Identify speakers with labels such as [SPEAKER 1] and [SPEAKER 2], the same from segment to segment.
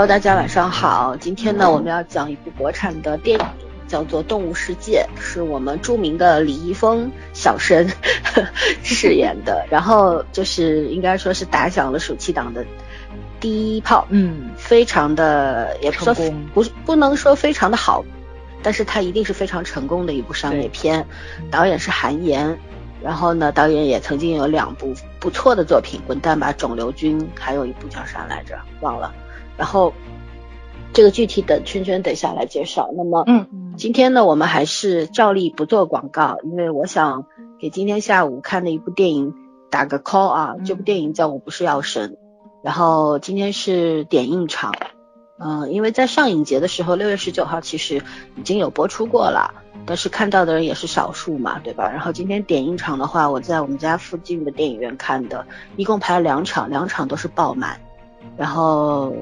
[SPEAKER 1] Hello，大家晚上好。今天呢，我们要讲一部国产的电影，叫做《动物世界》，是我们著名的李易峰小生 饰演的。然后就是应该说是打响了暑期档的第一炮，
[SPEAKER 2] 嗯，
[SPEAKER 1] 非常的也不说不不能说非常的好，但是它一定是非常成功的一部商业片。导演是韩延，然后呢，导演也曾经有两部不错的作品，《滚蛋吧，肿瘤君》，还有一部叫啥来着，忘了。然后这个具体等圈圈等下来介绍。那么，
[SPEAKER 2] 嗯
[SPEAKER 1] 今天呢，我们还是照例不做广告，因为我想给今天下午看的一部电影打个 call 啊。
[SPEAKER 2] 嗯
[SPEAKER 1] 这部电影叫《我不是药神》，然后今天是点映场。嗯、因为在上影节的时候，六月十九号其实已经有播出过了，但是看到的人也是少数嘛，对吧？然后今天点映场的话，我在我们家附近的电影院看的，一共排了两场，两场都是爆满。然后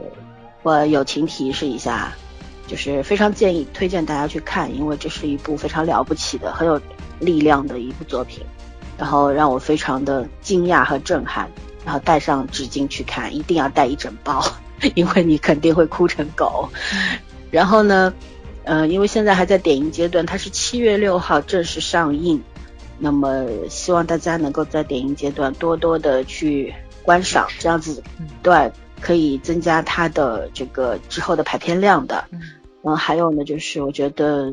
[SPEAKER 1] 我友情提示一下，就是非常建议推荐大家去看，因为这是一部非常了不起的、很有力量的一部作品，然后让我非常的惊讶和震撼，然后带上纸巾去看，一定要带一整包，因为你肯定会哭成狗。然后呢，呃，因为现在还在点映阶段，它是七月六号正式上映，那么希望大家能够在点映阶段多多的去观赏，这样子
[SPEAKER 2] 嗯。
[SPEAKER 1] 对可以增加它的这个之后的排片量的。
[SPEAKER 2] 嗯
[SPEAKER 1] 嗯，还有呢，就是我觉得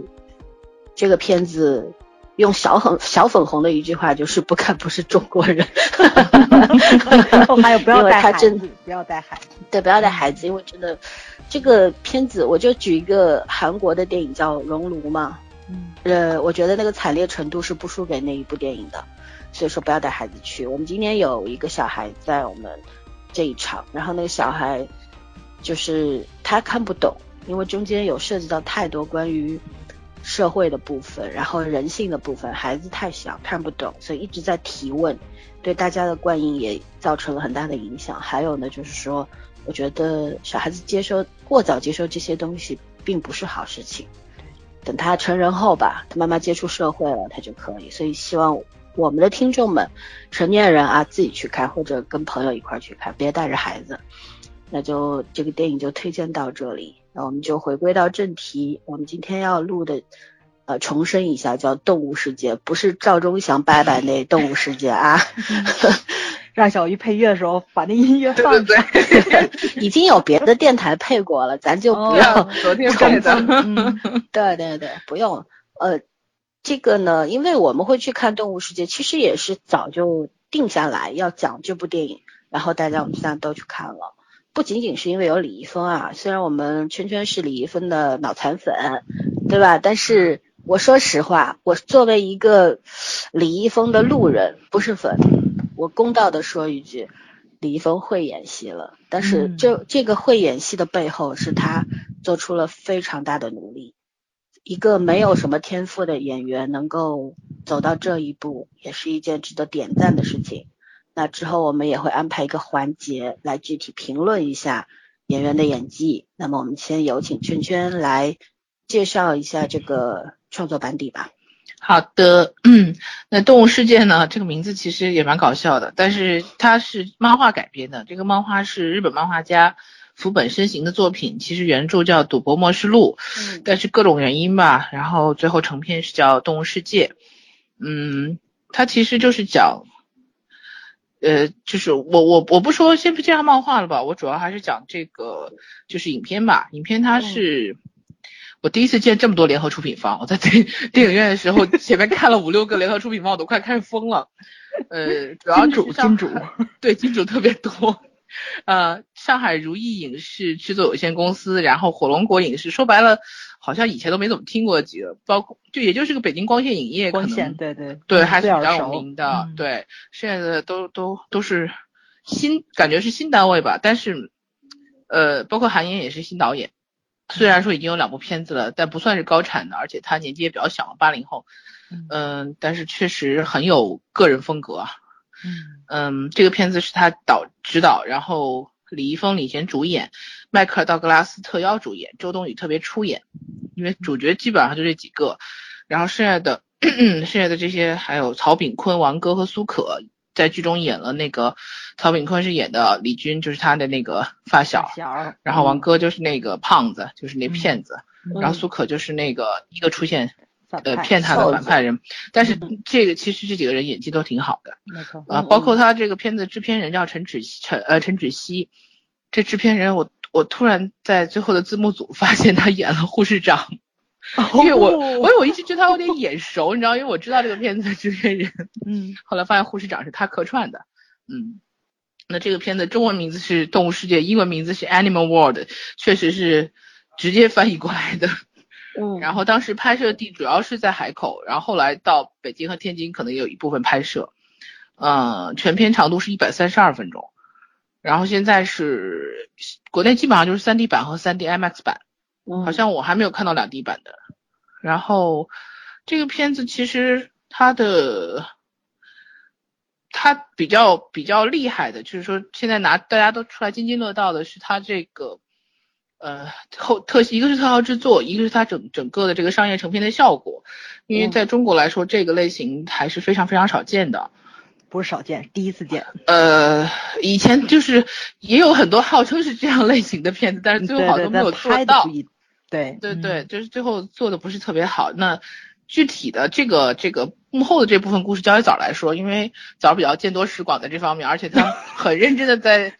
[SPEAKER 1] 这个片子用小粉小粉红的一句话就是不看不是中国人。
[SPEAKER 2] 哦，还有不要带孩子，不要带孩子。
[SPEAKER 1] 对，不要带孩子，因为真的这个片子，我就举一个韩国的电影叫《熔炉》嘛，
[SPEAKER 2] 嗯
[SPEAKER 1] 呃，我觉得那个惨烈程度是不输给那一部电影的，所以说不要带孩子去。我们今天有一个小孩在我们这一场，然后那个小孩就是他看不懂，因为中间有涉及到太多关于社会的部分，然后人性的部分，孩子太小看不懂，所以一直在提问，对大家的观影也造成了很大的影响。还有呢，就是说，我觉得小孩子接收过早接收这些东西，并不是好事情。等他成人后吧，他慢慢接触社会了，他就可以。所以希望我们的听众们，成年人啊自己去看，或者跟朋友一块儿去看，别带着孩子。那就这个电影就推荐到这里，那我们就回归到正题。我们今天要录的，呃，重申一下，叫《动物世界》，不是赵忠祥拜拜那《动物世界》啊。
[SPEAKER 2] 让小鱼配乐的时候把那音乐放出来。
[SPEAKER 1] 已经有别的电台配过了，咱就不要、
[SPEAKER 2] 哦昨天配的。嗯
[SPEAKER 1] 对对对，不用。呃，这个呢，因为我们会去看《动物世界》，其实也是早就定下来要讲这部电影，然后大家我们现在都去看了。不仅仅是因为有李易峰啊，虽然我们圈圈是李易峰的脑残粉，对吧？但是我说实话，我作为一个李易峰的路人，不是粉，我公道的说一句，李易峰会演戏了，但是
[SPEAKER 2] 嗯
[SPEAKER 1] 这、这个会演戏的背后是他做出了非常大的努力。一个没有什么天赋的演员能够走到这一步，也是一件值得点赞的事情。那之后我们也会安排一个环节来具体评论一下演员的演技。那么我们先有请圈圈来介绍一下这个创作班底吧。
[SPEAKER 3] 好的，嗯，那《动物世界》呢，这个名字其实也蛮搞笑的，但是它是漫画改编的。这个漫画是日本漫画家福本身行的作品，其实原著叫《赌博默示录》，
[SPEAKER 1] 嗯
[SPEAKER 3] 但是各种原因吧，然后最后成片是叫《动物世界》。嗯，它其实就是讲，呃，就是我我我不说先不介绍漫画了吧，我主要还是讲这个就是影片吧。影片它是。我第一次见这么多联合出品方，我在电电影院的时候，前面看了五六个联合出品方，我都快看疯了。呃，主要
[SPEAKER 2] 金主金主
[SPEAKER 3] 对金主特别多。呃，上海如意影视制作有限公司，然后火龙果影视，说白了，好像以前都没怎么听过几个，包括就也就是个北京光线影业，
[SPEAKER 2] 光线，对对
[SPEAKER 3] 对，还是比较有名的。
[SPEAKER 2] 嗯
[SPEAKER 3] 对，剩下的都都都是新，感觉是新单位吧。但是，呃，包括韩延也是新导演，虽然说已经有两部片子了，但不算是高产的，而且他年纪也比较小，八零后。
[SPEAKER 2] 嗯
[SPEAKER 3] 嗯、但是确实很有个人风格啊。
[SPEAKER 2] 嗯。
[SPEAKER 3] 嗯，这个片子是他导指导，然后李易峰领衔主演，迈克尔道格拉斯特邀主演，周冬雨特别出演，因为主角基本上就这几个，然后剩下的 剩下的这些还有曹炳坤、王哥和苏可，在剧中演了那个曹炳坤是演的李军，就是他的那个发小，
[SPEAKER 2] 小，
[SPEAKER 3] 然后王哥就是那个胖子，就是那骗子，
[SPEAKER 2] 嗯。
[SPEAKER 3] 然后苏可就是那个一个出现呃骗他的反派人，但是
[SPEAKER 1] 嗯
[SPEAKER 3] 这个其实这几个人演技都挺好的。
[SPEAKER 2] 没错，
[SPEAKER 3] 啊，
[SPEAKER 1] 嗯
[SPEAKER 3] 包括他这个片子制片人叫陈芷陈呃陈芷溪，这制片人我我突然在最后的字幕组发现他演了护士长，因为我
[SPEAKER 2] 哦
[SPEAKER 3] 我因为我一直觉得他有点眼熟，你知道，因为我知道这个片子的制片人，
[SPEAKER 2] 嗯
[SPEAKER 3] 后来发现护士长是他客串的，嗯。那这个片子中文名字是《动物世界》，英文名字是《Animal World》，确实是直接翻译过来的。
[SPEAKER 1] 嗯，
[SPEAKER 3] 然后当时拍摄地主要是在海口，然后后来到北京和天津可能也有一部分拍摄，呃，全片长度是一百三十二分钟，然后现在是国内基本上就是三 D 版和三 D IMAX 版，
[SPEAKER 1] 嗯。
[SPEAKER 3] 好像我还没有看到两 D 版的。然后这个片子其实它的它比较比较厉害的，就是说现在拿大家都出来津津乐道的是它这个呃后特一个是特效制作，一个是它整整个的这个商业成片的效果，因为
[SPEAKER 1] 嗯
[SPEAKER 3] 在中国来说，这个类型还是非常非常少见的。
[SPEAKER 2] 不是少见，第一次见，
[SPEAKER 3] 呃，以前就是也有很多号称是这样类型的片子，但是最后好像都没有
[SPEAKER 2] 但
[SPEAKER 3] 做到
[SPEAKER 2] 拍的不。一，对
[SPEAKER 3] 对对，
[SPEAKER 2] 嗯
[SPEAKER 3] 就是最后做的不是特别好。那具体的这个这个幕后的这部分故事交给枣来说，因为枣比较见多识广在这方面，而且他很认真的在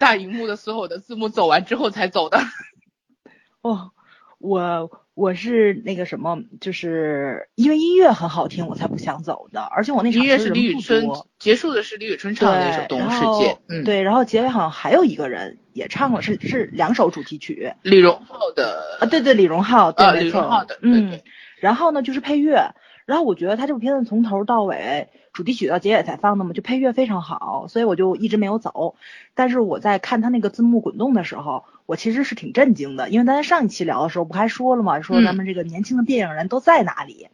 [SPEAKER 3] 大荧幕的所有的字幕走完之后才走的。
[SPEAKER 2] 哦，我我是那个什么，就是因为音乐很好听，我才不想走的。而且我那场
[SPEAKER 3] 音乐是李宇春，结束的是李宇春唱的那首《，动物世界》，嗯，，
[SPEAKER 2] 对，然后结尾好像还有一个人也唱了，是是两首主题曲
[SPEAKER 3] 李荣浩的
[SPEAKER 2] 啊，对对，李荣浩，对，
[SPEAKER 3] 啊，
[SPEAKER 2] 没错
[SPEAKER 3] 李荣浩的，对
[SPEAKER 2] 嗯，，然后呢就是配乐，然后我觉得他这部片子从头到尾，主题曲到结尾才放的嘛，就配乐非常好，所以我就一直没有走。但是我在看他那个字幕滚动的时候，我其实是挺震惊的，因为咱上一期聊的时候不还说了嘛？说
[SPEAKER 3] 嗯
[SPEAKER 2] 咱们这个年轻的电影人都在哪里？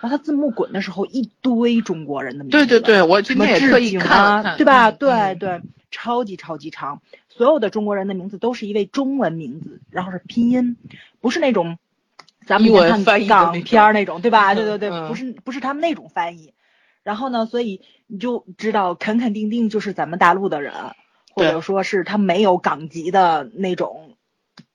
[SPEAKER 2] 然后他字幕滚的时候，一堆中国人的名字，
[SPEAKER 3] 对对对，我今天也特意看
[SPEAKER 2] 对吧？
[SPEAKER 3] 嗯
[SPEAKER 2] 对
[SPEAKER 3] 嗯
[SPEAKER 2] 对，超级超级长，所有的中国人的名字都是一位中文名字，然后是拼音，不是那种咱们看港片儿那种，对吧？
[SPEAKER 3] 嗯
[SPEAKER 2] 对对对，
[SPEAKER 3] 嗯
[SPEAKER 2] 不是不是他们那种翻译。然后呢，所以你就知道肯肯定定就是咱们大陆的人，或者说是他没有港籍的那种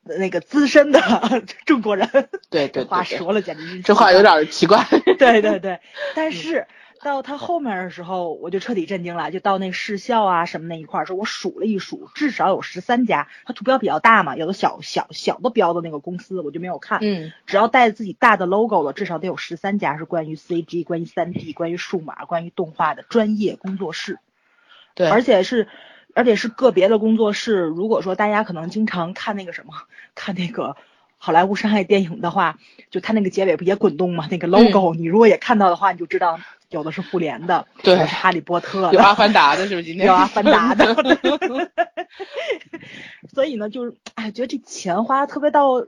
[SPEAKER 2] 那个资深的 中国人。
[SPEAKER 3] 对对
[SPEAKER 2] 话
[SPEAKER 3] 对话，
[SPEAKER 2] 说了简直是
[SPEAKER 3] 这话有点儿奇怪。
[SPEAKER 2] 对 对对，但是到他后面的时候，我就彻底震惊了。就到那视效啊什么那一块儿，时候，我数了一数，至少有十三家。它图标比较大嘛，有的小小小的标的那个公司，我就没有看。
[SPEAKER 3] 嗯，
[SPEAKER 2] 只要带自己大的 logo 的，至少得有十三家是关于 CG、关于 3D、关于数码、关于动画的专业工作室。
[SPEAKER 3] 对，
[SPEAKER 2] 而且是，而且是个别的工作室。如果说大家可能经常看那个什么，看那个好莱坞商业电影的话，就它那个结尾不也滚动吗？那个 logo，、你如果也看到的话，你就知道有的是复联的，
[SPEAKER 3] 对
[SPEAKER 2] 有的是哈利波特的，
[SPEAKER 3] 有阿凡达的是不是今 天？
[SPEAKER 2] 有阿凡达的。所以呢，就是哎，觉得这钱花的特别到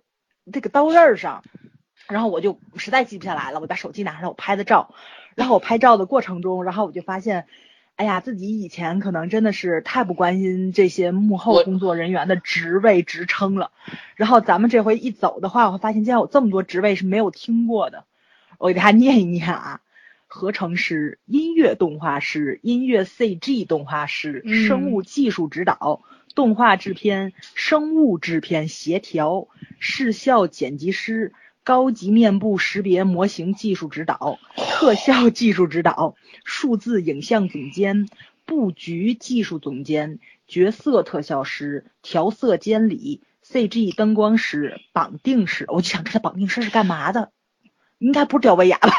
[SPEAKER 2] 这个刀刃儿上。然后我就实在记不下来了，我把手机拿上来，我拍的照。然后我拍照的过程中，然后我就发现，哎呀，自己以前可能真的是太不关心这些幕后工作人员的职位职称了。然后咱们这回一走的话，我会发现竟然有这么多职位是没有听过的。我给大家念一念啊：合成师、音乐动画师、音乐 CG 动画师、生物技术指导、动画制片、生物制片协调、视效剪辑师。高级面部识别模型技术指导、特效技术指导、数字影像总监、布局技术总监、角色特效师、调色监理、CG 灯光师、绑定师。我就想这绑定师是干嘛的？应该不是吊威亚吧？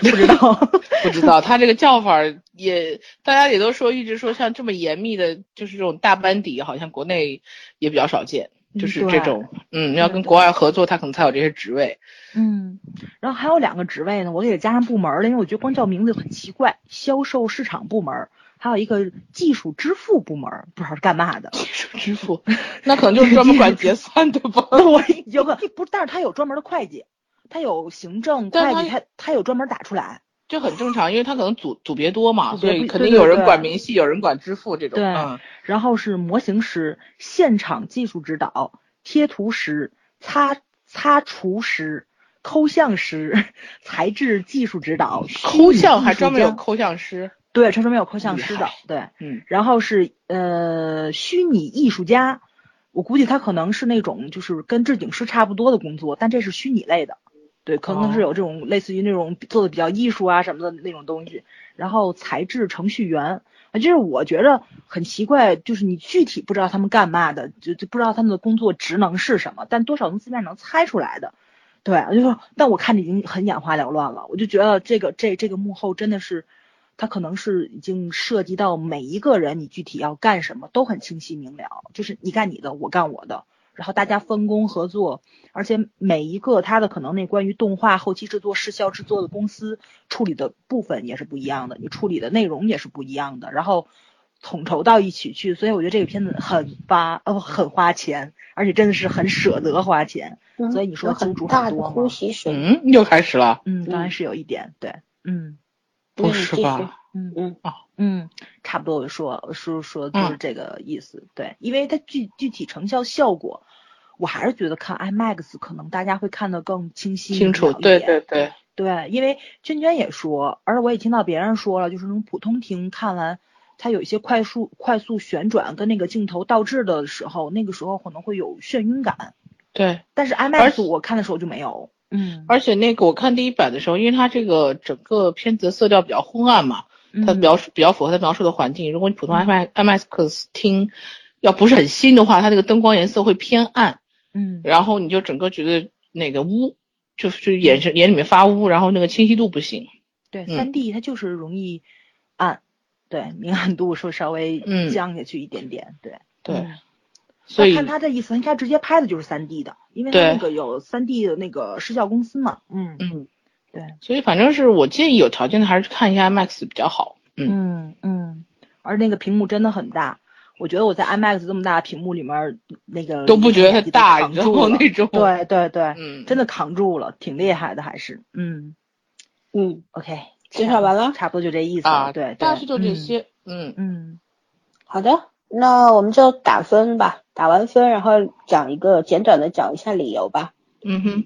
[SPEAKER 2] 不知道。
[SPEAKER 3] 不知道他这个叫法也，大家也都说，一直说像这么严密的，就是这种大班底，好像国内也比较少见。就是这种，嗯，要跟国外合作，他可能才有这些职位。
[SPEAKER 2] 嗯，然后还有两个职位呢，我给加上部门了，因为我觉得光叫名字很奇怪。销售市场部门，还有一个技术支付部门，不知道是干嘛的。
[SPEAKER 3] 技术支付，那可能就是专门管结算的吧？
[SPEAKER 2] 我有个不是，但是他有专门的会计，他有行政
[SPEAKER 3] 他
[SPEAKER 2] 会计，他他有专门打出来。
[SPEAKER 3] 这很正常，因为他可能组组别多嘛，所以肯定有人管明细，有人管支付这种。
[SPEAKER 2] 对
[SPEAKER 3] 嗯，
[SPEAKER 2] 然后是模型师、现场技术指导、贴图师、擦擦除师、抠像师、材质技术指导、
[SPEAKER 3] 抠像还专门有抠像师。
[SPEAKER 2] 对，传说没有抠像师的，对。
[SPEAKER 3] 嗯
[SPEAKER 2] 然后是呃虚拟艺术家，我估计他可能是那种就是跟置景师差不多的工作，但这是虚拟类的，对，可能是有这种类似于那种做的比较艺术啊什么的那种东西。然后材质程序员，啊，就是我觉着很奇怪，就是你具体不知道他们干嘛的，就就不知道他们的工作职能是什么，但多少从字面能猜出来的。对，我就说，但我看着已经很眼花缭乱了，我就觉得这个这这个幕后真的是。他可能是已经涉及到每一个人，你具体要干什么都很清晰明了，就是你干你的，我干我的，然后大家分工合作，而且每一个它的可能那关于动画后期制作、视效制作的公司处理的部分也是不一样的，你处理的内容也是不一样的，然后统筹到一起去，所以我觉得这个片子很花呃很花钱，而且真的是很舍得花钱，
[SPEAKER 1] 嗯
[SPEAKER 2] 所以你说
[SPEAKER 1] 大
[SPEAKER 2] 多吗？
[SPEAKER 1] 呼吸水。
[SPEAKER 3] 嗯，又开始了，
[SPEAKER 2] 嗯，当然
[SPEAKER 1] 嗯
[SPEAKER 2] 是有一点，对，嗯。
[SPEAKER 3] 不是吧？
[SPEAKER 2] 嗯。
[SPEAKER 1] 嗯。
[SPEAKER 2] 嗯，差不多我说我说说就是
[SPEAKER 3] 嗯。
[SPEAKER 2] 这个意思，对，因为它具具体成效效果，我还是觉得看 IMAX 可能大家会看得更清晰
[SPEAKER 3] 清楚，
[SPEAKER 2] 一
[SPEAKER 3] 对
[SPEAKER 2] 点
[SPEAKER 3] 对对，
[SPEAKER 2] 对，因为娟娟也说，而且我也听到别人说了，就是那种普通厅看完，它有一些快速快速旋转跟那个镜头倒置的时候，那个时候可能会有眩晕感，
[SPEAKER 3] 对，
[SPEAKER 2] 但是 IMAX 我看的时候就没有，嗯，
[SPEAKER 3] 而且那个我看第一版的时候，因为它这个整个片子的色调比较昏暗嘛，它
[SPEAKER 2] 嗯
[SPEAKER 3] 描述比较符合它描述的环境。如果你普通 IMAX IMAX 听要不是很新的话，它那个灯光颜色会偏暗，
[SPEAKER 2] 嗯
[SPEAKER 3] 然后你就整个觉得那个污，就是眼神眼里面发污，然后那个清晰度不行。
[SPEAKER 2] 对，
[SPEAKER 3] 嗯
[SPEAKER 2] 三 D 它就是容易暗，对，明暗度说稍微
[SPEAKER 3] 嗯
[SPEAKER 2] 降下去一点点，对。
[SPEAKER 3] 对，
[SPEAKER 2] 嗯
[SPEAKER 3] 所以
[SPEAKER 2] 看他的意思，应该直接拍的就是三 D 的，因为他那个有三 D 的那个视效公司嘛。嗯
[SPEAKER 3] 嗯，
[SPEAKER 2] 对，
[SPEAKER 3] 所以反正是我建议有条件的还是看一下 IMAX 比较好。嗯
[SPEAKER 2] 嗯嗯，而那个屏幕真的很大，我觉得我在 IMAX 这么大的屏幕里面，那个
[SPEAKER 3] 都不觉得大，你知道？那种。
[SPEAKER 2] 对对对，
[SPEAKER 3] 嗯，
[SPEAKER 2] 真的扛住了，挺厉害的，还是嗯
[SPEAKER 1] 嗯
[SPEAKER 2] ，，OK，
[SPEAKER 1] 介绍完了
[SPEAKER 2] 差不多就这意思了，
[SPEAKER 3] 啊，
[SPEAKER 2] 对，
[SPEAKER 3] 大致就这。
[SPEAKER 2] 嗯
[SPEAKER 3] 些。嗯
[SPEAKER 2] 嗯
[SPEAKER 1] 好的，那我们就打分吧。打完分，然后讲一个简短的讲一下理由吧。
[SPEAKER 3] 嗯哼。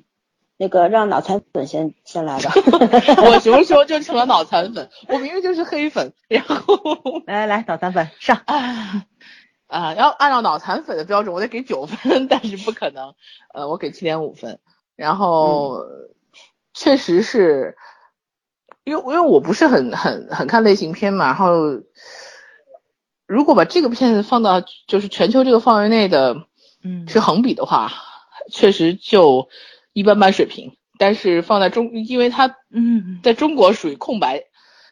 [SPEAKER 1] 那个让脑残粉先先来吧。
[SPEAKER 3] 我什么时候就成了脑残粉？我明明就是黑粉，然后
[SPEAKER 2] 来来来，脑残粉上。
[SPEAKER 3] 啊啊，要按照脑残粉的标准，我得给九分，但是不可能，呃，我给七点五分。然后、确实是，因为因为我不是很很很看类型片嘛，然后如果把这个片子放到就是全球这个范围内的
[SPEAKER 2] 嗯，
[SPEAKER 3] 去横比的话，确实就一般般水平。但是放在中，因为它
[SPEAKER 2] 嗯
[SPEAKER 3] 在中国属于空白，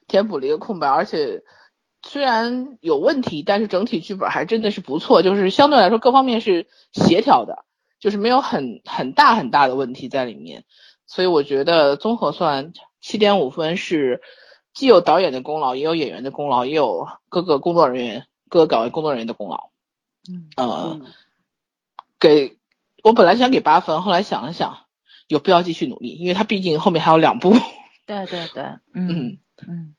[SPEAKER 3] 填补了一个空白，而且虽然有问题，但是整体剧本还真的是不错，就是相对来说各方面是协调的，就是没有很很大很大的问题在里面，所以我觉得综合算七点五分是既有导演的功劳，也有演员的功劳，也有各个工作人员、各个岗位工作人员的功劳。
[SPEAKER 2] 嗯
[SPEAKER 3] 呃，
[SPEAKER 1] 嗯
[SPEAKER 3] 给我本来想给八分，后来想了想，有必要继续努力，因为它毕竟后面还有两部，
[SPEAKER 2] 对对对，
[SPEAKER 3] 嗯
[SPEAKER 2] 嗯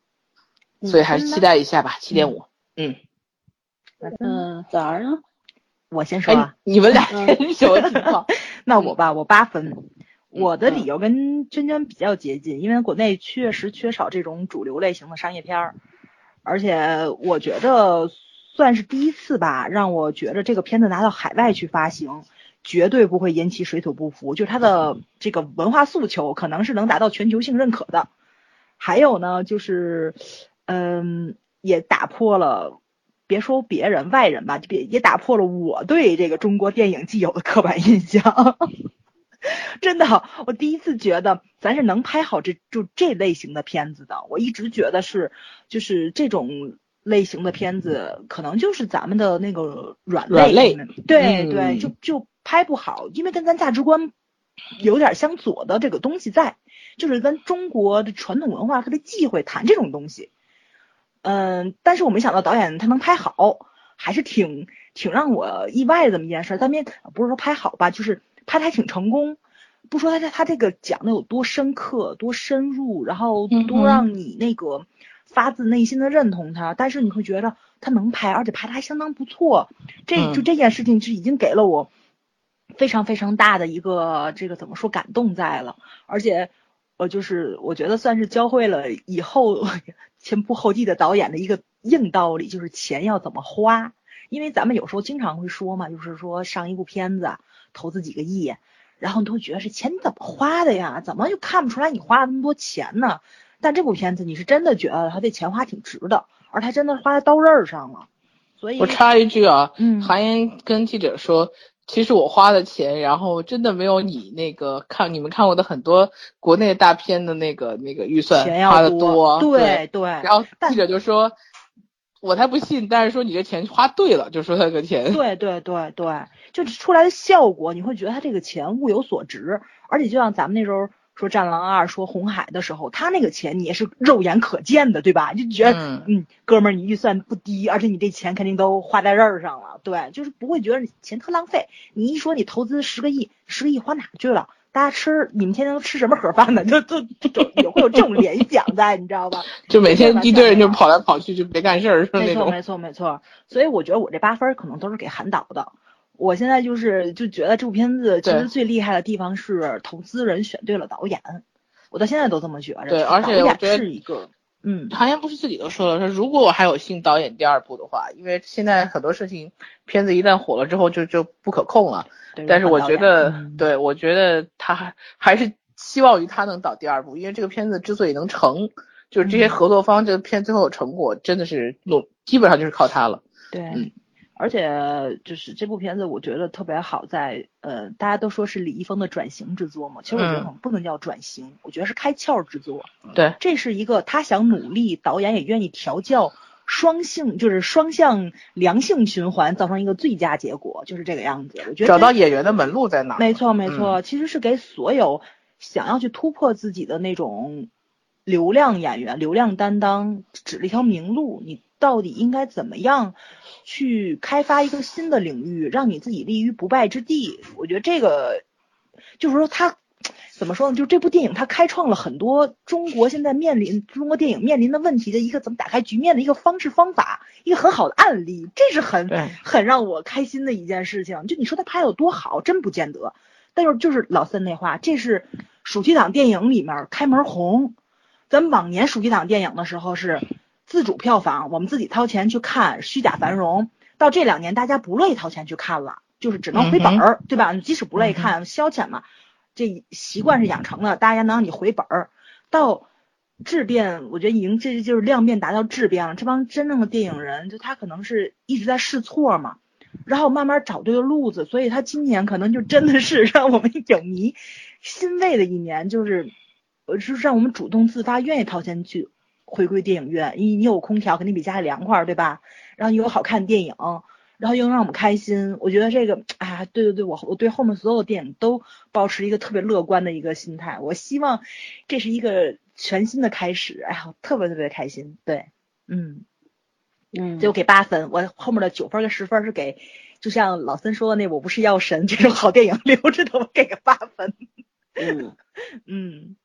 [SPEAKER 3] 所以还是期待一下吧，七点五。嗯，
[SPEAKER 1] 嗯，早儿呢？
[SPEAKER 2] 我先说啊
[SPEAKER 3] 哎，，你们俩
[SPEAKER 1] 嗯
[SPEAKER 3] 什么 情况？
[SPEAKER 2] 那我吧，我八分。
[SPEAKER 3] 嗯
[SPEAKER 2] 我的理由跟娟娟比较接近，因为国内确实缺少这种主流类型的商业片儿，而且我觉得算是第一次吧，让我觉得这个片子拿到海外去发行，绝对不会引起水土不服，就是它的这个文化诉求可能是能达到全球性认可的。还有呢，就是，嗯，也打破了。别说别人外人吧，就别也打破了我对这个中国电影既有的刻板印象。真的，我第一次觉得咱是能拍好这就这类型的片子的。我一直觉得是，就是这种类型的片子，可能就是咱们的那个软
[SPEAKER 3] 软肋
[SPEAKER 2] 对、
[SPEAKER 3] 嗯
[SPEAKER 2] 对，就就拍不好，因为跟咱价值观有点相左的这个东西在，就是跟中国的传统文化特别忌讳谈这种东西。嗯，但是我没想到导演他能拍好，还是挺挺让我意外的这么一件事儿。咱们也不是说拍好吧，就是拍的还挺成功。不说他他这个讲的有多深刻、多深入，然后多让你那个发自内心的认同他，但是你会觉得他能拍，而且拍的还相当不错。这
[SPEAKER 3] 嗯
[SPEAKER 2] 就这件事情是已经给了我非常非常大的一个这个怎么说感动在了，而且我就是我觉得算是教会了以后前仆后继的导演的一个硬道理，就是钱要怎么花。因为咱们有时候经常会说嘛，就是说上一部片子投资几个亿，然后你都觉得是钱怎么花的呀？怎么就看不出来你花了那么多钱呢？但这部片子你是真的觉得他这钱花挺值的，而他真的花在刀刃上了。所以
[SPEAKER 3] 我插一句啊，
[SPEAKER 2] 嗯
[SPEAKER 3] 韩延跟记者说，其实我花的钱，然后真的没有你那个看你们看过的很多国内大片的那个那个预算
[SPEAKER 2] 钱
[SPEAKER 3] 花的
[SPEAKER 2] 多，
[SPEAKER 3] 对
[SPEAKER 2] 对对。
[SPEAKER 3] 然后记者就说，我才不信，但是说你这钱花对了，就说他这个钱。
[SPEAKER 2] 对对对对，就出来的效果，你会觉得他这个钱物有所值，而且就像咱们那时候说《战狼二》说《红海》的时候，他那个钱你也是肉眼可见的，对吧？就觉得
[SPEAKER 3] 嗯
[SPEAKER 2] 嗯，哥们儿，你预算不低，而且你这钱肯定都花在刃儿上了，对，就是不会觉得你钱特浪费。你一说你投资十个亿，十个亿花哪去了？大家吃你们天天都吃什么盒饭呢？就就就也会有这种联想在，你知道吧？
[SPEAKER 3] 就每天一堆人就跑来跑去，就别干事儿，是那种。
[SPEAKER 2] 没错没错没错，所以我觉得我这八分儿可能都是给韩导的。我现在就是就觉得这部片子其实最厉害的地方是投资人选对了导演，我到现在都这么觉着。
[SPEAKER 3] 对而且
[SPEAKER 2] 导演
[SPEAKER 3] 我觉得
[SPEAKER 2] 是一个，嗯，
[SPEAKER 3] 唐嫣不是自己都说了，说如果我还有幸导演第二部的话，因为现在很多事情片子一旦火了之后就就不可控了。
[SPEAKER 2] 对
[SPEAKER 3] 但是我觉得，
[SPEAKER 2] 嗯
[SPEAKER 3] 对我觉得他还还是希望于他能导第二部，因为这个片子之所以能成，就是这些
[SPEAKER 2] 嗯
[SPEAKER 3] 合作方这个片最后有成果，真的是努基本上就是靠他了。
[SPEAKER 2] 对，
[SPEAKER 3] 嗯
[SPEAKER 2] 而且就是这部片子，我觉得特别好在，呃，大家都说是李易峰的转型之作嘛，其实我觉得
[SPEAKER 3] 嗯
[SPEAKER 2] 可能不能叫转型，我觉得是开窍之作。
[SPEAKER 3] 对，
[SPEAKER 2] 这是一个他想努力，导演也愿意调教双性，就是双向良性循环，造成一个最佳结果，就是这个样子。我觉得
[SPEAKER 3] 找到演员的门路在哪儿？
[SPEAKER 2] 没错没错，其实是给所有想要去突破自己的那种流量演员、流量担当指了一条明路，你到底应该怎么样去开发一个新的领域，让你自己立于不败之地？我觉得这个就是说他。怎么说呢？就这部电影，它开创了很多中国现在面临中国电影面临的问题的一个怎么打开局面的一个方式方法，一个很好的案例，这是很很让我开心的一件事情。就你说他拍有多好，真不见得。但是就是老三那话，这是暑期档电影里面开门红。咱们往年暑期档电影的时候是自主票房，我们自己掏钱去看，虚假繁荣。到这两年，大家不乐意掏钱去看了，就是只能回本儿，对吧？即使不乐意看，消遣嘛。这习惯是养成了，大家能让你回本儿。到质变，我觉得已经这就是量变达到质变了。这帮真正的电影人，就他可能是一直在试错嘛，然后慢慢找对了路子，所以他今年可能就真的是 让我们影迷欣慰的一年，就是呃，就是让我们主动自发愿意掏钱去回归电影院。你你有空调，肯定比家里凉快儿，对吧？然后你有好看的电影。然后又能让我们开心，我觉得这个，哎呀，对对对，我我对后面所有电影都保持一个特别乐观的一个心态。我希望这是一个全新的开始，哎呀，特别特别开心。对，嗯
[SPEAKER 1] 嗯，
[SPEAKER 2] 就给八分，我后面的九分跟十分是给，就像老森说的那《我不是药神》这种好电影留着的，我给个八分。
[SPEAKER 1] 嗯
[SPEAKER 2] 嗯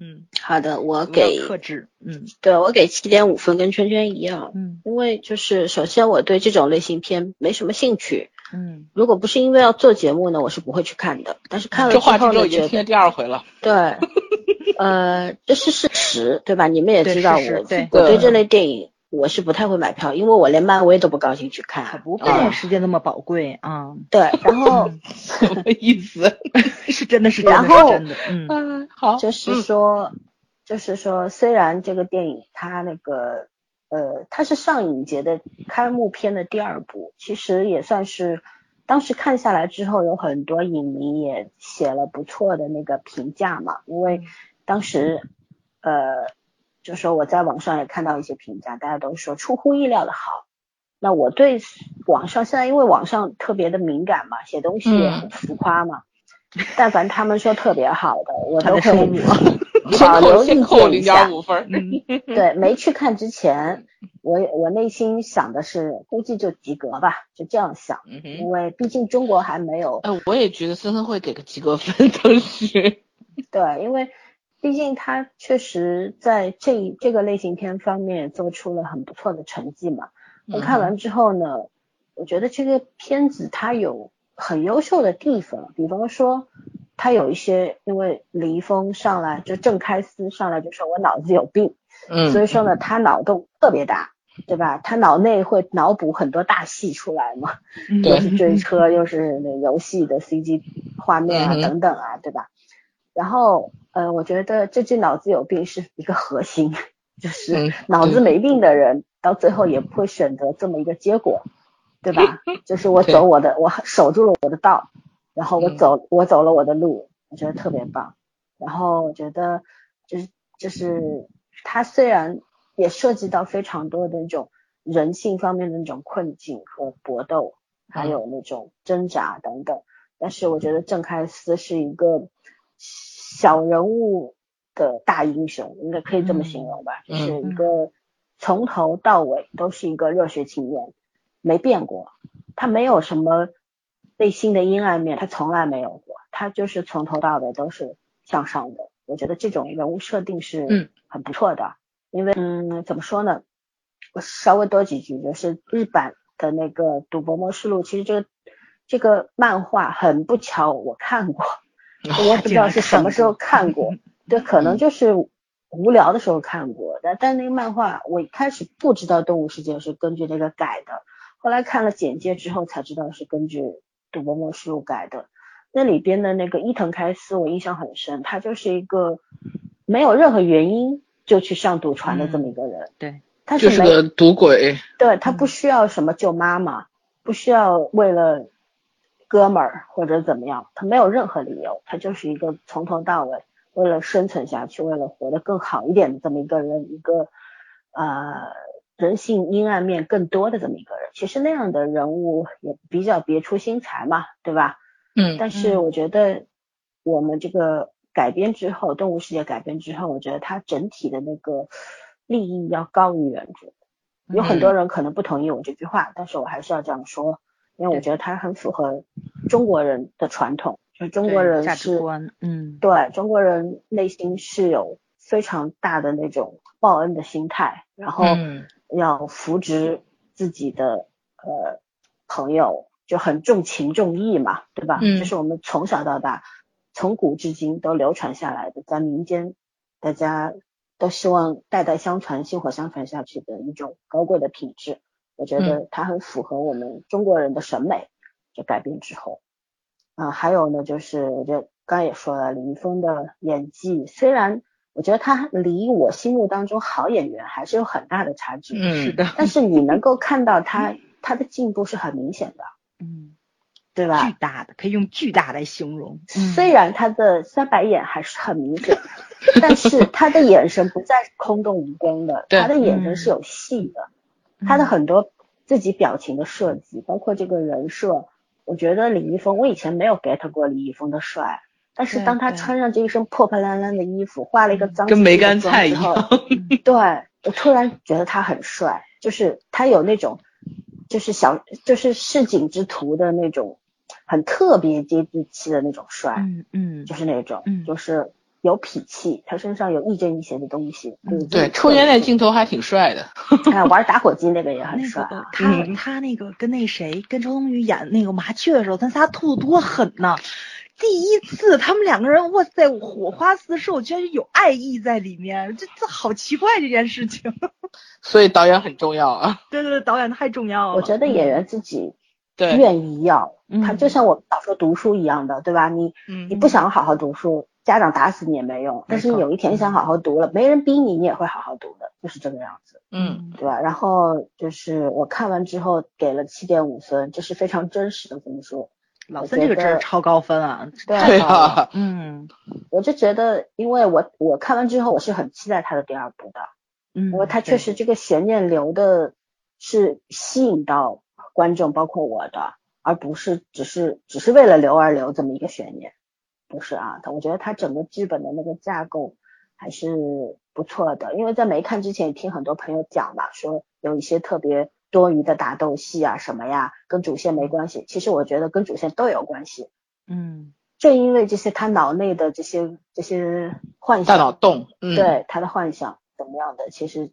[SPEAKER 2] 嗯，
[SPEAKER 1] 好的，我
[SPEAKER 2] 我
[SPEAKER 1] 给
[SPEAKER 2] 克制。嗯
[SPEAKER 1] 对我给七点五分，跟圈圈一样，
[SPEAKER 2] 嗯
[SPEAKER 1] 因为就是首先我对这种类型片没什么兴趣，
[SPEAKER 2] 嗯
[SPEAKER 1] 如果不是因为要做节目呢，我是不会去看的。但是看了之后呢，
[SPEAKER 3] 话题都已经
[SPEAKER 1] 觉得
[SPEAKER 3] 听第二回了。
[SPEAKER 1] 对，呃，这是事实，对吧？你们也知道我，
[SPEAKER 2] 对
[SPEAKER 3] 对
[SPEAKER 1] 我对这类电影我是不太会买票，因为我连漫威都不高兴去
[SPEAKER 2] 可
[SPEAKER 1] 看。
[SPEAKER 2] 不必
[SPEAKER 3] 啊
[SPEAKER 2] 时间那么宝贵啊，
[SPEAKER 1] 对，然后
[SPEAKER 3] 什么意思？
[SPEAKER 2] 是真的是真的是真的。嗯
[SPEAKER 3] 嗯，好，
[SPEAKER 1] 就是
[SPEAKER 3] 嗯
[SPEAKER 1] 说，就是说，虽然这个电影它那个呃，它是上影节的开幕片的第二部，其实也算是当时看下来之后，有很多影迷也写了不错的那个评价嘛，因为当时呃，就说我在网上也看到一些评价，大家都说出乎意料的好。那我对网上现在因为网上特别的敏感嘛，写东西也很浮夸嘛，但凡他们说特别好的，我都会
[SPEAKER 2] 我。
[SPEAKER 1] 留意
[SPEAKER 3] 扣扣
[SPEAKER 1] 见一下
[SPEAKER 3] 零点。五分。
[SPEAKER 2] 嗯
[SPEAKER 1] 对，没去看之前，我我内心想的是，估计就及格吧，就这样想。
[SPEAKER 3] 嗯
[SPEAKER 1] 因为毕竟中国还没有
[SPEAKER 3] 哎，我也觉得森森会给个及格分，当时。
[SPEAKER 1] 对，因为毕竟他确实在这一这个类型片方面做出了很不错的成绩嘛。我看完之后呢，我觉得这个片子它有很优秀的地方，比方说它有一些，因为李易峰上来就郑开司上来就说我脑子有病，
[SPEAKER 3] 嗯，
[SPEAKER 1] 所以说呢，他脑洞特别大，对吧？他脑内会脑补很多大戏出来嘛，又是追车，又是那游戏的 CG 画面啊等等啊，对吧？然后呃，我觉得这句脑子有病是一个核心，就是
[SPEAKER 3] 嗯
[SPEAKER 1] 脑子没病的人到最后也不会选择这么一个结果，对吧？就是我走我的，我守住了我的道，然后我
[SPEAKER 3] 嗯
[SPEAKER 1] 走我走了我的路，我觉得特别棒。然后我觉得就是就是它虽然也涉及到非常多的那种人性方面的那种困境和搏斗，还
[SPEAKER 3] 嗯
[SPEAKER 1] 有那种挣扎等等，但是我觉得郑开思是一个小人物的大英雄，应该可以这么形容吧，
[SPEAKER 3] 嗯
[SPEAKER 1] 就是一个从头到尾都是一个热血青年，没变过，他没有什么内心的阴暗面，他从来没有过，他就是从头到尾都是向上的。我觉得这种人物设定是
[SPEAKER 3] 嗯。
[SPEAKER 1] 很不错的，因为嗯怎么说呢，我稍微多几句，就是日版的那个《赌博默示录》，其实这个这个漫画很不巧我看过，我也不知道是什么时候看过，对，可能就是无聊的时候看过，但但那个漫画我一开始不知道《动物世界》是根据那个改的，后来看了简介之后才知道是根据《赌博默示录》改的。那里边的那个伊藤开司我印象很深，他就是一个没有任何原因就去上赌船的这么一个人，
[SPEAKER 2] 对，
[SPEAKER 1] 他没
[SPEAKER 3] 就是个赌鬼，
[SPEAKER 1] 对他不需要什么救妈妈，不需要为了哥们儿或者怎么样，他没有任何理由，他就是一个从头到尾为了生存下去，为了活得更好一点的这么一个人，一个呃人性阴暗面更多的这么一个人。其实那样的人物也比较别出心裁嘛，对吧？
[SPEAKER 3] 嗯
[SPEAKER 1] 但是我觉得我们这个改编之后，动物世界改编之后，我觉得它整体的那个利益要高于原著。有很多人可能不同意我这句话，但是我还是要这样说，因为我觉得它很符合中国人的传统，就是中国人
[SPEAKER 2] 价值
[SPEAKER 1] 是
[SPEAKER 2] 观，嗯，
[SPEAKER 1] 对中国人内心是有非常大的那种报恩的心态，然后
[SPEAKER 3] 嗯
[SPEAKER 1] 要扶植自己的呃朋友，就很重情重义嘛，对吧？
[SPEAKER 3] 嗯
[SPEAKER 1] 这是我们从小到大，从古至今都流传下来的，在民间大家都希望代代相传、薪火相传下去的一种高贵的品质。我觉得它很符合我们中国人的审美。就改编之后，啊、还有呢，就是我觉得刚刚也说了，李易峰的演技，虽然我觉得他离我心目当中好演员还是有很大的差距，
[SPEAKER 3] 嗯
[SPEAKER 2] 是的，
[SPEAKER 1] 但是你能够看到他他的进步是很明显的，
[SPEAKER 2] 嗯，
[SPEAKER 1] 对吧
[SPEAKER 2] 巨？大的，可以用巨大来形容。嗯
[SPEAKER 1] 虽然他的三白眼还是很明显，但是他的眼神不再是空洞无光的，他的眼神是有戏的，他的很多自己表情的设计，包括这个人设，我觉得李易峰，我以前没有 get 过李易峰的帅，但是当他穿上这一身破破烂烂的衣服，画了一个脏
[SPEAKER 3] 跟梅干菜一样，
[SPEAKER 1] 对我突然觉得他很帅，就是他有那种，就是小，就是市井之徒的那种，很特别接地气的那种帅，
[SPEAKER 2] 嗯嗯，
[SPEAKER 1] 就是那种，
[SPEAKER 2] 嗯。
[SPEAKER 1] 就是有脾气，他身上有亦正亦邪的东西。
[SPEAKER 2] 嗯
[SPEAKER 3] 对，抽烟那镜头还挺帅的，
[SPEAKER 1] 哎，玩打火机那个也很帅啊。
[SPEAKER 2] 个他
[SPEAKER 3] 嗯
[SPEAKER 2] 他那个跟那谁跟周冬雨演那个麻雀的时候，他仨吐的多狠呐！第一次他们两个人，哇塞，火花四射，我居然有爱意在里面，这这好奇怪这件事情。
[SPEAKER 3] 所以导演很重要啊。
[SPEAKER 2] 对对对，导演太重要了。
[SPEAKER 1] 我觉得演员自己
[SPEAKER 3] 对，
[SPEAKER 1] 愿意要，
[SPEAKER 2] 嗯
[SPEAKER 1] 他就像我们小时候读书一样的，对吧？你
[SPEAKER 3] 嗯
[SPEAKER 1] 你不想好好读书，家长打死你也没用。但是你有一天想好好读了，没人逼你，你也会好好读的，就是这个样子，
[SPEAKER 3] 嗯，
[SPEAKER 1] 对吧？然后就是我看完之后给了七点五分，这是非常真实的这么说。
[SPEAKER 2] 老三这个真是超高分啊！
[SPEAKER 1] 对
[SPEAKER 3] 啊，
[SPEAKER 2] 嗯
[SPEAKER 1] 我就觉得，因为我我看完之后，我是很期待他的第二部的，
[SPEAKER 2] 嗯，
[SPEAKER 1] 因为他确实这个悬念留的是吸引到观众，包括我的，而不是只是只是为了留而留这么一个悬念，不是啊？他我觉得他整个剧本的那个架构还是不错的，因为在没看之前也听很多朋友讲嘛，说有一些特别多余的打斗戏啊什么呀，跟主线没关系。其实我觉得跟主线都有关系，
[SPEAKER 2] 嗯
[SPEAKER 1] 正因为这些他脑内的这些这些幻想大，
[SPEAKER 3] 脑洞，嗯，
[SPEAKER 1] 对他的幻想怎么样的，其实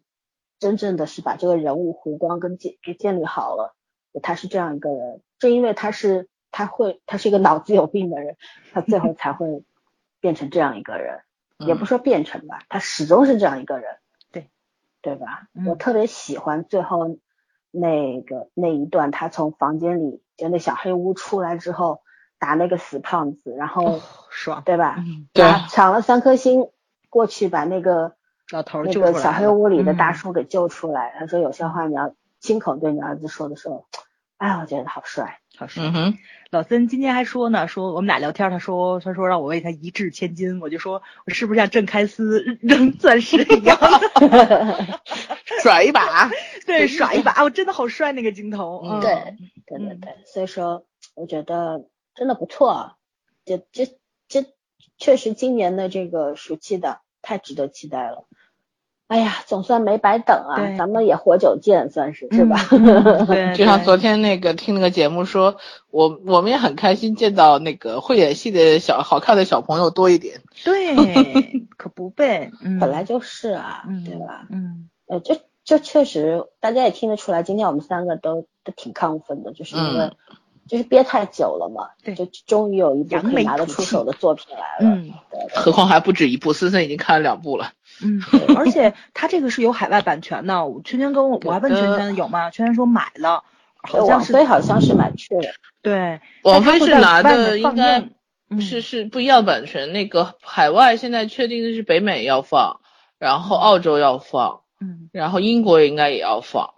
[SPEAKER 1] 真正的是把这个人物弧光跟建给建立好了，他是这样一个人，正因为他是他会他是一个脑子有病的人，他最后才会变成这样一个人，
[SPEAKER 3] 嗯
[SPEAKER 1] 也不说变成吧，他始终是这样一个人。
[SPEAKER 2] 对
[SPEAKER 1] 对吧？
[SPEAKER 2] 嗯
[SPEAKER 1] 我特别喜欢最后那个那一段，他从房间里就那小黑屋出来之后打那个死胖子，然后、
[SPEAKER 2] 哦，爽，
[SPEAKER 1] 对吧？
[SPEAKER 2] 嗯，
[SPEAKER 3] 对
[SPEAKER 1] 拿抢了三颗星过去把那个
[SPEAKER 2] 老头儿
[SPEAKER 1] 那个小黑屋里的大
[SPEAKER 2] 嗯
[SPEAKER 1] 叔给救出来。他说有些话你要亲口对你儿子说的时候，哎，我觉得好帅。
[SPEAKER 2] 好爽。
[SPEAKER 3] 嗯哼，
[SPEAKER 2] 老森今天还说呢，说我们俩聊天，他说他说让我为他一掷千金，我就说我是不是像郑开司 扔钻石一样，
[SPEAKER 3] 甩一把，
[SPEAKER 2] 对，甩一把，我真的好帅那个镜头，
[SPEAKER 3] 嗯。
[SPEAKER 2] 嗯，
[SPEAKER 1] 对对对
[SPEAKER 2] 嗯。
[SPEAKER 1] 对，所以说我觉得真的不错，这这这确实今年的这个暑期档太值得期待了。哎呀，总算没白等啊，咱们也活久见，算是是吧？
[SPEAKER 3] 就像昨天那个听那个节目说，我我们也很开心见到那个会演戏的小好看的小朋友多一点。
[SPEAKER 2] 对，可不呗，嗯，
[SPEAKER 1] 本来就是啊，
[SPEAKER 2] 嗯
[SPEAKER 1] 对吧？
[SPEAKER 2] 嗯
[SPEAKER 1] 呃，这这确实，大家也听得出来，今天我们三个都都挺亢奋的，就是因为、
[SPEAKER 3] 嗯
[SPEAKER 1] 就是憋太久了嘛，
[SPEAKER 2] 对
[SPEAKER 1] 就终于有一部可以拿得出手的作品来了。
[SPEAKER 2] 嗯
[SPEAKER 1] 对对
[SPEAKER 3] 何况还不止一部，森森已经看了两部了。
[SPEAKER 2] 嗯，而且他这个是有海外版权的，我圈圈跟我我还问圈圈有吗？圈圈说买了，好
[SPEAKER 1] 对
[SPEAKER 2] 像是
[SPEAKER 1] 好像是买去了，
[SPEAKER 2] 对，
[SPEAKER 3] 王菲是拿的应该
[SPEAKER 2] 嗯
[SPEAKER 3] 是是不一样版权，那个海外现在确定的是北美要放，然后澳洲要放，
[SPEAKER 2] 嗯，
[SPEAKER 3] 然后英国应该也要放。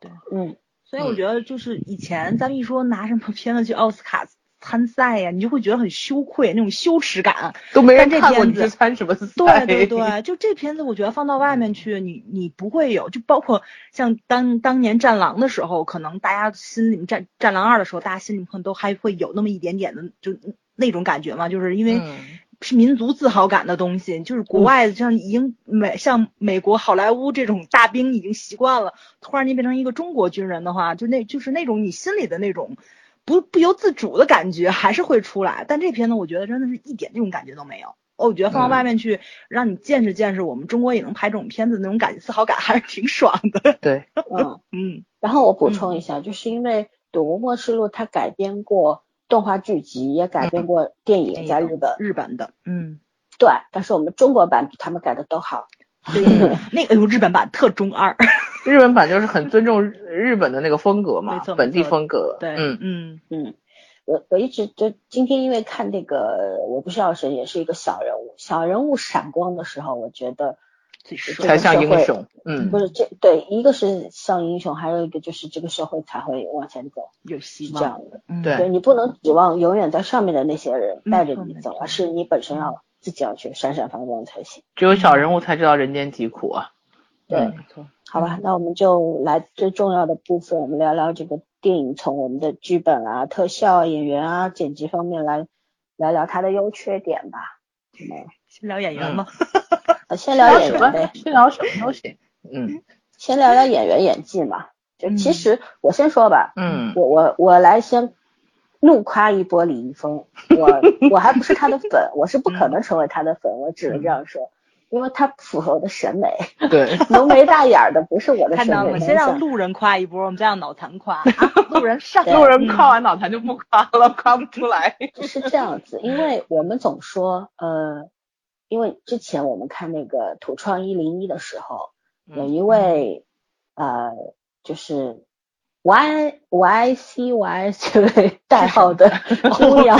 [SPEAKER 1] 对嗯，
[SPEAKER 2] 所以我觉得就是以前咱们一说拿什么片子去奥斯卡参赛呀，你就会觉得很羞愧，那种羞耻感。
[SPEAKER 3] 都没
[SPEAKER 2] 人看过你去
[SPEAKER 3] 参什么赛
[SPEAKER 2] 对对对，就这片子，我觉得放到外面去，你你不会有，就包括像当当年《战狼》的时候，可能大家心里战《战狼二》的时候，大家心里可能都还会有那么一点点的就那种感觉嘛，就是因为
[SPEAKER 3] 嗯
[SPEAKER 2] 是民族自豪感的东西，就是国外像已经美像美国好莱坞这种大兵已经习惯了，突然间变成一个中国军人的话，就那就是那种你心里的那种不不由自主的感觉还是会出来。但这片呢，我觉得真的是一点这种感觉都没有。哦，我觉得放到
[SPEAKER 3] 嗯
[SPEAKER 2] 外面去，让你见识见识我们中国也能拍这种片子，那种感自豪感还是挺爽的。
[SPEAKER 3] 对，
[SPEAKER 1] 嗯，
[SPEAKER 2] 嗯
[SPEAKER 1] 然后我补充一下，就是因为《赌博默示录》它改编过动画剧集，也改编过电影，在日本，
[SPEAKER 2] 日本的，嗯，
[SPEAKER 1] 对，但是我们中国版比他们改的都好。
[SPEAKER 2] 对，那个日本版特中二，
[SPEAKER 3] 日本版就是很尊重日日本的那个风格嘛
[SPEAKER 2] 没错，
[SPEAKER 3] 本地风格。
[SPEAKER 2] 对，
[SPEAKER 3] 嗯。
[SPEAKER 2] 嗯。
[SPEAKER 1] 嗯，我我一直就今天因为看那个《我不是药神》，也是一个小人物，小人物闪光的时候，我觉得
[SPEAKER 3] 才像英雄。嗯
[SPEAKER 1] 不是这对，一个是像英雄，还有一个就是这个社会才会往前走，
[SPEAKER 2] 有希望，
[SPEAKER 1] 是这样的。
[SPEAKER 2] 嗯
[SPEAKER 3] 对
[SPEAKER 1] 对你不能指望永远在上面的那些人带着你走，而是你本身要自己要去闪闪发光才行。
[SPEAKER 3] 只有小人物才知道人间疾苦啊。
[SPEAKER 1] 对，
[SPEAKER 3] 嗯
[SPEAKER 2] 没错，
[SPEAKER 1] 好吧，那我们就来最重要的部分，我们聊聊这个电影从我们的剧本啊、特效啊、演员啊、剪辑方面来聊聊它的优缺点吧。嗯，
[SPEAKER 2] 先聊演员吧。
[SPEAKER 1] 呃先聊演
[SPEAKER 3] 什么？
[SPEAKER 1] 员呗，？
[SPEAKER 3] 先聊什么都行。嗯。
[SPEAKER 1] 先聊聊演员演技嘛。就
[SPEAKER 2] 嗯。
[SPEAKER 1] 其实我先说吧，
[SPEAKER 3] 嗯。
[SPEAKER 1] 我我我来先怒夸一波李易峰，我我还不是他的粉，我是不可能成为他的粉，我只能这样说，因为他符合我的审美，
[SPEAKER 3] 对，
[SPEAKER 1] 浓眉大眼儿的不是我的审
[SPEAKER 2] 看到了。先让路人夸一波，我们再让脑残夸。啊！路人上，
[SPEAKER 3] 路人夸完脑残就不夸了，夸不出来。
[SPEAKER 1] 是这样子，因为我们总说，呃，因为之前我们看那个土创一零一的时候，有一位呃，就是 Y Y C Y 这位 代号的姑娘，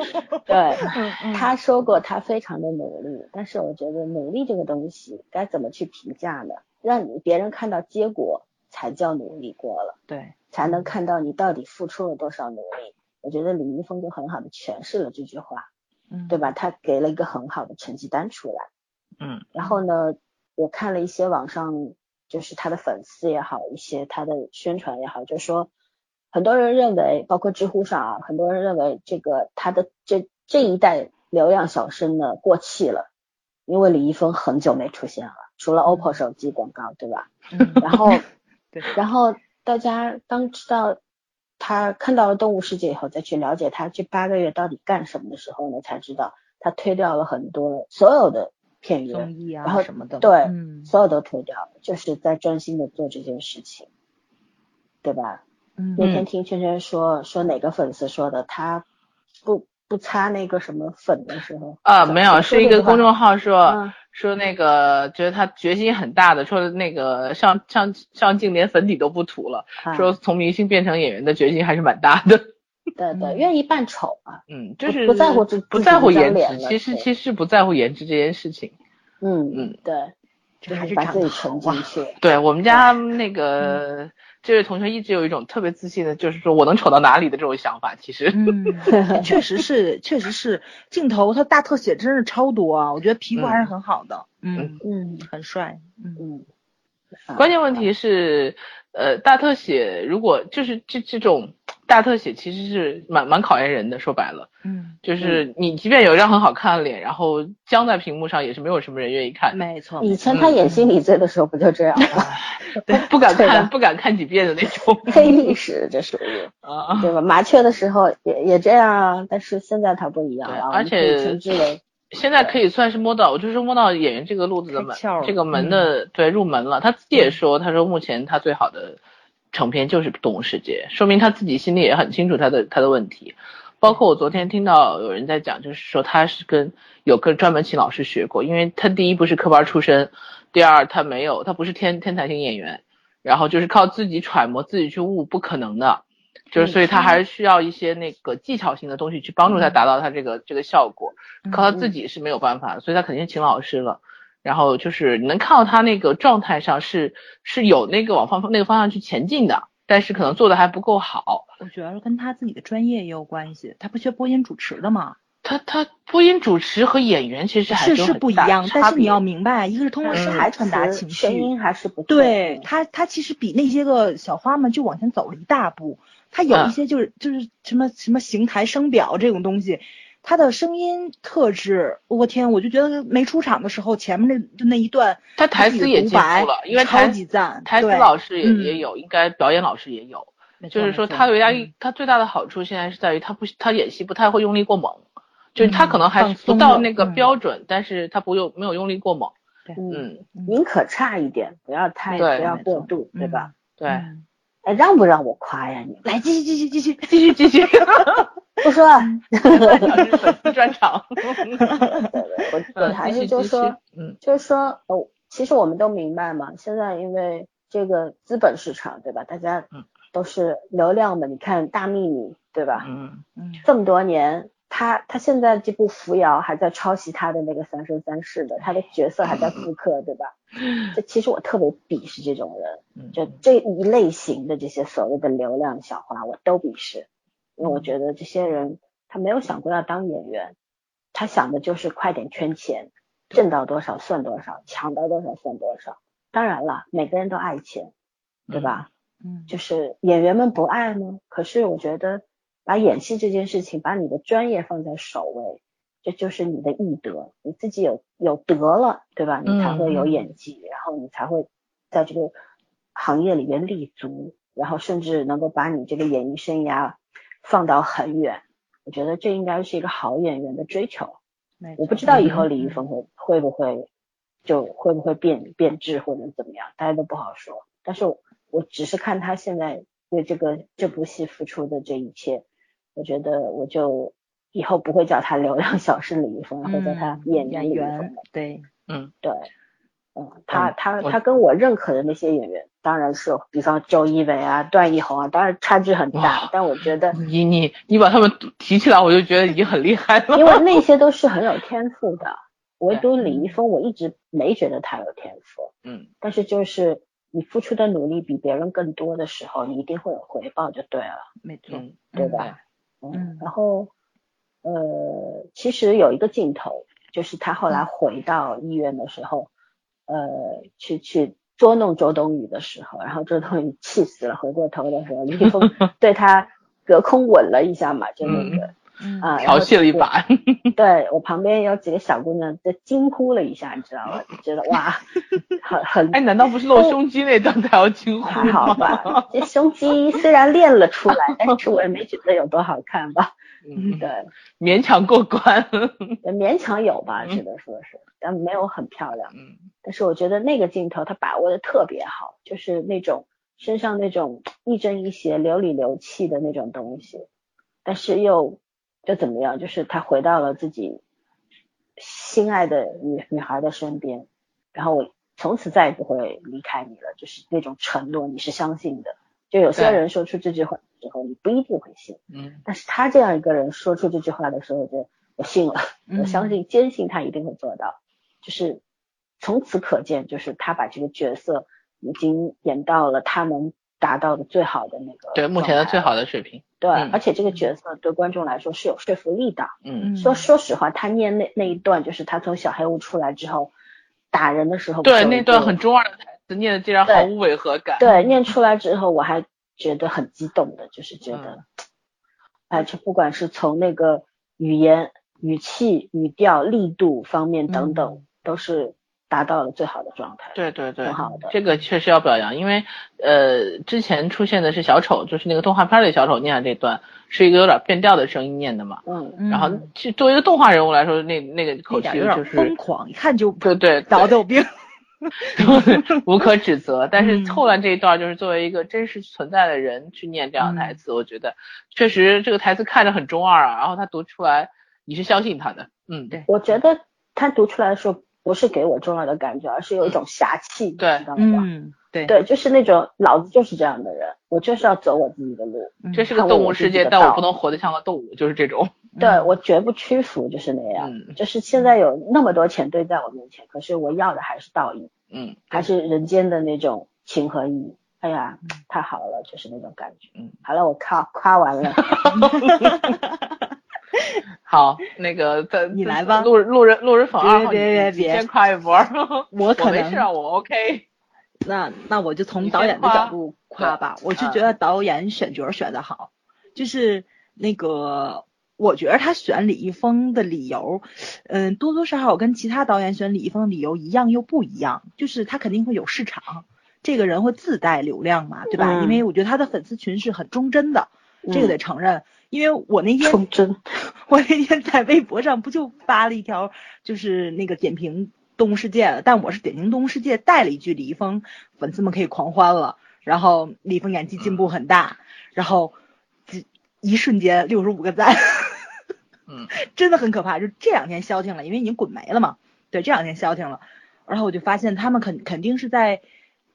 [SPEAKER 1] 对，
[SPEAKER 2] 嗯嗯
[SPEAKER 1] 她说过他非常的努力，但是我觉得努力这个东西该怎么去评价呢？让你别人看到结果才叫努力过了。
[SPEAKER 2] 对，
[SPEAKER 1] 才能看到你到底付出了多少努力。我觉得李易峰就很好的诠释了这句话，
[SPEAKER 2] 嗯
[SPEAKER 1] 对吧？他给了一个很好的成绩单出来。
[SPEAKER 3] 嗯
[SPEAKER 1] 然后呢，我看了一些网上就是他的粉丝也好，一些他的宣传也好，就说很多人认为，包括知乎上啊，很多人认为这个他的这这一代流量小生呢过气了，因为李易峰很久没出现了，除了 OPPO 手机广告，对吧？
[SPEAKER 2] 嗯
[SPEAKER 1] 然后
[SPEAKER 2] 对，
[SPEAKER 1] 然后大家当知道他看到了动物世界以后，再去了解他这八个月到底干什么的时候呢，才知道他推掉了很多所有的片
[SPEAKER 2] 综
[SPEAKER 1] 源，
[SPEAKER 2] 艺
[SPEAKER 1] 然后
[SPEAKER 2] 啊什么的，
[SPEAKER 1] 对，
[SPEAKER 2] 嗯。
[SPEAKER 1] 所有都推掉了，就是在专心的做这件事情，对吧？
[SPEAKER 2] 嗯。
[SPEAKER 1] 那天听圈圈说说哪个粉丝说的，他不不擦那个什么粉的时候
[SPEAKER 3] 啊，没有，是一个公众
[SPEAKER 1] 号，
[SPEAKER 3] 号说
[SPEAKER 1] 嗯
[SPEAKER 3] 说那个觉得他决心很大的，说那个上上上镜连粉底都不涂了，
[SPEAKER 1] 啊
[SPEAKER 3] 说从明星变成演员的决心还是蛮大的。
[SPEAKER 1] 对对，
[SPEAKER 2] 嗯
[SPEAKER 1] 愿意扮丑嘛，
[SPEAKER 3] 嗯，就是
[SPEAKER 1] 不在乎自
[SPEAKER 3] 不在乎颜值，其实其实不在乎颜值这件事情。
[SPEAKER 1] 嗯
[SPEAKER 3] 嗯，
[SPEAKER 1] 对，
[SPEAKER 2] 这还
[SPEAKER 1] 就是把自己沉进去，
[SPEAKER 3] 对我们家那个这位同学一直有一种特别自信的，就是说我能丑到哪里的这种想法。其实，
[SPEAKER 2] 嗯，确实是，确实是镜头，他大特写真是超多啊，我觉得皮肤还是很好的，嗯，
[SPEAKER 1] 嗯。
[SPEAKER 2] 很帅，嗯。
[SPEAKER 3] 关键问题是，呃，大特写如果就是这这种大特写其实是蛮蛮考验人的，说白了。
[SPEAKER 2] 嗯，
[SPEAKER 3] 就是你即便有一张很好看的脸，然后僵在屏幕上，也是没有什么人愿意看，
[SPEAKER 2] 没错，
[SPEAKER 1] 以前他演心理罪的时候不就这样吗？
[SPEAKER 3] 不不敢 看，不敢看几遍的那种。
[SPEAKER 1] 黑历史这属于
[SPEAKER 3] 啊，
[SPEAKER 1] 对吧？麻雀的时候也也这样啊，但是现在他不一样
[SPEAKER 3] 对
[SPEAKER 1] 了，
[SPEAKER 3] 而且现在可以算是摸到，我就是摸到演员这个路子的门
[SPEAKER 2] 窍，
[SPEAKER 3] 这个门的对入门了。他自己也说，他说目前他最好的成片就是《动物世界》，说明他自己心里也很清楚他的他的问题。包括我昨天听到有人在讲，就是说他是跟有个专门请老师学过，因为他第一不是科班出身，第二他没有他不是天天才型演员，然后就是靠自己揣摩自己去悟，不可能的。就是所以他还是需要一些那个技巧性的东西去帮助他达到他这个这个效果，靠他自己是没有办法的，所以他肯定请老师了。然后就是你能看到他那个状态上是是有那个往方那个方向去前进的，但是可能做的还不够好。
[SPEAKER 2] 我觉得跟他自己的专业也有关系，他不学播音主持的嘛，
[SPEAKER 3] 他他播音主持和演员其实还
[SPEAKER 2] 是是不一样，
[SPEAKER 3] 差
[SPEAKER 2] 但是你要明白，一个是通过
[SPEAKER 3] 嗯
[SPEAKER 2] 声来传达情绪，
[SPEAKER 1] 声音还是不错
[SPEAKER 2] 对他，他其实比那些个小花们就往前走了一大步。他有
[SPEAKER 3] 嗯
[SPEAKER 2] 一些就是就是什么什么形台声表这种东西，他的声音特质，我天，我就觉得没出场的时候，前面那就那一段
[SPEAKER 3] 他台词也进步了，因为
[SPEAKER 2] 超
[SPEAKER 3] 台
[SPEAKER 2] 级赞，
[SPEAKER 3] 台词老师也
[SPEAKER 2] 嗯
[SPEAKER 3] 也有，应该表演老师也有。就是说他有压
[SPEAKER 2] 嗯
[SPEAKER 3] 力，他最大的好处现在是在于他不他演戏不太会用力过猛，就是他
[SPEAKER 2] 嗯
[SPEAKER 3] 可能还不到那个
[SPEAKER 2] 嗯
[SPEAKER 3] 标准，但是他不用没有用力过猛。
[SPEAKER 1] 嗯，
[SPEAKER 3] 嗯，
[SPEAKER 1] 宁可差一点，不要太不要过度，对吧？
[SPEAKER 3] 对，
[SPEAKER 1] 让不让我夸呀你？
[SPEAKER 2] 来继续继续继续，
[SPEAKER 3] 继续继续，
[SPEAKER 1] 不说了，
[SPEAKER 3] 专场。
[SPEAKER 1] 我我
[SPEAKER 3] 嗯
[SPEAKER 1] 还是就说，
[SPEAKER 3] 嗯
[SPEAKER 1] 就是说，哦，其实我们都明白嘛，现在因为这个资本市场，对吧？大家
[SPEAKER 3] 嗯
[SPEAKER 1] 都是流量的，你看大秘密，对吧？
[SPEAKER 3] 嗯
[SPEAKER 2] 嗯
[SPEAKER 1] 这么多年，他他现在这部《扶摇》还在抄袭他的那个《三生三世》的，他的角色还在复刻，对吧？这其实我特别鄙视这种人，
[SPEAKER 3] 嗯，
[SPEAKER 1] 就这一类型的这些所谓的流量小花，我都鄙视，因为我觉得这些人他没有想过要当演员，他想的就是快点圈钱，挣到多少算多少，抢到多少算多少。当然了，每个人都爱钱，对吧？
[SPEAKER 2] 嗯
[SPEAKER 1] 就是演员们不爱吗？可是我觉得把演戏这件事情，把你的专业放在首位，这就是你的艺德，你自己有有德了，对吧？你才会有
[SPEAKER 2] 嗯
[SPEAKER 1] 演技，然后你才会在这个行业里面立足，然后甚至能够把你这个演艺生涯放到很远。我觉得这应该是一个好演员的追求。我不知道以后
[SPEAKER 2] 嗯
[SPEAKER 1] 李易峰会会不会就会不会变变质或者怎么样，大家都不好说。但是我我只是看他现在为这个这部戏付出的这一切，我觉得我就以后不会叫他流量小生李易峰，会叫他
[SPEAKER 2] 嗯
[SPEAKER 1] 演员李易峰。
[SPEAKER 2] 对，
[SPEAKER 3] 嗯
[SPEAKER 1] 对，嗯，他他他跟我认可的那些演员，当然是比方周一围啊、段奕宏啊，当然差距很大，但我觉得
[SPEAKER 3] 你你你把他们提起来，我就觉得已经很厉害了。
[SPEAKER 1] 因为 那些都是很有天赋的，唯独李易峰，我一直没觉得他有天赋。
[SPEAKER 3] 嗯
[SPEAKER 1] 但是就是你付出的努力比别人更多的时候，你一定会有回报，就对了，
[SPEAKER 2] 没错，
[SPEAKER 3] 嗯，
[SPEAKER 1] 对吧？
[SPEAKER 2] 嗯。
[SPEAKER 1] 嗯，然后呃，其实有一个镜头，就是他后来回到医院的时候，呃，去去捉弄周冬雨的时候，然后周冬雨气死了，回过头的时候，李易峰 对他隔空吻了一下嘛，就那个。
[SPEAKER 2] 嗯
[SPEAKER 1] 啊，然
[SPEAKER 3] 调戏了一把。
[SPEAKER 1] 对我旁边有几个小姑娘就惊呼了一下，你知道吗？就觉得哇，很很
[SPEAKER 3] 哎，难道不是露胸肌那段才要惊呼
[SPEAKER 1] 还好？吧？这胸肌虽然练了出来，但是我也没觉得有多好看吧？
[SPEAKER 3] 嗯，
[SPEAKER 1] 对，
[SPEAKER 3] 勉强过关。
[SPEAKER 1] 勉强有吧，
[SPEAKER 3] 嗯
[SPEAKER 1] 只能说是，但没有很漂亮。
[SPEAKER 3] 嗯
[SPEAKER 1] 但是我觉得那个镜头他把握的特别好，就是那种身上那种亦正亦邪、流里流气的那种东西，但是又就怎么样？就是他回到了自己心爱的女女孩的身边，然后我从此再也不会离开你了，就是那种承诺，你是相信的。就有些人说出这句话的时候，你不一定会信，
[SPEAKER 3] 嗯
[SPEAKER 1] 但是他这样一个人说出这句话的时候，就我信了，
[SPEAKER 2] 嗯
[SPEAKER 1] 我相信，坚信他一定会做到。就是从此可见，就是他把这个角色已经演到了他能达到的最好的那个
[SPEAKER 3] 对，目前的最好
[SPEAKER 1] 的
[SPEAKER 3] 的水平。
[SPEAKER 1] 对，
[SPEAKER 3] 嗯
[SPEAKER 1] 而且这个角色对观众来说是有说服力的。
[SPEAKER 3] 嗯，
[SPEAKER 1] 说说实话，他念那那一段，就是他从小黑屋出来之后打人的时候，
[SPEAKER 3] 对，那段很中二的台词，念的竟然毫无违和感。
[SPEAKER 1] 对，念出来之后我还觉得很激动的，就是觉
[SPEAKER 3] 嗯
[SPEAKER 1] 得，哎，就不管是从那个语言、语气、语调、力度方面等等，都是达到了最好的状态。
[SPEAKER 3] 对对对
[SPEAKER 1] 挺好的，
[SPEAKER 3] 这个确实要表扬，因为呃，之前出现的是小丑，就是那个动画片里小丑念的这段，是一个有点变调的声音念的嘛。
[SPEAKER 1] 嗯，
[SPEAKER 2] 嗯
[SPEAKER 3] 然后，其实作为一个动画人物来说，那那个口
[SPEAKER 2] 那点有点
[SPEAKER 3] 气就是
[SPEAKER 2] 疯狂，一看就
[SPEAKER 3] 对对对
[SPEAKER 2] 脑子有病。
[SPEAKER 3] 无可指责。但是
[SPEAKER 2] 嗯
[SPEAKER 3] 后来这一段就是作为一个真实存在的人去念这样的台词，我觉得确实这个台词看着很中二啊，然后他读出来你是相信他的，嗯，
[SPEAKER 2] 对
[SPEAKER 1] 我觉得他读出来的时候，不是给我重要的感觉，而是有一种侠气，
[SPEAKER 3] 对
[SPEAKER 1] 你知道吗？
[SPEAKER 2] 嗯，对，
[SPEAKER 1] 对，就是那种老子就是这样的人，我就是要走我自己的路，
[SPEAKER 2] 嗯
[SPEAKER 3] 这是个动物世界，但我不能活得像个动物，就是这种。
[SPEAKER 1] 对我绝不屈服，就是那样。
[SPEAKER 3] 嗯
[SPEAKER 1] 就是现在有那么多钱堆在我面前，可是我要的还是道义，
[SPEAKER 3] 嗯，
[SPEAKER 1] 还是人间的那种情和义。哎呀，太好了，就是那种感觉。
[SPEAKER 3] 嗯，
[SPEAKER 1] 好了，我夸夸完了。
[SPEAKER 3] 好，那个在
[SPEAKER 2] 你来吧
[SPEAKER 3] 路路人路人粉二号，
[SPEAKER 2] 别别别别
[SPEAKER 3] 先夸一波。
[SPEAKER 2] 我可能
[SPEAKER 3] 没事啊，我 OK。
[SPEAKER 2] 那那我就从导演的角度夸吧，我就
[SPEAKER 3] 嗯
[SPEAKER 2] 觉得导演选角选的好，就是那个我觉得他选李易峰的理由，嗯，多多少少跟其他导演选李易峰的理由一样又不一样，就是他肯定会有市场，这个人会自带流量嘛，对吧？
[SPEAKER 1] 嗯
[SPEAKER 2] 因为我觉得他的粉丝群是很忠贞的，这个得承认。因为我那天我那天在微博上不就发了一条，就是那个点评《动物世界》的，但我是点评《动物世界》带了一句李易峰，粉丝们可以狂欢了。然后李易峰演技进步很大，然后一一瞬间六十五个赞，
[SPEAKER 3] 嗯，
[SPEAKER 2] 真的很可怕。就这两天消停了，因为已经滚没了嘛。对，这两天消停了，然后我就发现他们肯肯定是在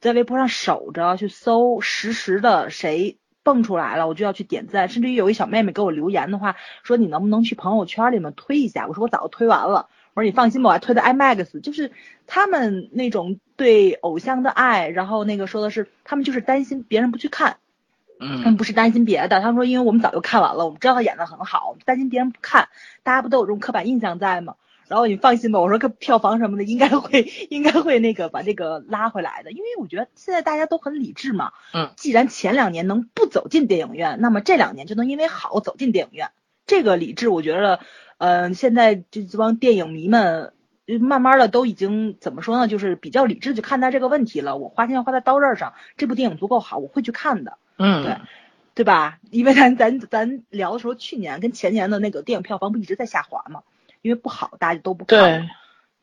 [SPEAKER 2] 在微博上守着去搜实时的谁蹦出来了，我就要去点赞。甚至于有一小妹妹给我留言的话，说你能不能去朋友圈里面推一下？我说我早就推完了。我说你放心吧，我还推的 IMAX，就是他们那种对偶像的爱，然后那个说的是他们就是担心别人不去看，嗯他们
[SPEAKER 3] 嗯
[SPEAKER 2] 不是担心别的，他们说因为我们早就看完了，我们知道他演的很好，我们担心别人不看，大家不都有这种刻板印象在吗？然后你放心吧，我说个票房什么的应该会应该会那个把这个拉回来的，因为我觉得现在大家都很理智嘛。
[SPEAKER 3] 嗯，
[SPEAKER 2] 既然前两年能不走进电影院，那么这两年就能因为好走进电影院。这个理智，我觉得，呃，现在这这帮电影迷们，呃慢慢的都已经怎么说呢，就是比较理智去看待这个问题了。我花钱要花在刀刃上，这部电影足够好，我会去看的。
[SPEAKER 3] 嗯，
[SPEAKER 2] 对对吧？因为咱咱咱聊的时候，去年跟前年的那个电影票房不一直在下滑嘛，因为不好，大家都不看
[SPEAKER 3] 对。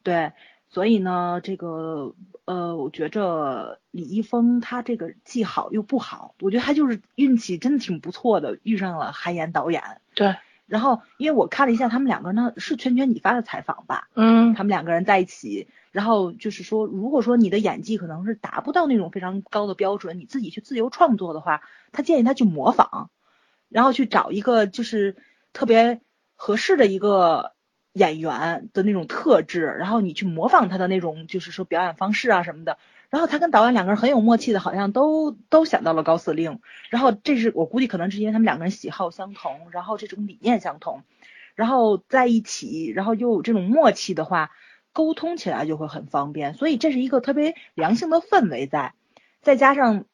[SPEAKER 2] 对，所以呢，这个呃，我觉着李易峰他这个既好又不好，我觉得他就是运气真的挺不错的，遇上了韩延导演。
[SPEAKER 3] 对，
[SPEAKER 2] 然后因为我看了一下他们两个人呢是圈圈你发的采访吧，
[SPEAKER 3] 嗯
[SPEAKER 2] 他们两个人在一起，然后就是说，如果说你的演技可能是达不到那种非常高的标准，你自己去自由创作的话，他建议他去模仿，然后去找一个就是特别合适的一个演员的那种特质，然后你去模仿他的那种就是说表演方式啊什么的。然后他跟导演两个人很有默契的，好像都都想到了高司令。然后这是我估计可能是因为他们两个人喜好相同，然后这种理念相同，然后在一起，然后又有这种默契的话，沟通起来就会很方便。所以这是一个特别良性的氛围在，再加上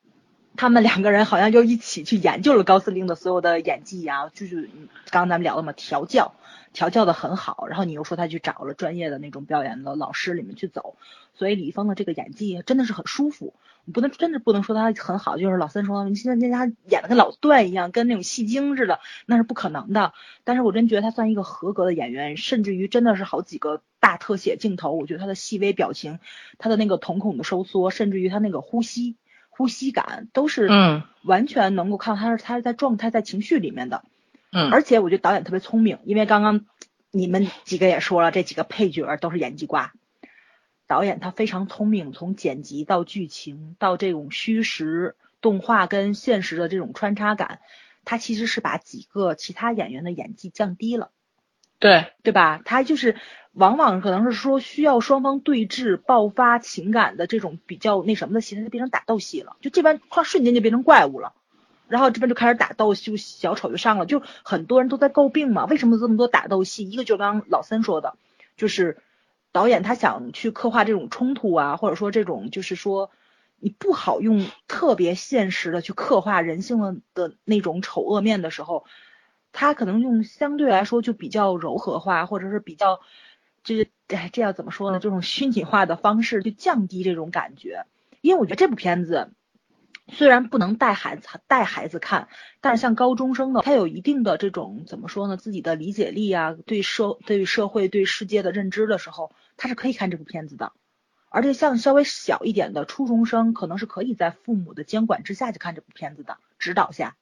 [SPEAKER 2] 他们两个人好像又一起去研究了高司令的所有的演技呀、就是刚刚咱们聊了嘛，调教调教的很好。然后你又说他去找了专业的那种表演的老师里面去走，所以李易峰的这个演技真的是很舒服。你不能真的不能说他很好，就是老三说你现在他演的跟老段一样，跟那种戏精似的，那是不可能的。但是我真觉得他算一个合格的演员，甚至于真的是好几个大特写镜头，我觉得他的细微表情，他的那个瞳孔的收缩，甚至于他那个呼吸呼吸感，都是
[SPEAKER 3] 嗯
[SPEAKER 2] 完全能够看到他是他是在状态在情绪里面的。
[SPEAKER 3] 嗯，
[SPEAKER 2] 而且我觉得导演特别聪明，因为刚刚你们几个也说了，这几个配角都是演技挂。导演他非常聪明，从剪辑到剧情到这种虚实动画跟现实的这种穿插感，他其实是把几个其他演员的演技降低了。
[SPEAKER 3] 对
[SPEAKER 2] 对吧？他就是往往可能是说需要双方对峙、爆发情感的这种比较那什么的戏，它就变成打斗戏了。就这边突然瞬间就变成怪物了，然后这边就开始打斗，就小丑就上了。就很多人都在诟病嘛，为什么这么多打斗戏？一个就是刚刚老三说的，就是导演他想去刻画这种冲突啊，或者说这种就是说你不好用特别现实的去刻画人性的的那种丑恶面的时候。他可能用相对来说就比较柔和化，或者是比较，就是哎，这要怎么说呢？这种虚拟化的方式，去降低这种感觉。因为我觉得这部片子虽然不能带孩子带孩子看，但是像高中生的，他有一定的这种怎么说呢？自己的理解力啊，对社对社会对世界的认知的时候，他是可以看这部片子的。而且像稍微小一点的初中生，可能是可以在父母的监管之下去看这部片子的指导下，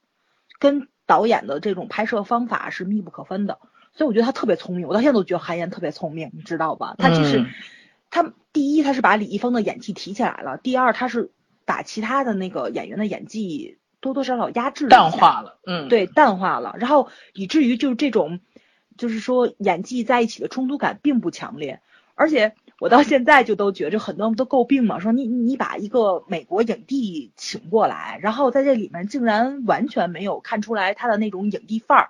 [SPEAKER 2] 跟。导演的这种拍摄方法是密不可分的，所以我觉得他特别聪明。我到现在都觉得韩延特别聪明，你知道吧？他就是他第一，他是把李易峰的演技提起来了；第二，他是把其他的那个演员的演技多多少少压制
[SPEAKER 3] 淡化了。嗯，
[SPEAKER 2] 对，淡化了。然后以至于就是这种，就是说演技在一起的冲突感并不强烈，而且。我到现在就都觉着很多人都诟病嘛，说你你把一个美国影帝请过来，然后在这里面竟然完全没有看出来他的那种影帝范儿。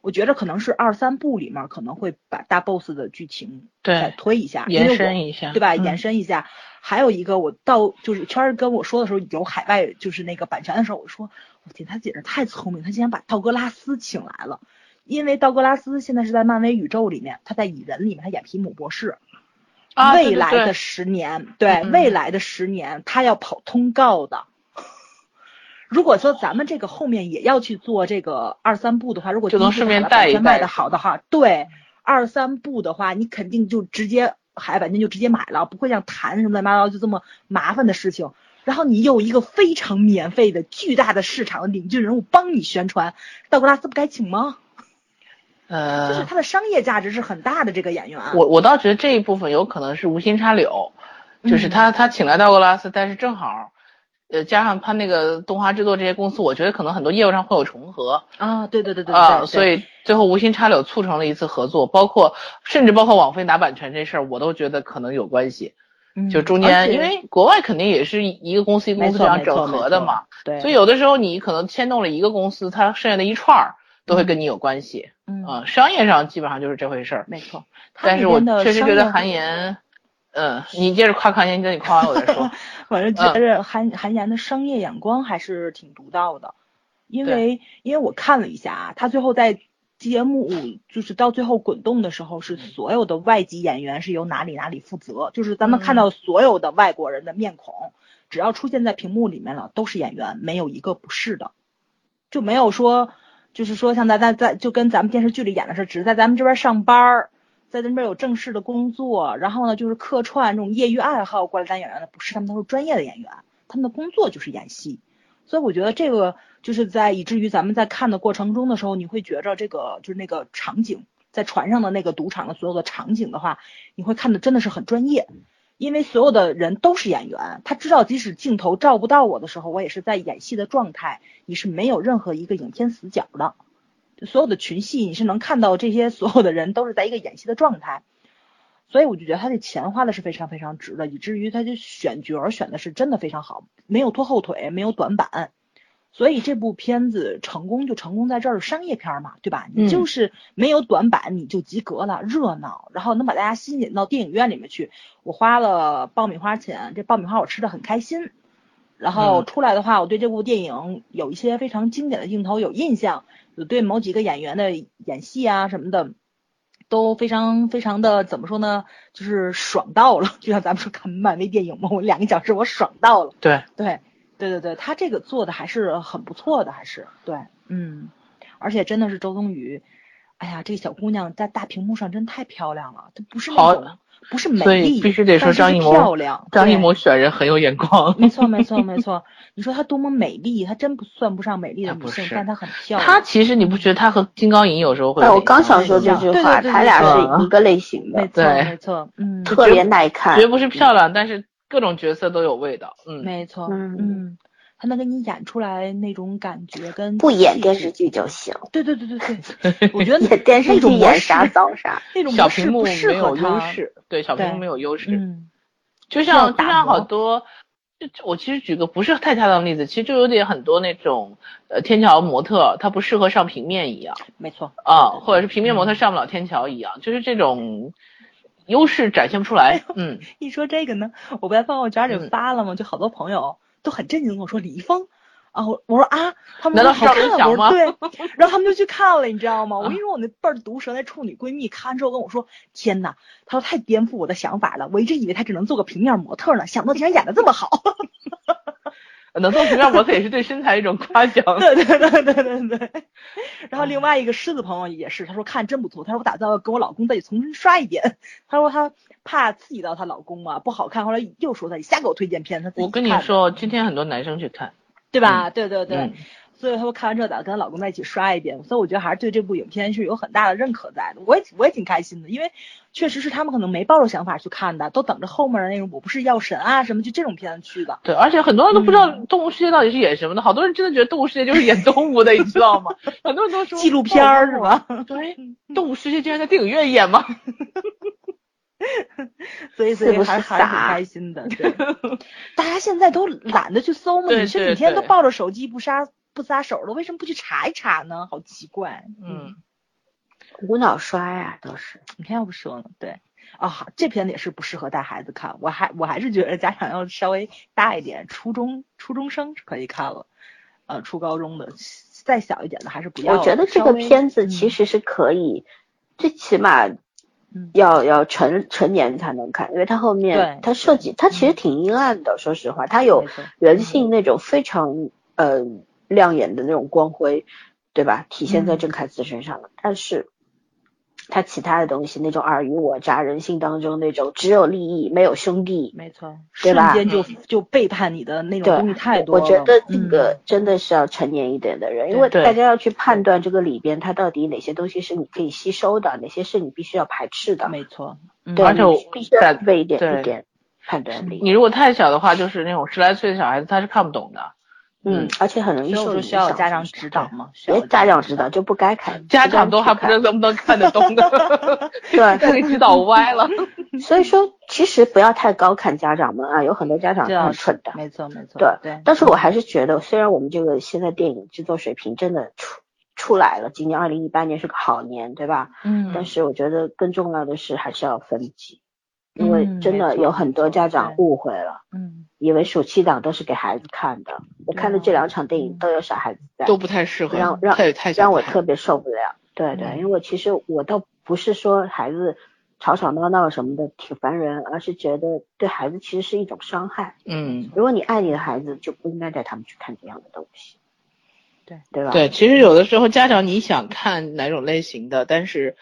[SPEAKER 2] 我觉得可能是二三部里面可能会把大 boss 的剧情再推一下，
[SPEAKER 3] 延伸一下，
[SPEAKER 2] 对吧？延伸一下。还有一个，我到就是圈儿跟我说的时候，有海外就是那个版权的时候，我说我天，他简直太聪明，他竟然把道格拉斯请来了，因为道格拉斯现在是在漫威宇宙里面，他在蚁人里面他演皮姆博士。未来的十年，
[SPEAKER 3] 对
[SPEAKER 2] 未来的十年，他要跑通告的。如果说咱们这个后面也要去做这个二三部的话，如果
[SPEAKER 3] 就能顺便带一
[SPEAKER 2] 带，卖的好的话，对二三部的话，你肯定就直接海外版权就直接买了，不会像谈什么乱七八糟就这么麻烦的事情。然后你有一个非常免费的巨大的市场的领军人物帮你宣传，道格拉斯不该请吗？
[SPEAKER 3] 呃，
[SPEAKER 2] 就是他的商业价值是很大的这个演员。
[SPEAKER 3] 我我倒觉得这一部分有可能是无心插柳，就是他他请来道格拉斯，但是正好，呃，加上他那个动画制作这些公司，我觉得可能很多业务上会有重合。
[SPEAKER 2] 啊，对对对对
[SPEAKER 3] 啊，所以最后无心插柳促成了一次合作，包括甚至包括网飞拿版权这事儿，我都觉得可能有关系。
[SPEAKER 2] 嗯，
[SPEAKER 3] 就中间因为国外肯定也是一个公司一个公司这样整合的嘛，
[SPEAKER 2] 对，
[SPEAKER 3] 所以有的时候你可能牵动了一个公司，它剩下的一串儿都会跟你有关系。嗯，商业上基本上就是这回事儿，
[SPEAKER 2] 没错。
[SPEAKER 3] 但是我确实觉得韩岩，嗯，你接着夸韩延，等你夸完我再说。
[SPEAKER 2] 反正觉得韩韩岩的商业眼光还是挺独到的，因为因为我看了一下啊，他最后在节目就是到最后滚动的时候，是所有的外籍演员是由哪里哪里负责，就是咱们看到所有的外国人的面孔，只要出现在屏幕里面了，都是演员，没有一个不是的，就没有说。就是说，像咱咱在就跟咱们电视剧里演的是，只是在咱们这边上班儿，在那边有正式的工作，然后呢就是客串这种业余爱好过来当演员的，不是，他们都是专业的演员，他们的工作就是演戏。所以我觉得这个就是在以至于咱们在看的过程中的时候，你会觉着这个就是那个场景，在船上的那个赌场的所有的场景的话，你会看的真的是很专业。因为所有的人都是演员，他知道即使镜头照不到我的时候，我也是在演戏的状态。你是没有任何一个影片死角的，所有的群戏你是能看到这些所有的人都是在一个演戏的状态。所以我就觉得他的钱花的是非常非常值的，以至于他就选角选的是真的非常好，没有拖后腿，没有短板。所以这部片子成功就成功在这儿，商业片嘛，对吧？你就是没有短板，你就及格了，热闹，然后能把大家吸引到电影院里面去。我花了爆米花钱，这爆米花我吃的很开心。然后出来的话，我对这部电影有一些非常经典的镜头有印象，有对某几个演员的演戏啊什么的都非常非常的怎么说呢？就是爽到了，就像咱们说看漫威电影嘛，我两个小时我爽到了。
[SPEAKER 3] 对
[SPEAKER 2] 对。对对对，他这个做的还是很不错的，还是对，嗯，而且真的是周冬雨，哎呀，这个小姑娘在大屏幕上真太漂亮了，她不是那
[SPEAKER 3] 好
[SPEAKER 2] 种不是美丽，
[SPEAKER 3] 必须得说张艺谋
[SPEAKER 2] 漂亮，
[SPEAKER 3] 张艺谋选人很有眼光。
[SPEAKER 2] 没错，没错，没错。你说她多么美丽，她真不算不上美丽的女性，
[SPEAKER 3] 她不是
[SPEAKER 2] 但她很漂亮。
[SPEAKER 3] 她其实你不觉得她和金刚银有时候会有
[SPEAKER 1] 哎，我刚想说这句话，他俩是一个类型的，
[SPEAKER 2] 没错，
[SPEAKER 3] 对
[SPEAKER 2] 没错，嗯，
[SPEAKER 1] 特别耐看。
[SPEAKER 3] 绝不是漂亮，但是各种角色都有味道。嗯，
[SPEAKER 2] 没错，
[SPEAKER 1] 嗯
[SPEAKER 2] 嗯，他能给你演出来那种感觉跟
[SPEAKER 1] 不演电视剧就行，
[SPEAKER 2] 对对对对对，我觉得
[SPEAKER 1] 演电视剧演啥造啥。
[SPEAKER 2] 那种
[SPEAKER 3] 小屏幕没有
[SPEAKER 2] 适合
[SPEAKER 3] 优势，对小屏幕没有优势。
[SPEAKER 2] 嗯，
[SPEAKER 3] 就像就像好多，就我其实举个不是太恰当的例子，其实就有点很多那种呃天桥模特，他不适合上平面一样
[SPEAKER 2] 没错，
[SPEAKER 3] 啊，或者是平面模特
[SPEAKER 2] 嗯
[SPEAKER 3] 上不了天桥一样，就是这种优势展现不出来。嗯，
[SPEAKER 2] 一说这个呢，我不在朋友圈里
[SPEAKER 3] 嗯
[SPEAKER 2] 发了吗？就好多朋友都很震惊地跟我说李易峰。啊，我我说啊，他们
[SPEAKER 3] 难道
[SPEAKER 2] 好看啊，
[SPEAKER 3] 文祥吗
[SPEAKER 2] 对，然后他们就去看了，你知道吗？我跟你说，我那倍儿毒舌那处女闺蜜看完之后跟我说，天呐，她说太颠覆我的想法了，我一直以为她只能做个平面模特呢，想不到竟然演的这么好。
[SPEAKER 3] 能做平面模特也是对身材一种夸奖。
[SPEAKER 2] 对对对对对对。然后另外一个狮子朋友也是，他说看真不错，他说我打算要跟我老公再去重新刷一遍，他说他怕刺激到她老公嘛，不好看，后来又说他你瞎给我推荐片，他自己
[SPEAKER 3] 我跟你，说，今天很多男生去看，
[SPEAKER 2] 对吧？对对对。
[SPEAKER 3] 嗯
[SPEAKER 2] 所以她说看完之后打算跟她老公在一起刷一遍，所以我觉得还是对这部影片是有很大的认可在的。我也我也挺开心的，因为确实是他们可能没抱着想法去看的，都等着后面的那种我不是药神啊什么就这种片子去的。
[SPEAKER 3] 对，而且很多人都不知道
[SPEAKER 2] 嗯《
[SPEAKER 3] 动物世界》到底是演什么的，好多人真的觉得《动物世界》就是演动物的，你知道吗？很多人都说
[SPEAKER 2] 纪录片儿是吧？
[SPEAKER 3] 对，《动物世界》竟然在电影院演吗？
[SPEAKER 2] 所以所以
[SPEAKER 1] 是不是
[SPEAKER 2] 还还是挺开心的。对，大家现在都懒得去搜嘛，你是
[SPEAKER 3] 对
[SPEAKER 2] 每天都抱着手机不撒不撒手了，为什么不去查一查呢？好奇怪。
[SPEAKER 3] 嗯，
[SPEAKER 1] 无脑刷呀，都是。
[SPEAKER 2] 你看要不说呢？对。哦、好，这片也是不适合带孩子看，我还我还是觉得家长要稍微大一点，初中初中生是可以看了，呃，初高中的再小一点的还是不要。
[SPEAKER 1] 我觉得这个片子其
[SPEAKER 2] 嗯
[SPEAKER 1] 实是可以，最起码
[SPEAKER 2] 嗯
[SPEAKER 1] 要要成成年才能看，因为它后面它设计它其实挺阴暗的，说实话，它有人性那种非常呃亮眼的那种光辉，对吧？体现在
[SPEAKER 2] 嗯
[SPEAKER 1] 郑恺慈身上了，但是。他其他的东西，那种尔虞我诈、人性当中那种只有利益没有兄弟，
[SPEAKER 2] 没错，
[SPEAKER 1] 对吧
[SPEAKER 2] 瞬间就
[SPEAKER 3] 嗯
[SPEAKER 2] 就背叛你的那种东西太多了。
[SPEAKER 1] 我觉得这个
[SPEAKER 2] 嗯
[SPEAKER 1] 真的是要成年一点的人，因为大家要去判断这个里边他到底哪些东西是你可以吸收的，哪些是你必须要排斥的。
[SPEAKER 2] 没错，嗯
[SPEAKER 1] 对，
[SPEAKER 3] 而且
[SPEAKER 1] 必须要
[SPEAKER 3] 在
[SPEAKER 1] 具备一点一点判断力。
[SPEAKER 3] 你如果太小的话，就是那种十来岁的小孩子，他是看不懂的。
[SPEAKER 1] 嗯，而且很容易受影响。
[SPEAKER 2] 需要家长指导吗，需
[SPEAKER 1] 别
[SPEAKER 2] 要
[SPEAKER 1] 家长指导，就不该看，
[SPEAKER 3] 家长都还不知。能不能看得懂的
[SPEAKER 1] 对
[SPEAKER 3] 给指导歪了。
[SPEAKER 1] 所以说，其实不要太高看家长们啊，有很多家长
[SPEAKER 2] 这样
[SPEAKER 1] 很蠢的。
[SPEAKER 2] 没错没错，
[SPEAKER 1] 对
[SPEAKER 2] 对。
[SPEAKER 1] 但是我还是觉得，虽然我们这个现在电影制作水平真的出出来了，今年二零一八年是个好年，对吧？
[SPEAKER 2] 嗯，
[SPEAKER 1] 但是我觉得更重要的是还是要分级，因为
[SPEAKER 2] 嗯
[SPEAKER 1] 真的有很多家长误会了，
[SPEAKER 2] 嗯
[SPEAKER 1] 以为暑期档都是给孩子看的。我看的这两场电影
[SPEAKER 2] 嗯
[SPEAKER 1] 都有小孩子在，
[SPEAKER 3] 都不太适合，
[SPEAKER 1] 让让让我特别受不了。对对，
[SPEAKER 2] 嗯
[SPEAKER 1] 因为其实我倒不是说孩子吵吵闹闹什么的挺烦人，而是觉得对孩子其实是一种伤害。
[SPEAKER 3] 嗯，
[SPEAKER 1] 如果你爱你的孩子，就不应该带他们去看这样的东西。
[SPEAKER 2] 对
[SPEAKER 1] 对吧？
[SPEAKER 3] 对，其实有的时候家长你想看哪种类型的，但是。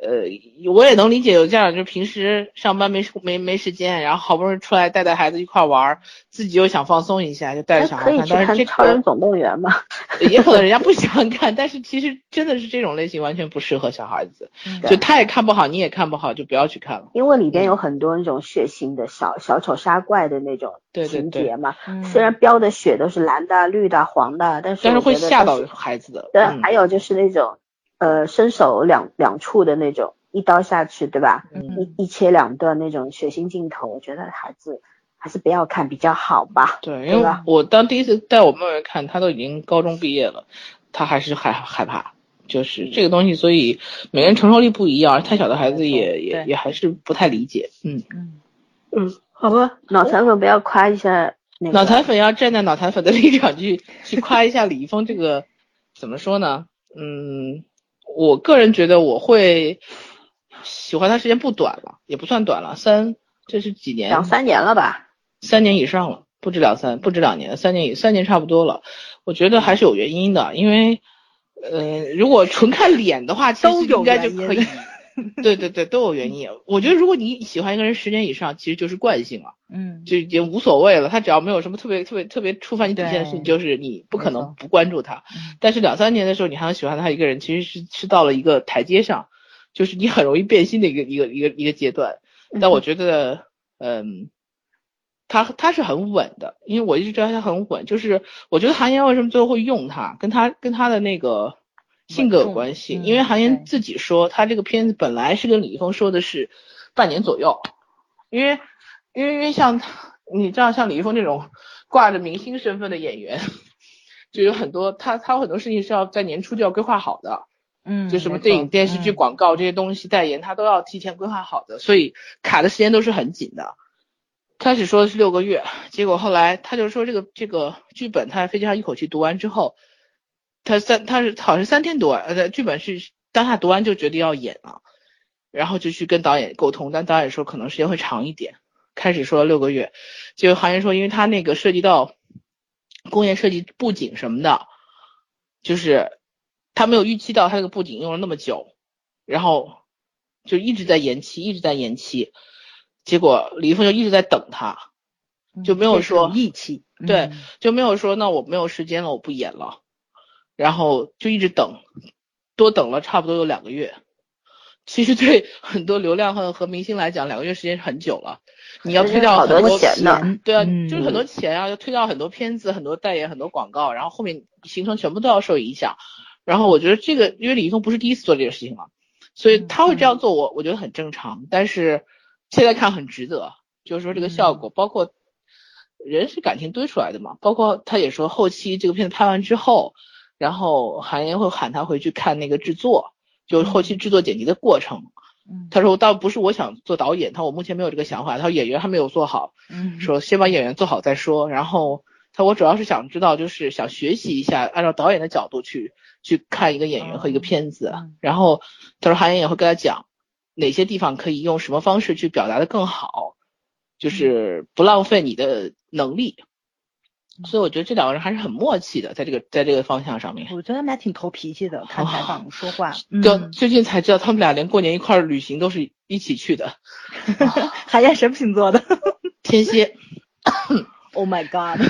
[SPEAKER 3] 呃，我也能理解有家长就平时上班没没没时间，然后好不容易出来带带孩子一块玩，自己又想放松一下，就带着小孩看。但是这
[SPEAKER 1] 去看《超人
[SPEAKER 3] 个
[SPEAKER 1] 总动员》嘛。
[SPEAKER 3] 也可能人家不喜欢看，但是其实真的是这种类型完全不适合小孩子，
[SPEAKER 2] 嗯
[SPEAKER 3] 就他也看不好，你也看不好，就不要去看了。
[SPEAKER 1] 因为里边有很多那种血腥的小小丑杀怪的那种情节嘛，
[SPEAKER 2] 嗯
[SPEAKER 1] 虽然标的血都是蓝的、绿的、黄的，但是
[SPEAKER 3] 但是会吓到孩子的。
[SPEAKER 1] 对，
[SPEAKER 3] 嗯
[SPEAKER 1] 还有就是那种呃伸手两两处的那种，一刀下去，对吧？
[SPEAKER 3] 嗯
[SPEAKER 1] 一一切两段那种血腥镜头，我觉得孩子还是不要看比较好吧。
[SPEAKER 3] 对，因为我当第一次带我妹妹看，她都已经高中毕业了，她还是害害怕，就是这个东西，所以每个人承受力不一样，太小的孩子也也也还是不太理解。嗯，
[SPEAKER 2] 嗯
[SPEAKER 1] 嗯，好吧，脑残粉不要夸一下那个
[SPEAKER 3] 脑残粉要站在脑残粉的立场去去夸一下李易峰这个，怎么说呢？嗯，我个人觉得我会喜欢他时间不短了，也不算短了，三这是几年？
[SPEAKER 1] 两三年了吧？
[SPEAKER 3] 三年以上了，不止两三，不止两年，三年以三年差不多了。我觉得还是有原因的，因为呃，如果纯看脸的话，其
[SPEAKER 2] 都有
[SPEAKER 3] 实应该就可以。对对对，都有原因。我觉得如果你喜欢一个人十年以上，其实就是惯性了，
[SPEAKER 2] 嗯，
[SPEAKER 3] 就已经无所谓了。他只要没有什么特别特别特别触犯你底线的事情，就是你不可能不关注他。
[SPEAKER 2] 嗯
[SPEAKER 3] 但是两三年的时候，你还能喜欢他一个人，其实是是到了一个台阶上，就是你很容易变心的一个 一个一个一个阶段。但我觉得，嗯，他他是很稳的，因为我一直知道他很稳。就是我觉得韩延为什么最后会用他，跟他跟他的那个性格有关系。因为韩
[SPEAKER 2] 嗯
[SPEAKER 3] 延自己说，他这个片子本来是跟李易峰说的是半年左右，因为因为因为像你知道像李易峰这种挂着明星身份的演员，就有很多他他有很多事情是要在年初就要规划好的。
[SPEAKER 2] 嗯，
[SPEAKER 3] 就什么电影、电视剧、
[SPEAKER 2] 嗯
[SPEAKER 3] 广告这些东西代言，他都要提前规划好的，所以卡的时间都是很紧的。开始说的是六个月，结果后来他就说这个这个剧本他在飞机上一口气读完之后，他三他是好像是三天读完，呃，剧本是当下读完就决定要演了，然后就去跟导演沟通，但导演说可能时间会长一点，开始说六个月，结果韩延说因为他那个涉及到工业设计布景什么的，就是他没有预期到他那个布景用了那么久，然后就一直在延期，一直在延期，结果李易峰就一直在等他，就没有说
[SPEAKER 2] 义气，
[SPEAKER 3] 对
[SPEAKER 2] 嗯。
[SPEAKER 3] 就没有说那我没有时间了，我不演了，然后就一直等，多等了差不多有两个月。其实对很多流量和和明星来讲，两个月时间是很久了。你要推掉很多
[SPEAKER 1] 钱呢
[SPEAKER 3] 对啊，
[SPEAKER 2] 嗯
[SPEAKER 3] 就是很多钱啊，要推掉很多片子、很多代言、很多广告，然后后面行程全部都要受影响。然后我觉得这个，因为李易峰不是第一次做这个事情了，所以他会这样做，我我觉得很正常。但是现在看很值得，就是说这个效果，包括人是感情堆出来的嘛，包括他也说后期这个片子拍完之后，然后韩延会喊他回去看那个制作，就是后期制作剪辑的过程。
[SPEAKER 2] 嗯
[SPEAKER 3] 他说倒不是我想做导演，他说我目前没有这个想法，他说演员还没有做好，
[SPEAKER 2] 嗯
[SPEAKER 3] 说先把演员做好再说。然后他我主要是想知道，就是想学习一下，按照导演的角度去去看一个演员和一个片子。
[SPEAKER 2] 嗯
[SPEAKER 3] 然后他说韩延也会跟他讲哪些地方可以用什么方式去表达的更好，就是不浪费你的能力。所以我觉得这两个人还是很默契的，在这个在这个方向上面。
[SPEAKER 2] 我觉得他们俩挺投脾气的，看采访说话，
[SPEAKER 3] 就
[SPEAKER 2] 嗯，
[SPEAKER 3] 最近才知道，他们俩连过年一块儿旅行都是一起去的。
[SPEAKER 2] 海燕什么星座的
[SPEAKER 3] 天蝎
[SPEAKER 2] ，？Oh my god，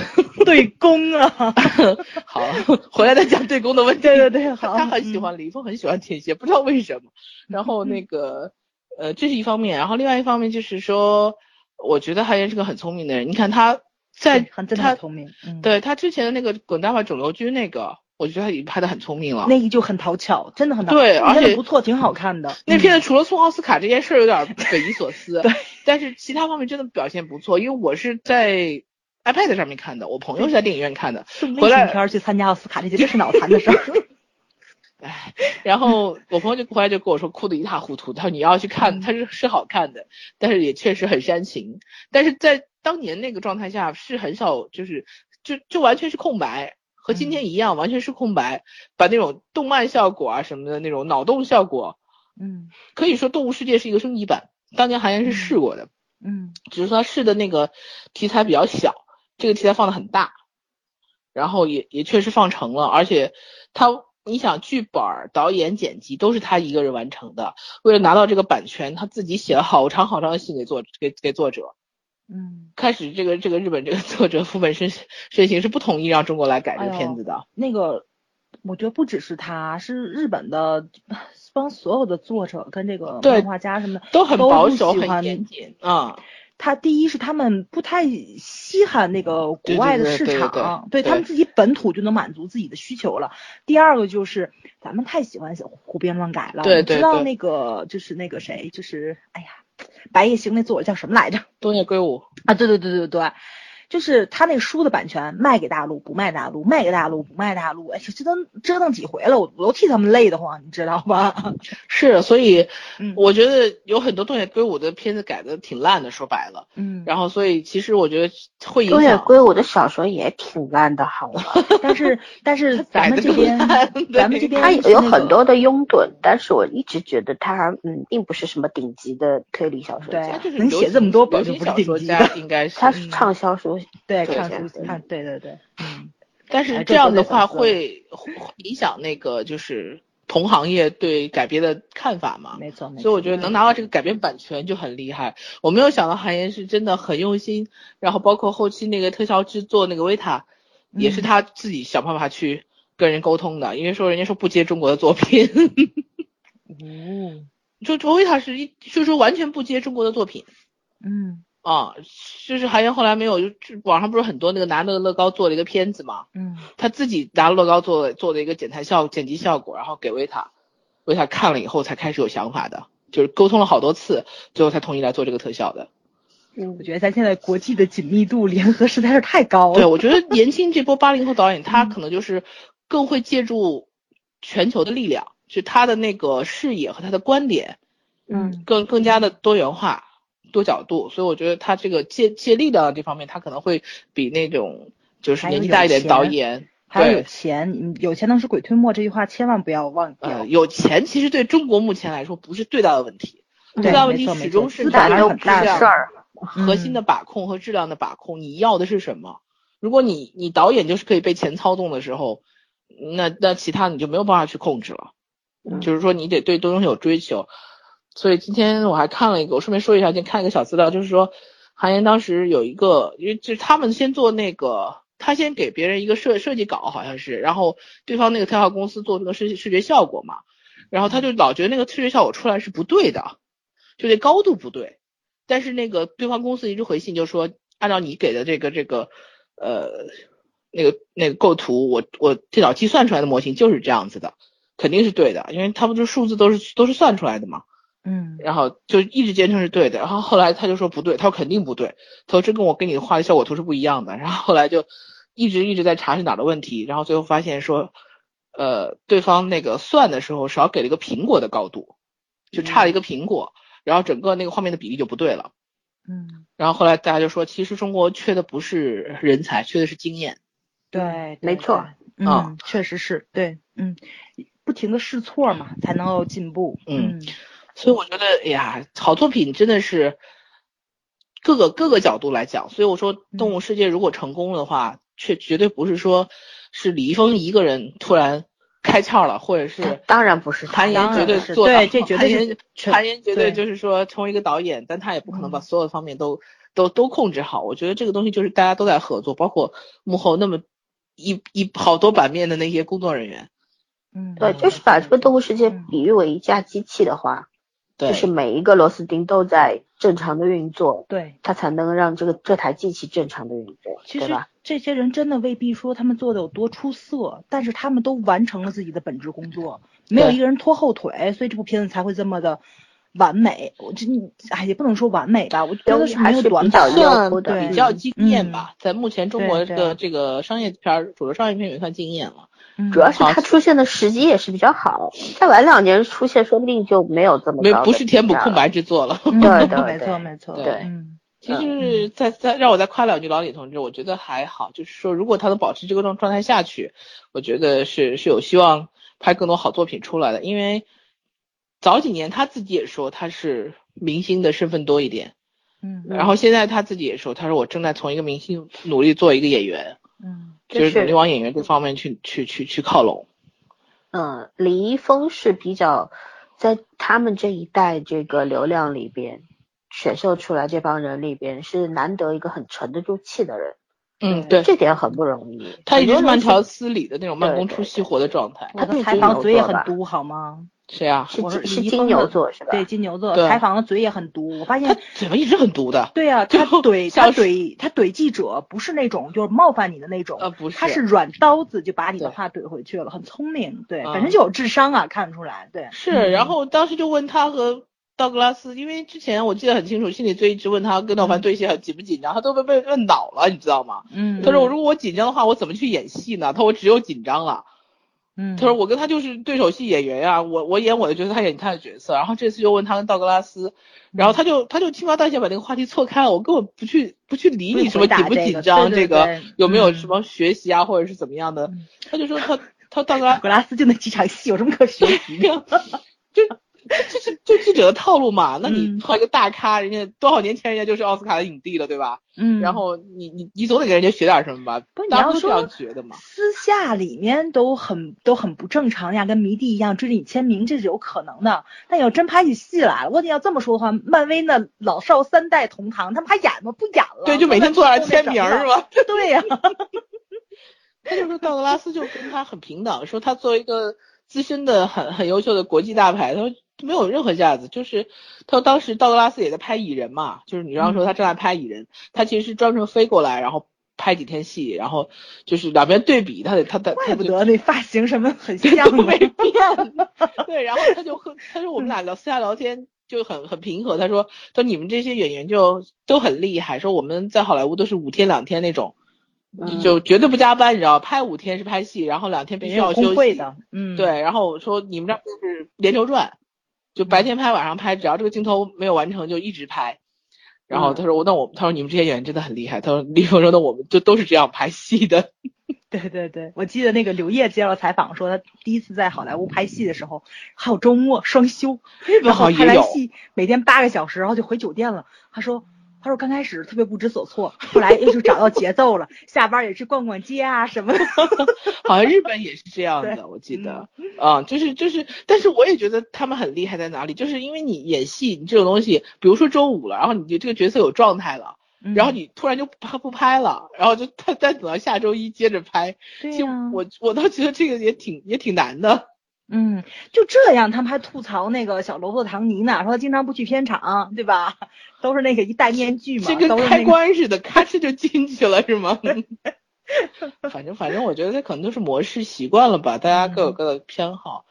[SPEAKER 2] 对宫啊！
[SPEAKER 3] 好，回来再讲对宫的问题。
[SPEAKER 2] 对对对，好，
[SPEAKER 3] 他很喜欢李易峰，很喜欢天蝎，不知道为什么。然后那个，呃，这是一方面，然后另外一方面就是说，我觉得海燕是个很聪明的人。你看他在
[SPEAKER 2] 嗯，很真的
[SPEAKER 3] 他
[SPEAKER 2] 很聪明，嗯，，
[SPEAKER 3] 对他之前的那个《滚蛋吧肿瘤君》那个，我觉得他已经拍的很聪明了。
[SPEAKER 2] 那个就很讨巧，真的很讨巧，
[SPEAKER 3] 对而且
[SPEAKER 2] 不错，挺好看的。
[SPEAKER 3] 那片
[SPEAKER 2] 子
[SPEAKER 3] 子除了送奥斯卡这件事儿有点 匪夷所思，对，但是其他方面真的表现不错。因为我是在 iPad 上面看的，我朋友是在电影院看的，
[SPEAKER 2] 用
[SPEAKER 3] 回来
[SPEAKER 2] 片儿去参加奥斯卡，这绝对是脑残的事儿。
[SPEAKER 3] 唉，然后我朋友就回来就跟我说哭得一塌糊涂，他说你要去看，
[SPEAKER 2] 嗯
[SPEAKER 3] 他是是好看的，但是也确实很煽情，但是在当年那个状态下是很少，就是就就完全是空白，和今天一样，完全是空白，把那种动漫效果啊什么的那种脑洞效果，
[SPEAKER 2] 嗯
[SPEAKER 3] 可以说《动物世界》是一个升级版，当年韩延是试过的，
[SPEAKER 2] 嗯
[SPEAKER 3] 只是说他试的那个题材比较小，这个题材放的很大，然后也也确实放成了，而且他你想剧本、导演、剪辑都是他一个人完成的，为了拿到这个版权，他自己写了好长好长的信给作给给作者。
[SPEAKER 2] 嗯，
[SPEAKER 3] 开始这个这个日本这个 作者副本身身形是不同意让中国来改这个片子的，
[SPEAKER 2] 那个我觉得不只是他，是日本的帮所有的作者跟这个漫画家什么的
[SPEAKER 3] 都很保守，很严谨啊。
[SPEAKER 2] 他第一是他们不太稀罕那个国外的市场，
[SPEAKER 3] 对对
[SPEAKER 2] 他们自己本土就能满足自己的需求了。第二个就是咱们太喜欢胡编乱改了，知道那个就是那个谁，就是哎呀，白夜行那作者叫什么来着？
[SPEAKER 3] 东野圭吾，
[SPEAKER 2] 啊，对对对对对，就是他那书的版权卖给大陆不卖大陆，卖给大陆不卖大陆，哎，这都折腾几回了，我我都替他们累得慌，你知道吧？
[SPEAKER 3] 是，所以
[SPEAKER 2] 嗯
[SPEAKER 3] 我觉得有很多东野圭吾的片子改的挺烂的，说白了。
[SPEAKER 2] 嗯，
[SPEAKER 3] 然后，所以其实我觉得会影
[SPEAKER 1] 东野
[SPEAKER 3] 响。
[SPEAKER 1] 圭吾的小说也挺烂的，好吗？
[SPEAKER 2] 但是但是 咱们这边咱们这边
[SPEAKER 1] 他有很多的拥趸，但是我一直觉得他嗯，并不是什么顶级的推理小说
[SPEAKER 2] 对
[SPEAKER 1] 家，
[SPEAKER 3] 他就是
[SPEAKER 2] 能写这么多本就不是
[SPEAKER 3] 小说家，
[SPEAKER 2] 顶级的
[SPEAKER 3] 应该是。
[SPEAKER 1] 他是畅销书。
[SPEAKER 2] 对看书
[SPEAKER 1] 对
[SPEAKER 2] 看对对对，嗯，
[SPEAKER 3] 但是
[SPEAKER 2] 哎
[SPEAKER 3] 这样的话会会影响那个就是同行业对改编的看法嘛。
[SPEAKER 2] 没错没错。
[SPEAKER 3] 所以我觉得能拿到这个改编版权就很厉害。我没有想到韩延是真的很用心，然后包括后期那个特效制作那个维塔，也是
[SPEAKER 2] 嗯
[SPEAKER 3] 他自己想办法去跟人沟通的，因为说人家说不接中国的作品，
[SPEAKER 2] 哦，
[SPEAKER 3] 就就维塔是一就是说完全不接中国的作品。
[SPEAKER 2] 嗯
[SPEAKER 3] 啊，就是韩延后来没有，就就网上不是很多那个拿那个乐高做了一个片子嘛，
[SPEAKER 2] 嗯
[SPEAKER 3] 他自己拿乐高做做的一个剪裁效剪辑效果，然后给维塔，维塔看了以后才开始有想法的，就是沟通了好多次，最后才同意来做这个特效的。
[SPEAKER 2] 嗯我觉得咱现在国际的紧密度联合实在是太高了。
[SPEAKER 3] 对，我觉得 年轻这波八零后导演，他可能就是更会借助全球的力量，就他的那个视野和他的观点
[SPEAKER 2] 嗯
[SPEAKER 3] 更更加的多元化、多角度，所以我觉得他这个借借力的这方面，他可能会比那种就是年纪大一点
[SPEAKER 2] 有钱
[SPEAKER 3] 导演。
[SPEAKER 2] 还有有，钱，嗯有钱能使鬼推磨这句话千万不要忘掉。
[SPEAKER 3] 呃，有钱其实对中国目前来说不是最大的问题，最大的问题始终是
[SPEAKER 2] 错资本
[SPEAKER 1] 那又不
[SPEAKER 2] 还是很大的
[SPEAKER 1] 事儿。
[SPEAKER 3] 核心的把控和质量的把控，你要的是什么？如果你你导演就是可以被钱操纵的时候，那那其他你就没有办法去控制了。
[SPEAKER 1] 嗯
[SPEAKER 3] 就是说你得对东西有追求。所以今天我还看了一个，我顺便说一下，今天看一个小资料，就是说韩岩当时有一个，因为就是他们先做那个，他先给别人一个设设计稿好像是，然后对方那个特效公司做这个视视觉效果嘛，然后他就老觉得那个视觉效果出来是不对的，就这高度不对。但是那个对方公司一直回信，就说按照你给的这个这个呃那个那个构图，我我电脑计算出来的模型就是这样子的，肯定是对的，因为他们这数字都是都是算出来的嘛。
[SPEAKER 2] 嗯。
[SPEAKER 3] 然后就一直坚称是对的，然后后来他就说不对，他说肯定不对，他说这跟我给你画的效果图是不一样的，然后后来就一直一直在查是哪儿的问题，然后最后发现说，呃，对方那个算的时候少给了一个苹果的高度，就差了一个苹果，然后整个那个画面的比例就不对了。
[SPEAKER 2] 嗯，
[SPEAKER 3] 然后后来大家就说，其实中国缺的不是人才，缺的是经验。
[SPEAKER 2] 对，对
[SPEAKER 1] 没错，
[SPEAKER 2] 嗯，确实是对，嗯，不停的试错嘛，才能够进步。
[SPEAKER 3] 嗯所以我觉得，哎呀，好作品真的是各个各个角度来讲。所以我说，《动物世界》如果成功的话，却绝对不是说是李易峰一个人突然开窍了，或者是
[SPEAKER 1] 当然不是他
[SPEAKER 3] 韩延绝
[SPEAKER 2] 对是
[SPEAKER 3] 对做到，
[SPEAKER 2] 对这绝对是
[SPEAKER 3] 韩延
[SPEAKER 2] 全
[SPEAKER 3] 韩延绝对
[SPEAKER 2] 对
[SPEAKER 3] 就是说成为一个导演，但他也不可能把
[SPEAKER 2] 嗯
[SPEAKER 3] 所有的方面都、都都控制好。我觉得这个东西就是大家都在合作，包括幕后那么一一好多版面的那些工作人员。
[SPEAKER 2] 嗯，
[SPEAKER 1] 对，就是把这个动物世界
[SPEAKER 2] 嗯
[SPEAKER 1] 比喻为一架机器的话，
[SPEAKER 3] 对，
[SPEAKER 1] 就是每一个螺丝钉都在正常的运作，
[SPEAKER 2] 对。
[SPEAKER 1] 它才能让这个这台机器正常的运作，
[SPEAKER 2] 其实
[SPEAKER 1] 对吧？
[SPEAKER 2] 这些人真的未必说他们做的有多出色，但是他们都完成了自己的本职工作，没有一个人拖后腿，所以这部片子才会这么的完美。我这哎也不能说完美吧，我觉得是没有短板
[SPEAKER 1] 还是比较
[SPEAKER 3] 比较惊艳
[SPEAKER 2] 嗯
[SPEAKER 3] 吧，在目前中国的这个商业片儿，主流商业片也算惊艳了。
[SPEAKER 2] 嗯
[SPEAKER 1] 主要是它出现的时机也是比较好，再晚两年出现，说不定就没有这么
[SPEAKER 3] 没不是填补。空白之作了。
[SPEAKER 2] 嗯
[SPEAKER 1] 对
[SPEAKER 2] 没错没错，
[SPEAKER 3] 对
[SPEAKER 2] 嗯
[SPEAKER 3] 其实再再让我再夸两句老李同志，我觉得还好，就是说如果他能保持这个状状态下去，我觉得是是有希望拍更多好作品出来的。因为早几年他自己也说他是明星的身份多一点，
[SPEAKER 2] 嗯
[SPEAKER 3] 然后现在他自己也说，他说我正在从一个明星努力做一个演员，
[SPEAKER 2] 嗯
[SPEAKER 3] 就是努力往演员这方面去去去去靠拢。
[SPEAKER 1] 嗯，李易峰是比较在他们这一代这个流量里边选秀出来这帮人里边是难得一个很沉得住气的人，
[SPEAKER 3] 嗯，对，
[SPEAKER 1] 这点很不容易。
[SPEAKER 3] 他一直是慢条斯理的那种慢工出细活的状态。
[SPEAKER 1] 他的
[SPEAKER 2] 采访嘴也很毒好吗？
[SPEAKER 3] 谁啊？
[SPEAKER 1] 是是金牛座是吧？
[SPEAKER 2] 对，金牛座
[SPEAKER 3] 对
[SPEAKER 2] 采访的嘴也很毒，我发现他。
[SPEAKER 3] 嘴巴一直很毒的。
[SPEAKER 2] 对呀、
[SPEAKER 3] 就
[SPEAKER 2] 他怼 他怼他怼记者，不是那种就是冒犯你的那种，
[SPEAKER 3] 呃，不是，
[SPEAKER 2] 他是软刀子就把你的话怼回去了，很聪明，对，
[SPEAKER 3] 嗯
[SPEAKER 2] 本身就有智商啊，看得出来，对，
[SPEAKER 3] 是，
[SPEAKER 2] 嗯
[SPEAKER 3] 然后当时就问他和道格拉斯，因为之前我记得很清楚，心理罪一直问他跟道凡对戏很紧不紧张，他都被被问倒了，你知道吗？
[SPEAKER 2] 嗯，
[SPEAKER 3] 他说我如果我紧张的话，我怎么去演戏呢？他说我只有紧张了。
[SPEAKER 2] 嗯，
[SPEAKER 3] 他说我跟他就是对手戏演员呀、我我演我的角色，他演他的角色。然后这次又问他跟道格拉斯，然后他就他就轻描淡写把那个话题错开了，我根本不去不去理你什么
[SPEAKER 2] 不
[SPEAKER 3] 紧不
[SPEAKER 2] 这个
[SPEAKER 3] 紧张，
[SPEAKER 2] 对对
[SPEAKER 3] 个有没有
[SPEAKER 2] 嗯
[SPEAKER 3] 什么学习啊，或者是怎么样的
[SPEAKER 2] 嗯，
[SPEAKER 3] 他就说他他道格拉
[SPEAKER 2] 格拉斯就那几场戏有什么可学习的？
[SPEAKER 3] 就这是就记者的套路嘛？那你
[SPEAKER 2] 嗯
[SPEAKER 3] 碰一个大咖，人家多少年前人家就是奥斯卡的影帝了，对吧？
[SPEAKER 2] 嗯，
[SPEAKER 3] 然后你你你总得给人家学点什么吧？
[SPEAKER 2] 不是你要说
[SPEAKER 3] 样觉得嘛？
[SPEAKER 2] 私下里面都很都很不正常呀，跟迷弟一样追着你签名，这是有可能的。但要真拍起戏来了，我得要这么说的话，漫威那老少三代同堂，他们还演吗？不演了。
[SPEAKER 3] 对，就每天坐那儿签名是
[SPEAKER 2] 吧？
[SPEAKER 3] 吧？
[SPEAKER 2] 对呀、
[SPEAKER 3] 他就说道格拉斯就跟他很平等，说他作为一个资深的很很优秀的国际大牌，他说没有任何架子，就是他当时道格拉斯也在拍蚁人嘛，就是你刚刚说他正在拍蚁人，他其实是专程飞过来，然后拍几天戏，然后就是两边对比，他得他他
[SPEAKER 2] 怪不得那发型什么很像
[SPEAKER 3] 没变。对，然后他就和他说我们俩聊私下聊天就很很平和，他说他说你们这些演员就都很厉害，说我们在好莱坞都是五天两天那种。
[SPEAKER 1] 嗯
[SPEAKER 3] 就绝对不加班，你知道，拍五天是拍戏，然后两天必须要休息。
[SPEAKER 2] 工会的，嗯，，
[SPEAKER 3] 对，然后我说你们这是连轴转，就白天拍晚上拍，只要这个镜头没有完成就一直拍。然后他说我那我他说你们这些演员真的很厉害，他说李峰说那我们就都是这样拍戏的。
[SPEAKER 2] 对对对，我记得那个刘烨接受采访说，他第一次在好莱坞拍戏的时候，还有周末双休，
[SPEAKER 3] 日本
[SPEAKER 2] 然后
[SPEAKER 3] 好像也有，
[SPEAKER 2] 拍完戏每天八个小时，然后就回酒店了。他说。他说刚开始特别不知所措，后来又就找到节奏了，下班也去逛逛街啊什么的。
[SPEAKER 3] 好像日本也是这样的，我记得，啊、就是就是，但是我也觉得他们很厉害在哪里，就是因为你演戏，你这种东西，比如说周五了，然后你这个角色有状态了，
[SPEAKER 2] 嗯
[SPEAKER 3] 然后你突然就拍不拍了，然后就他再等到下周一接着拍，其实
[SPEAKER 2] 对呀、
[SPEAKER 3] 我我倒觉得这个也挺也挺难的。
[SPEAKER 2] 嗯，就这样，他们还吐槽那个小罗伯特·唐尼呢，说他经常不去片场，对吧？都是那个一戴面具嘛，
[SPEAKER 3] 这跟开关似的，咔哧就进去了，是吗？反正反正我觉得他可能都是模式习惯了吧，大家各有各的偏好。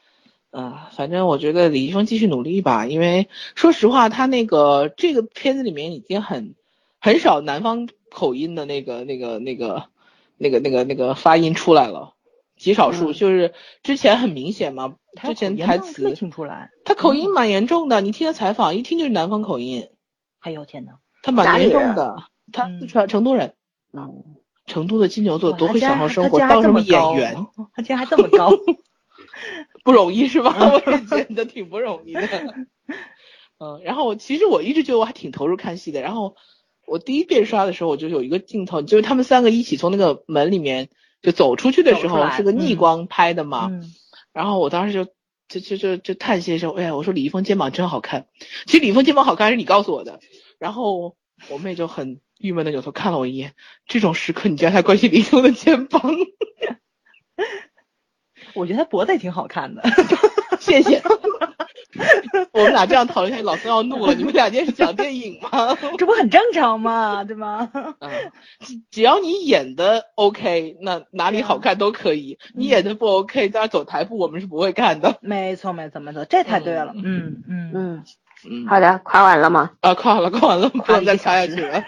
[SPEAKER 3] 嗯、反正我觉得李易峰继续努力吧，因为说实话，他那个这个片子里面已经很很少南方口音的那个那个那个那个那个那个发音出来了，极少数，
[SPEAKER 1] 嗯
[SPEAKER 3] 就是之前很明显嘛，
[SPEAKER 2] 他
[SPEAKER 3] 之前台词
[SPEAKER 2] 听出来。
[SPEAKER 3] 他口音蛮严重的，你听他采访一听就是南方口音。
[SPEAKER 2] 哎呦天呐，
[SPEAKER 3] 他蛮严重的，他
[SPEAKER 2] 嗯
[SPEAKER 3] 四川成都人，
[SPEAKER 1] 嗯，
[SPEAKER 3] 成都的金牛座
[SPEAKER 2] 哇
[SPEAKER 3] 多会享受生活，当什么演员
[SPEAKER 2] 他竟然还这么高。
[SPEAKER 3] 不容易是吧？我也觉得挺不容易的。嗯，然后我其实我一直觉得我还挺投入看戏的，然后我第一遍刷的时候，我就有一个镜头，就是他们三个一起从那个门里面就走出去的时候，是个逆
[SPEAKER 2] 嗯
[SPEAKER 3] 光拍的嘛，
[SPEAKER 2] 嗯，
[SPEAKER 3] 然后我当时就。就就就就叹息说，哎呀，我说李易峰肩膀真好看。其实李易峰肩膀好看是你告诉我的，然后我妹就很郁闷的扭头看了我一眼。这种时刻你居然还关心李易峰的肩膀，
[SPEAKER 2] 我觉得他脖子也挺好看的。
[SPEAKER 3] 谢谢。我们俩这样讨论下去，老孙要怒了。你们俩今天是讲电影吗？
[SPEAKER 2] 这不很正常吗？对吗？
[SPEAKER 3] 嗯，只只要你演的 OK，那哪里好看都可以。你演的不 OK，在那走台步，我们是不会看的。
[SPEAKER 2] 没错，没错，没错，这太对了。
[SPEAKER 3] 嗯
[SPEAKER 2] 嗯嗯
[SPEAKER 1] 嗯，
[SPEAKER 3] 嗯，
[SPEAKER 1] 好的，夸完了吗？
[SPEAKER 3] 啊，夸完了，夸完了，不能再夸下去了。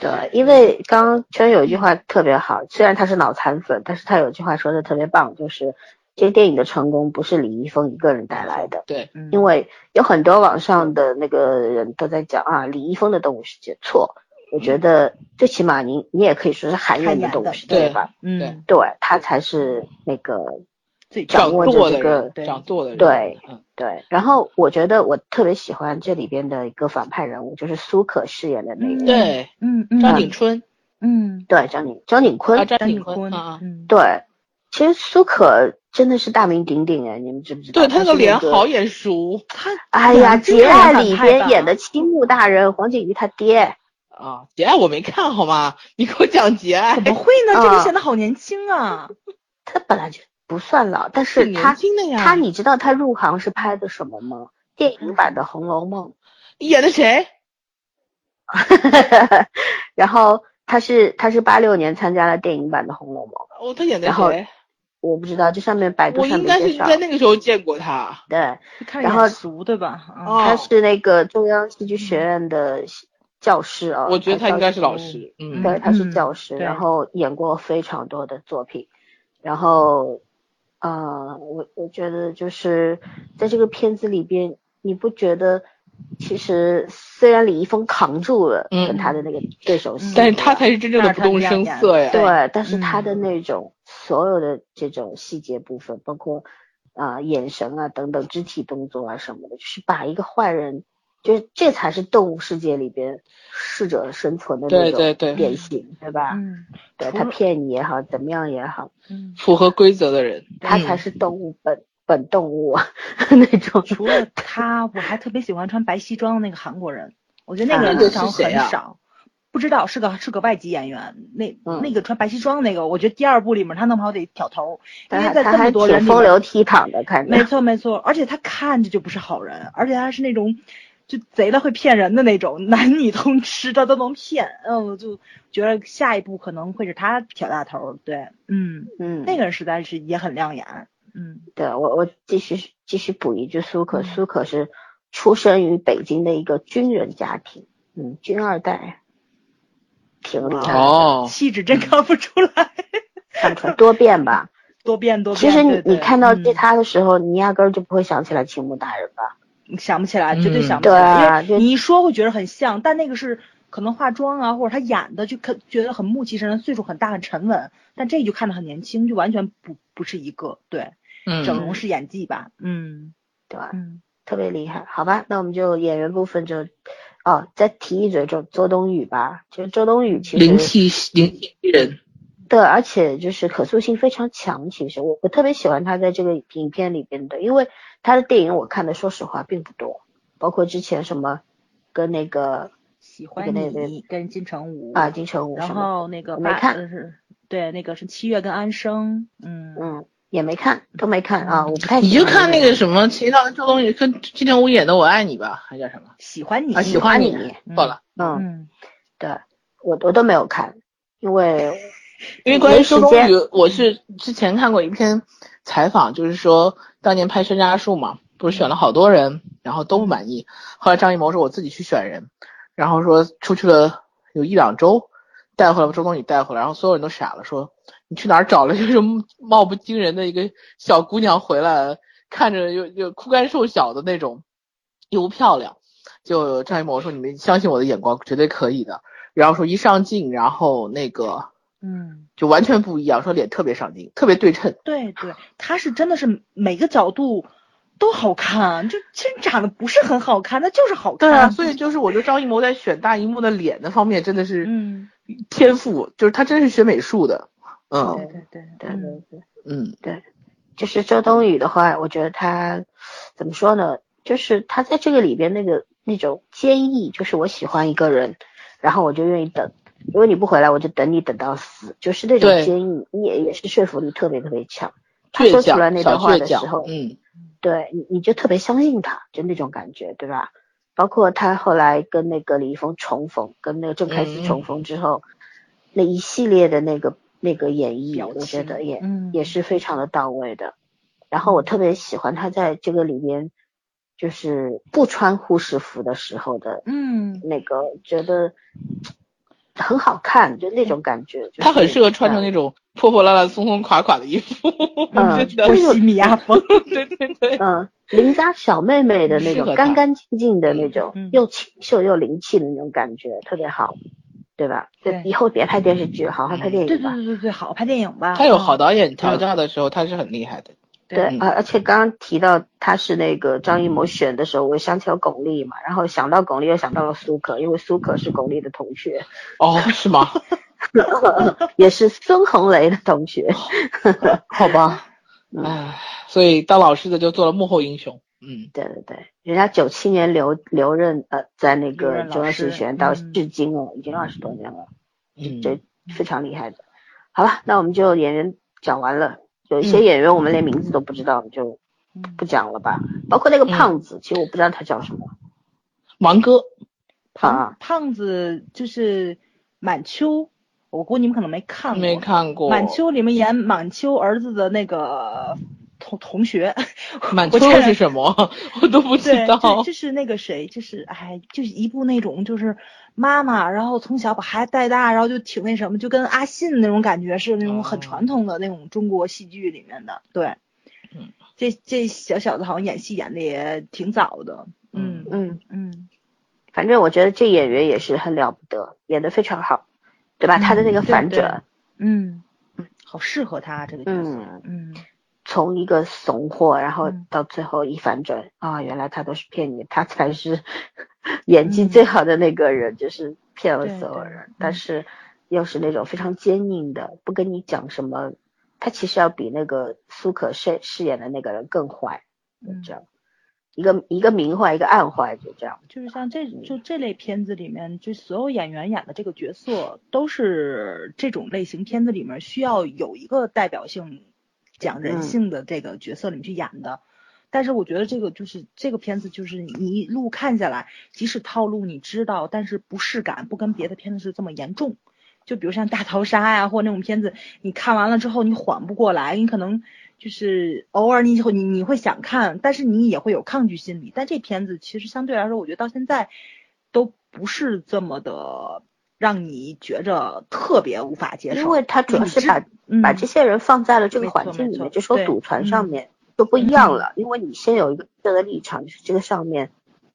[SPEAKER 1] 对，因为刚刚圈有一句话特别好，虽然他是脑残粉，但是他有一句话说的特别棒，就是这个电影的成功不是李易峰一个人带来的，
[SPEAKER 3] 对，
[SPEAKER 2] 嗯，
[SPEAKER 1] 因为有很多网上的那个人都在讲啊，李易峰的《动物世界》错，我觉得最起码你你也可以说是韩延的《动物世界》吧，
[SPEAKER 2] 嗯，
[SPEAKER 1] 对他才是那个
[SPEAKER 2] 最
[SPEAKER 3] 掌
[SPEAKER 1] 掌握着这个，
[SPEAKER 2] 对
[SPEAKER 3] 掌舵的人，
[SPEAKER 1] 对
[SPEAKER 3] 嗯，
[SPEAKER 1] 对，然后我觉得我特别喜欢这里边的一个反派人物，就是苏可饰演的那个，
[SPEAKER 2] 嗯
[SPEAKER 3] 对，
[SPEAKER 2] 嗯嗯，
[SPEAKER 3] 张景春
[SPEAKER 2] 嗯，
[SPEAKER 1] 对张景张景坤，
[SPEAKER 3] 啊，张
[SPEAKER 2] 张景坤，
[SPEAKER 3] 啊啊，
[SPEAKER 2] 嗯，
[SPEAKER 1] 对，其实苏可真的是大名鼎鼎哎，你们知不知道？
[SPEAKER 3] 对他那个脸好眼熟
[SPEAKER 2] 他
[SPEAKER 1] 哎呀，
[SPEAKER 2] 真
[SPEAKER 1] 结爱里边演的青木大人黄景瑜他爹，
[SPEAKER 3] 啊。节爱我没看好吗？你给我讲节爱
[SPEAKER 2] 怎，么会呢？这
[SPEAKER 1] 啊
[SPEAKER 2] 个显得好年轻啊！
[SPEAKER 1] 他本来就不算老，但
[SPEAKER 3] 是
[SPEAKER 1] 他
[SPEAKER 3] 轻的呀。
[SPEAKER 1] 他你知道他入行是拍的什么吗？电影版的《红楼梦
[SPEAKER 3] 演的谁？》，
[SPEAKER 1] 然后他是他是八六年参加了电影版的《红楼梦》，
[SPEAKER 3] 哦，他演的谁？
[SPEAKER 1] 我不知道这上面百度
[SPEAKER 3] 我
[SPEAKER 1] 上
[SPEAKER 3] 应该是
[SPEAKER 1] 面介绍，
[SPEAKER 3] 在那个时候见过他。
[SPEAKER 1] 对，
[SPEAKER 2] 看
[SPEAKER 1] 然后
[SPEAKER 2] 熟，的吧？啊
[SPEAKER 3] 哦
[SPEAKER 1] 他是那个中央戏剧学院的教师啊，
[SPEAKER 3] 我觉得他应该是老师，嗯，
[SPEAKER 1] 对，他是
[SPEAKER 2] 嗯
[SPEAKER 1] 教师，
[SPEAKER 2] 对
[SPEAKER 1] 然后演过非常多的作品，然后，呃，我我觉得就是在这个片子里边，你不觉得其实虽然李易峰扛住了
[SPEAKER 3] 嗯
[SPEAKER 1] 跟他的那个对手戏，
[SPEAKER 3] 但是他才是真正的不动声色呀。
[SPEAKER 1] 对，但是他
[SPEAKER 2] 嗯
[SPEAKER 1] 的那种所有的这种细节部分，包括啊、眼神啊等等肢体动作啊什么的，就是把一个坏人，就是这才是动物世界里边适者生存的那种
[SPEAKER 3] 对对对
[SPEAKER 1] 典型，对吧？
[SPEAKER 2] 嗯
[SPEAKER 1] 对他骗你也好，怎么样也好，
[SPEAKER 2] 嗯，
[SPEAKER 3] 符合规则的人，嗯
[SPEAKER 1] 他才是动物本、本动物啊 那种。
[SPEAKER 2] 除了他，我还特别喜欢穿白西装的那个韩国人，我觉得那个人市场
[SPEAKER 3] 是谁啊
[SPEAKER 2] 很少。不知道是个是个外籍演员，那、
[SPEAKER 1] 嗯
[SPEAKER 2] 那个穿白西装那个，我觉得第二部里面他弄不好得挑头，因为在这么
[SPEAKER 1] 他他还
[SPEAKER 2] 多人里面
[SPEAKER 1] 挺风流倜傥的，看着
[SPEAKER 2] 没。错没错，而且他看着就不是好人，而且他是那种就贼了会骗人的那种，男女通吃他都能骗。嗯，我就觉得下一步可能会是他挑大头。对，嗯，
[SPEAKER 1] 嗯，
[SPEAKER 2] 那个人实在是也很亮眼。嗯
[SPEAKER 1] 对我我继续继续补一句，苏可
[SPEAKER 2] 嗯
[SPEAKER 1] 苏可是出生于北京的一个军人家庭，嗯，军二代，挺厉害的，
[SPEAKER 3] 哦，
[SPEAKER 2] 气质真看不出来，
[SPEAKER 1] 看不出来多变吧。
[SPEAKER 2] 多变多变。
[SPEAKER 1] 其实你
[SPEAKER 2] 对对
[SPEAKER 1] 你看到这
[SPEAKER 2] 嗯
[SPEAKER 1] 他的时候，你压根儿就不会想起来青木大人吧？
[SPEAKER 2] 想不起来，绝对
[SPEAKER 3] 嗯
[SPEAKER 2] 想不起来，你一说会觉得很像，但那个是可能化妆啊，或者他演的就可觉得很木气生，岁数很大很沉稳，但这就看着很年轻，就完全不不是一个。对，
[SPEAKER 3] 嗯，
[SPEAKER 2] 整容是演技吧？嗯
[SPEAKER 1] 对吧？
[SPEAKER 2] 嗯，
[SPEAKER 1] 特别厉害，好吧？那我们就演员部分就，哦，再提一嘴周周冬雨吧。就周冬雨其实
[SPEAKER 3] 灵气灵气人，
[SPEAKER 1] 对，而且就是可塑性非常强。其实我我特别喜欢她在这个影片里边的，因为她的电影我看的说实话并不多，包括之前什么跟那个
[SPEAKER 2] 喜欢
[SPEAKER 1] 对对
[SPEAKER 2] 你跟金城武
[SPEAKER 1] 啊金城武
[SPEAKER 2] 然，后那个
[SPEAKER 1] 我没看
[SPEAKER 2] 呃是对那个是七月跟安生，嗯
[SPEAKER 1] 嗯，也没看，都没看啊，我不太
[SPEAKER 3] 你就
[SPEAKER 1] 喜欢那个
[SPEAKER 3] 看那个什么秦导跟周冬雨跟金城武演的《我爱你》吧，还叫什么？
[SPEAKER 2] 喜欢你
[SPEAKER 3] 啊，喜欢你
[SPEAKER 1] 你，
[SPEAKER 3] 错了，
[SPEAKER 1] 嗯，
[SPEAKER 2] 嗯
[SPEAKER 1] 对我我都没有看，因为
[SPEAKER 3] 因为关于周冬雨，我是之前看过一篇采访，就是说当年拍《山楂树》嘛，不是选了好多人，然后都不满意。后来张艺谋说我自己去选人，然后说出去了有一两周，带回来周冬雨带回来，然后所有人都傻了，说你去哪儿找了就是 貌不惊人的一个小姑娘回来，看着又又枯干瘦小的那种，又不漂亮。就张艺谋说你们相信我的眼光，绝对可以的。然后说一上镜，然后那个。
[SPEAKER 2] 嗯。
[SPEAKER 3] 就完全不一样，说脸特别上镜，特别对称。
[SPEAKER 2] 对对，他是真的是每个角度都好看，就其实长得不是很好看，那就是好看。
[SPEAKER 3] 对啊，所以就是我觉得张艺谋在选大荧幕的脸的方面真的是
[SPEAKER 2] 嗯，
[SPEAKER 3] 天赋，就是他真是学美术的。嗯
[SPEAKER 2] 对对对
[SPEAKER 1] 对
[SPEAKER 2] 嗯
[SPEAKER 1] 对对。
[SPEAKER 3] 嗯
[SPEAKER 1] 就是周冬雨的话，我觉得她怎么说呢？就是她在这个里边那个那种坚毅，就是我喜欢一个人，然后我就愿意等，如果你不回来，我就等你等到死，就是那种坚毅，你也也是说服力特别特别强。他说出来那段话的时候，，
[SPEAKER 3] 嗯
[SPEAKER 1] 对你你就特别相信他，就那种感觉，对吧？包括他后来跟那个李易峰重逢，跟那个郑开
[SPEAKER 3] 嗯
[SPEAKER 1] 熙重逢之后，那一系列的那个那个演绎，我觉得也、
[SPEAKER 2] 嗯
[SPEAKER 1] 也是非常的到位的。然后我特别喜欢他在这个里边，就是不穿护士服的时候的
[SPEAKER 2] 嗯，
[SPEAKER 1] 那个，觉得很好看，就那种感觉。就是、
[SPEAKER 3] 他很适合穿成
[SPEAKER 1] 嗯
[SPEAKER 3] 那种破破烂烂、松松垮垮的衣服，
[SPEAKER 1] 嗯
[SPEAKER 3] 真的
[SPEAKER 2] 波西米亚风。
[SPEAKER 3] 对对对，
[SPEAKER 1] 嗯，邻家小妹妹的那种干干净净的那种，
[SPEAKER 2] 嗯
[SPEAKER 1] 又清秀又灵气的那种感觉，特别好，对吧？
[SPEAKER 2] 对
[SPEAKER 1] 以后别拍电视剧，好好拍电影吧。
[SPEAKER 2] 对对对对，好拍电影吧。
[SPEAKER 3] 他有好
[SPEAKER 2] 嗯
[SPEAKER 3] 导演调教的时候，他是很厉害的。
[SPEAKER 1] 对，
[SPEAKER 3] 嗯
[SPEAKER 1] 而、而且刚刚提到他是那个张艺谋选的时候，我想起了巩俐嘛，然后想到巩俐又想到了苏可，因为苏可是巩俐的同学，
[SPEAKER 3] 哦，是吗？
[SPEAKER 1] 也是孙红雷的同学。
[SPEAKER 3] 好吧，
[SPEAKER 1] 嗯
[SPEAKER 3] 唉，所以当老师的就做了幕后英雄。嗯
[SPEAKER 1] 对对对，人家九七年留留任呃，在那个中央戏剧学院到
[SPEAKER 2] 嗯
[SPEAKER 1] 至今了，已经二十多年了。
[SPEAKER 3] 嗯，
[SPEAKER 1] 这非常厉害的。好了，那我们就演员讲完了，有一些
[SPEAKER 3] 嗯
[SPEAKER 1] 演员我们连名字都不知道，就
[SPEAKER 2] 嗯
[SPEAKER 1] 不讲了吧。包括那个胖子，其实我不知道他叫什么
[SPEAKER 3] 王哥，胖
[SPEAKER 1] 啊。
[SPEAKER 2] 胖子就是满秋，我估计你们可能没看过。
[SPEAKER 3] 没看过。
[SPEAKER 2] 满秋里面演满秋儿子的那个同同学，
[SPEAKER 3] 满秋是什么？我都不知，道。
[SPEAKER 2] 就就是那个谁，就是哎，就是一部那种就是妈妈，然后从小把孩子带大，然后就挺那什么，就跟阿信那种感觉是那种很
[SPEAKER 3] 哦
[SPEAKER 2] 传统的那种中国戏剧里面的。对，
[SPEAKER 3] 嗯，
[SPEAKER 2] 这这小小子好像演戏演的也挺早的。嗯
[SPEAKER 1] 嗯，
[SPEAKER 2] 嗯，
[SPEAKER 1] 反正我觉得这演员也是很了不得，演的非常好，对吧？
[SPEAKER 2] 嗯
[SPEAKER 1] 他的那个反转，
[SPEAKER 2] 嗯，好适合他这个角色。
[SPEAKER 1] 嗯，
[SPEAKER 2] 嗯
[SPEAKER 1] 从一个怂货，然后
[SPEAKER 2] 嗯。
[SPEAKER 1] 到最后一反转啊，原来他都是骗你，他才是 演技最好的那个人，就是骗了所有人，但
[SPEAKER 2] 嗯。
[SPEAKER 1] 是又是那种非常坚硬的，不跟你讲什么，他其实要比那个苏可饰饰演的那个人更坏，就
[SPEAKER 2] 嗯
[SPEAKER 1] 这样，一个一个明坏，一个暗坏，就这样。
[SPEAKER 2] 就是像这
[SPEAKER 1] 嗯
[SPEAKER 2] 就这类片子里面，就所有演员演的这个角色，都是这种类型片子里面需要有一个代表性讲人
[SPEAKER 1] 嗯
[SPEAKER 2] 性的这个角色里面去演的。但是我觉得这个就是这个片子，就是你一路看下来，即使套路你知道，但是不适感不跟别的片子是这么严重。就比如像大逃杀呀，或那种片子，你看完了之后你缓不过来，你可能就是偶尔你会你你会想看，但是你也会有抗拒心理。但这片子其实相对来说，我觉得到现在都不是这么的让你觉着特别无法接受，
[SPEAKER 1] 因为他主要是把、
[SPEAKER 2] 嗯
[SPEAKER 1] 把这些人放在了这个环境里面，就说赌船上
[SPEAKER 2] 嗯
[SPEAKER 1] 面就不一样了，因为你先有一个这个立场，就是这个上面。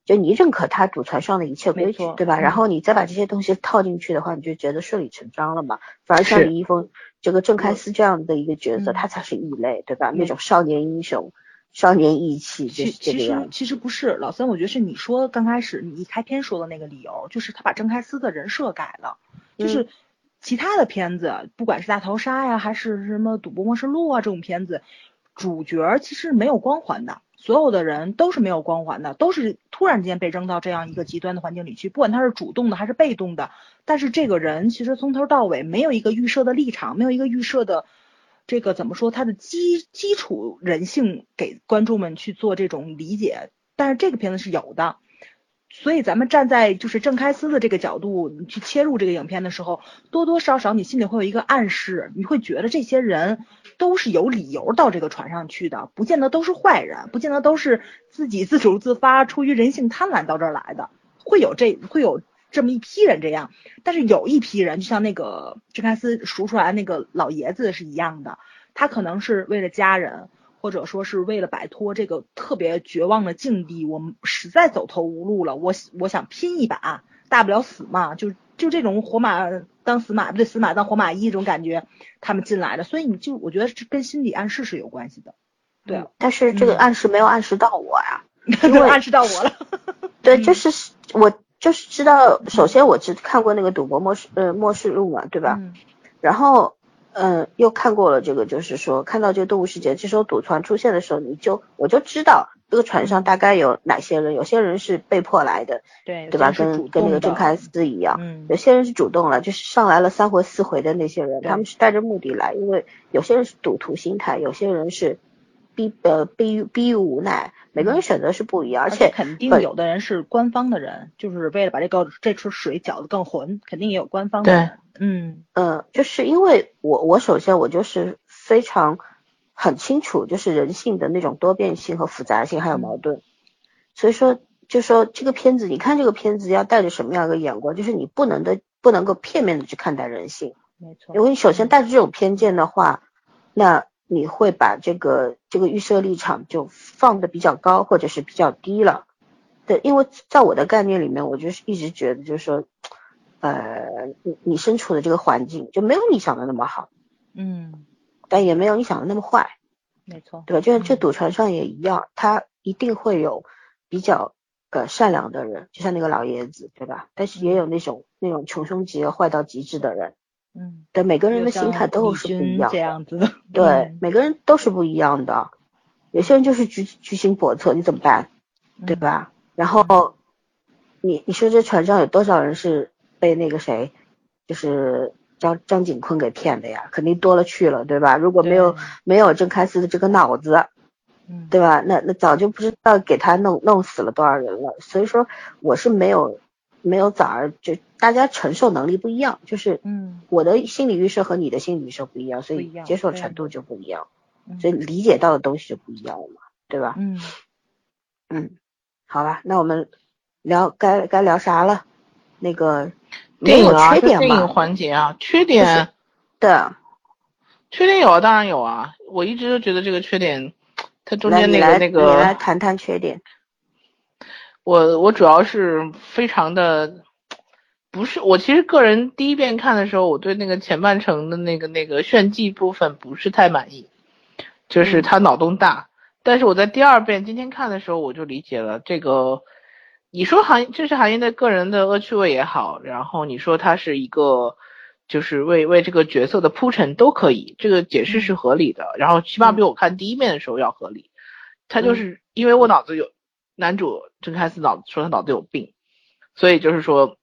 [SPEAKER 1] 就你认可他赌船上的一切规矩，对吧？
[SPEAKER 2] 嗯
[SPEAKER 1] 然后你再把这些东西套进去的话，你就觉得顺理成章了嘛。反而像李易峰这个郑开思这样的一个角色，
[SPEAKER 2] 嗯
[SPEAKER 1] 他才是异类，对吧？
[SPEAKER 2] 嗯
[SPEAKER 1] 那种少年英雄、少年义气，就是这
[SPEAKER 2] 其其实
[SPEAKER 1] 个样子。
[SPEAKER 2] 其实不是，老三，我觉得是你说刚开始你一开篇说的那个理由，就是他把郑开思的人设改了，
[SPEAKER 1] 嗯
[SPEAKER 2] 就是其他的片子，不管是大逃杀呀，还是什么赌博默示录啊这种片子，主角其实没有光环的，所有的人都是没有光环的，都是突然间被扔到这样一个极端的环境里去，不管他是主动的还是被动的，但是这个人其实从头到尾没有一个预设的立场，没有一个预设的。这个怎么说？他的基基础人性给观众们去做这种理解，但是这个片子是有的，所以咱们站在就是郑开思的这个角度，你去切入这个影片的时候，多多少少你心里会有一个暗示，你会觉得这些人都是有理由到这个船上去的，不见得都是坏人，不见得都是自己自主自发、出于人性贪婪到这儿来的，会有这会有这么一批人这样，但是有一批人，就像那个郑开思赎出来那个老爷子是一样的，他可能是为了家人。或者说是为了摆脱这个特别绝望的境地，我们实在走投无路了，我我想拼一把，大不了死嘛，就就这种活马当死马，不对，死马当活马医这种感觉，他们进来的，所以你就我觉得这跟心理暗示是有关系的，对
[SPEAKER 1] 嗯，但是这个
[SPEAKER 2] 嗯
[SPEAKER 1] 暗示没有暗示到我呀。因
[SPEAKER 2] 对，
[SPEAKER 1] 为
[SPEAKER 2] 暗示到我了，
[SPEAKER 1] 对，
[SPEAKER 2] 嗯
[SPEAKER 1] 就是我就是知道，首先我只看过那个赌博默示呃默示录嘛，对吧？
[SPEAKER 2] 嗯
[SPEAKER 1] 然后嗯、呃又看过了这个，就是说看到这个动物世界，这时候赌船出现的时候，你就我就知道这个船上大概有哪些人，有些人是被迫来的，
[SPEAKER 2] 对
[SPEAKER 1] 对吧？跟跟那个郑开司一样，
[SPEAKER 2] 嗯
[SPEAKER 1] 有些人是主动了，就是上来了三回四回的那些人，他们是带着目的来，因为有些人是赌徒心态，有些人是逼呃逼于逼于无奈，每个人选择是不一样，而且
[SPEAKER 2] 肯定有的人是官方的人，就是为了把这个这池水搅得更浑，肯定也有官方的人，嗯。
[SPEAKER 1] 嗯，就是因为我我首先我就是非常很清楚，就是人性的那种多变性和复杂性还有矛盾，所以说就说这个片子，你看这个片子要带着什么样的眼光，就是你不能的不能够片面的去看待人性，
[SPEAKER 2] 没错，
[SPEAKER 1] 因为你首先带着这种偏见的话，那你会把这个这个预设立场就放的比较高或者是比较低了。对，因为在我的概念里面，我就是一直觉得就是说，呃，你你身处的这个环境就没有你想的那么好，
[SPEAKER 2] 嗯，
[SPEAKER 1] 但也没有你想的那么坏，
[SPEAKER 2] 没错，
[SPEAKER 1] 对吧？就像这
[SPEAKER 2] 嗯
[SPEAKER 1] 赌船上也一样，他一定会有比较呃善良的人，就像那个老爷子，对吧？但是也有那种那种穷凶极恶、坏到极致的人，
[SPEAKER 2] 嗯，
[SPEAKER 1] 对，每个人的心态都是不一样的。
[SPEAKER 2] 这样子的，
[SPEAKER 1] 对
[SPEAKER 2] 嗯，
[SPEAKER 1] 每个人都是不一样的。有些人就是居居心叵测，你怎么办？对
[SPEAKER 2] 嗯？
[SPEAKER 1] 吧？然后你你说这船上有多少人是被那个谁，就是张张景坤给骗的呀？肯定多了去了，对吧？如果没有没有郑开思的这个脑子，
[SPEAKER 2] 嗯，
[SPEAKER 1] 对吧？那那早就不知道给他弄弄死了多少人了。所以说我是没有没有早儿就大家承受能力不一样，就是
[SPEAKER 2] 嗯，
[SPEAKER 1] 我的心理预设和你的心理预设不一样，所以接受程度就不一样，
[SPEAKER 2] 嗯
[SPEAKER 1] 所以理解到的东西就不一样了嘛，对吧？
[SPEAKER 2] 嗯，
[SPEAKER 1] 嗯，好吧，那我们聊该该聊啥了？那个没有
[SPEAKER 3] 电影啊，
[SPEAKER 1] 缺点
[SPEAKER 3] 这电影？环节啊，缺点
[SPEAKER 1] 对，
[SPEAKER 3] 缺点有啊，当然有啊。我一直都觉得这个缺点，它中间那个那个
[SPEAKER 1] 来谈谈缺点。
[SPEAKER 3] 我我主要是非常的，不是我其实个人第一遍看的时候，我对那个前半程的那个那个炫技部分不是太满意，就是他脑洞大。但是我在第二遍今天看的时候，我就理解了这个。你说韩这是韩英的个人的恶趣味也好，然后你说他是一个就是为为这个角色的铺陈都可以，这个解释是合理的。然后起码比我看第一遍的时候要合理。他就是因为我脑子有男主郑开司脑说他脑子有病，所以就是说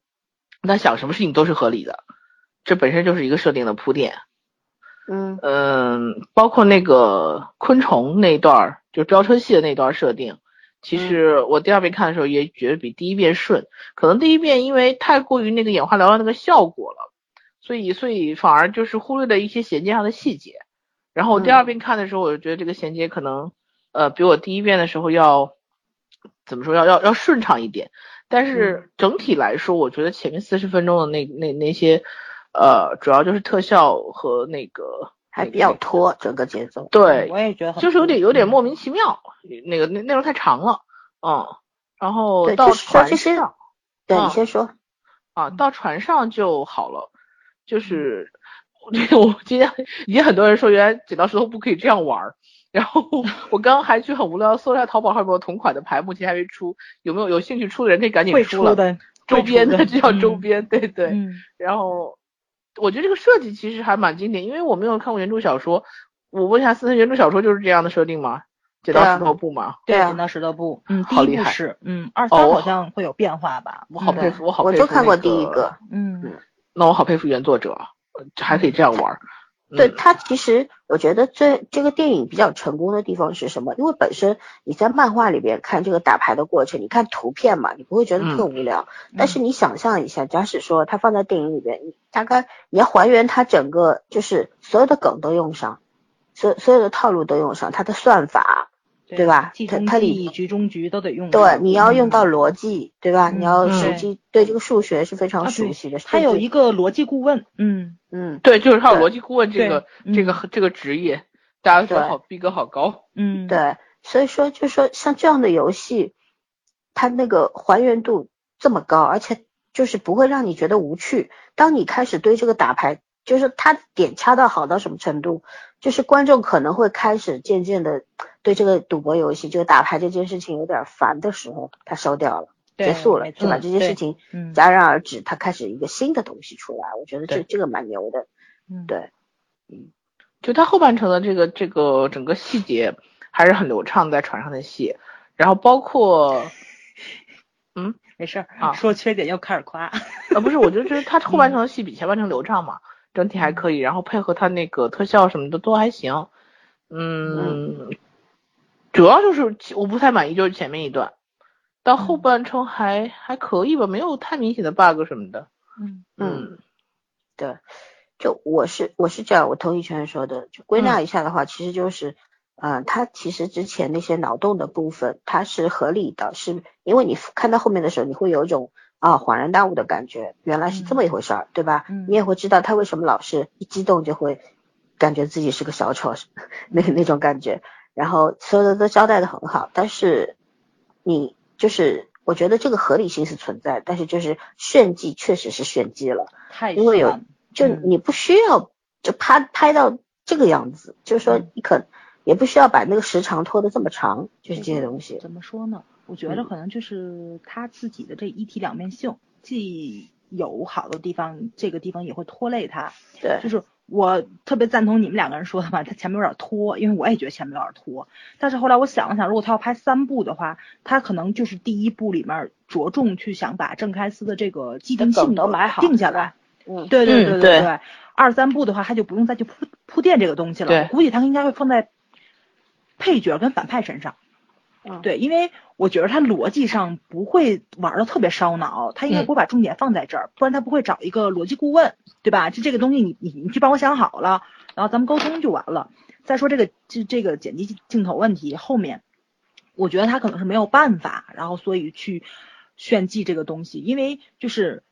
[SPEAKER 3] 他想什么事情都是合理的，这本身就是一个设定的铺垫。
[SPEAKER 1] 嗯
[SPEAKER 3] 嗯，包括那个昆虫那段儿，就飙车戏的那段设定，其实我第二遍看的时候也觉得比第一遍顺。可能第一遍因为太过于那个眼花缭乱那个效果了，所以所以反而就是忽略了一些衔接上的细节。然后我第二遍看的时候，我就觉得这个衔接可能呃比我第一遍的时候要怎么说要要要顺畅一点。但是整体来说，我觉得前面四十分钟的那那那些。呃，主要就是特效和那个
[SPEAKER 1] 还比较拖整个节奏。
[SPEAKER 3] 对，
[SPEAKER 2] 我也觉得
[SPEAKER 3] 就是有点有点莫名其妙，那个那内容太长了，嗯，然后到船上，
[SPEAKER 1] 对你先说
[SPEAKER 3] 啊，到船上就好了，就是 我我今天已经很多人说原来剪刀石头布可以这样玩，然后 我刚刚还去很无聊搜一下淘宝上有没有同款的牌，目前还没出，有没有有兴趣出的人可以赶紧
[SPEAKER 2] 出了，
[SPEAKER 3] 周边的就叫周边，对对，然后。我觉得这个设计其实还蛮经典，因为我没有看过原著小说。我问一下，四森原著小说就是这样的设定吗？剪刀石头布吗？
[SPEAKER 2] 对，剪刀石头布。嗯，
[SPEAKER 3] 好厉害。
[SPEAKER 2] 是，嗯，二三好像会有变化吧？
[SPEAKER 3] 我好佩服，我好佩服。
[SPEAKER 1] 我就看过第一个。
[SPEAKER 2] 嗯，
[SPEAKER 3] 那我好佩服原作者，还可以这样玩。
[SPEAKER 1] 对他其实，我觉得这这个电影比较成功的地方是什么？因为本身你在漫画里边看这个打牌的过程，你看图片嘛，你不会觉得特无聊。但是你想象一下，假使说他放在电影里边，你大概你要还原他整个，就是所有的梗都用上，所所有的套路都用上，他的算法。对吧？
[SPEAKER 2] 他他里局中局都得用。
[SPEAKER 1] 对，你要用到逻辑，对吧？你要实际对这个数学是非常熟悉的。
[SPEAKER 2] 他有一个逻辑顾问，嗯
[SPEAKER 1] 嗯，
[SPEAKER 3] 对，就是他有逻辑顾问这个这个这个职业，大家说好逼格好高，
[SPEAKER 2] 嗯，
[SPEAKER 1] 对，所以说就说像这样的游戏，它那个还原度这么高，而且就是不会让你觉得无趣。当你开始对这个打牌，就是他点掐到好到什么程度，就是观众可能会开始渐渐的。对这个赌博游戏，这个打牌这件事情有点烦的时候，他收掉了，结束了，就把这件事情戛然而止，他开始一个新的东西出来。我觉得这这个蛮牛的，对，
[SPEAKER 3] 嗯，就他后半程的这个这个整个细节还是很流畅，在船上的戏，然后包括，嗯，
[SPEAKER 2] 没事儿，说缺点又开始夸，
[SPEAKER 3] 啊不是，我就觉得他后半程的戏比前半程流畅嘛，整体还可以，然后配合他那个特效什么的都还行，嗯。主要就是我不太满意，就是前面一段，到后半程还还可以吧，没有太明显的 bug 什么的。
[SPEAKER 2] 嗯
[SPEAKER 1] 嗯，对，就我是我是这样，我同意全说的。就归纳一下的话，其实就是，嗯，他其实之前那些脑洞的部分，它是合理的，是因为你看到后面的时候，你会有一种啊恍然大悟的感觉，原来是这么一回事儿，对吧？
[SPEAKER 2] 嗯。
[SPEAKER 1] 你也会知道他为什么老是一激动就会感觉自己是个小丑，那那种感觉。然后所有的都交代的很好，但是你就是我觉得这个合理性是存在，但是就是炫技确实是炫技了，太因为有就你不需要就拍拍到这个样子，就是说你可也不需要把那个时长拖得这么长，就是这些东西。
[SPEAKER 2] 怎么说呢？我觉得可能就是他自己的这一体两面性，既有好的地方，这个地方也会拖累他。
[SPEAKER 1] 对，
[SPEAKER 2] 就是。我特别赞同你们两个人说的吧，他前面有点拖，因为我也觉得前面有点拖。但是后来我想了想，如果他要拍三部的话，他可能就是第一部里面着重去想把郑开司的这个既定性
[SPEAKER 1] 都埋好
[SPEAKER 2] 定下来。
[SPEAKER 1] 嗯，
[SPEAKER 2] 对对对
[SPEAKER 3] 对
[SPEAKER 2] 对。二三部的话，他就不用再去铺铺垫这个东西了。我估计他应该会放在配角跟反派身上。对，因为我觉得他逻辑上不会玩的特别烧脑，他应该不会把重点放在这儿，不然他不会找一个逻辑顾问，对吧？就这个东西，你你你去帮我想好了，然后咱们沟通就完了。再说这个这这个剪辑镜头问题，后面我觉得他可能是没有办法，然后所以去炫技这个东西，因为就是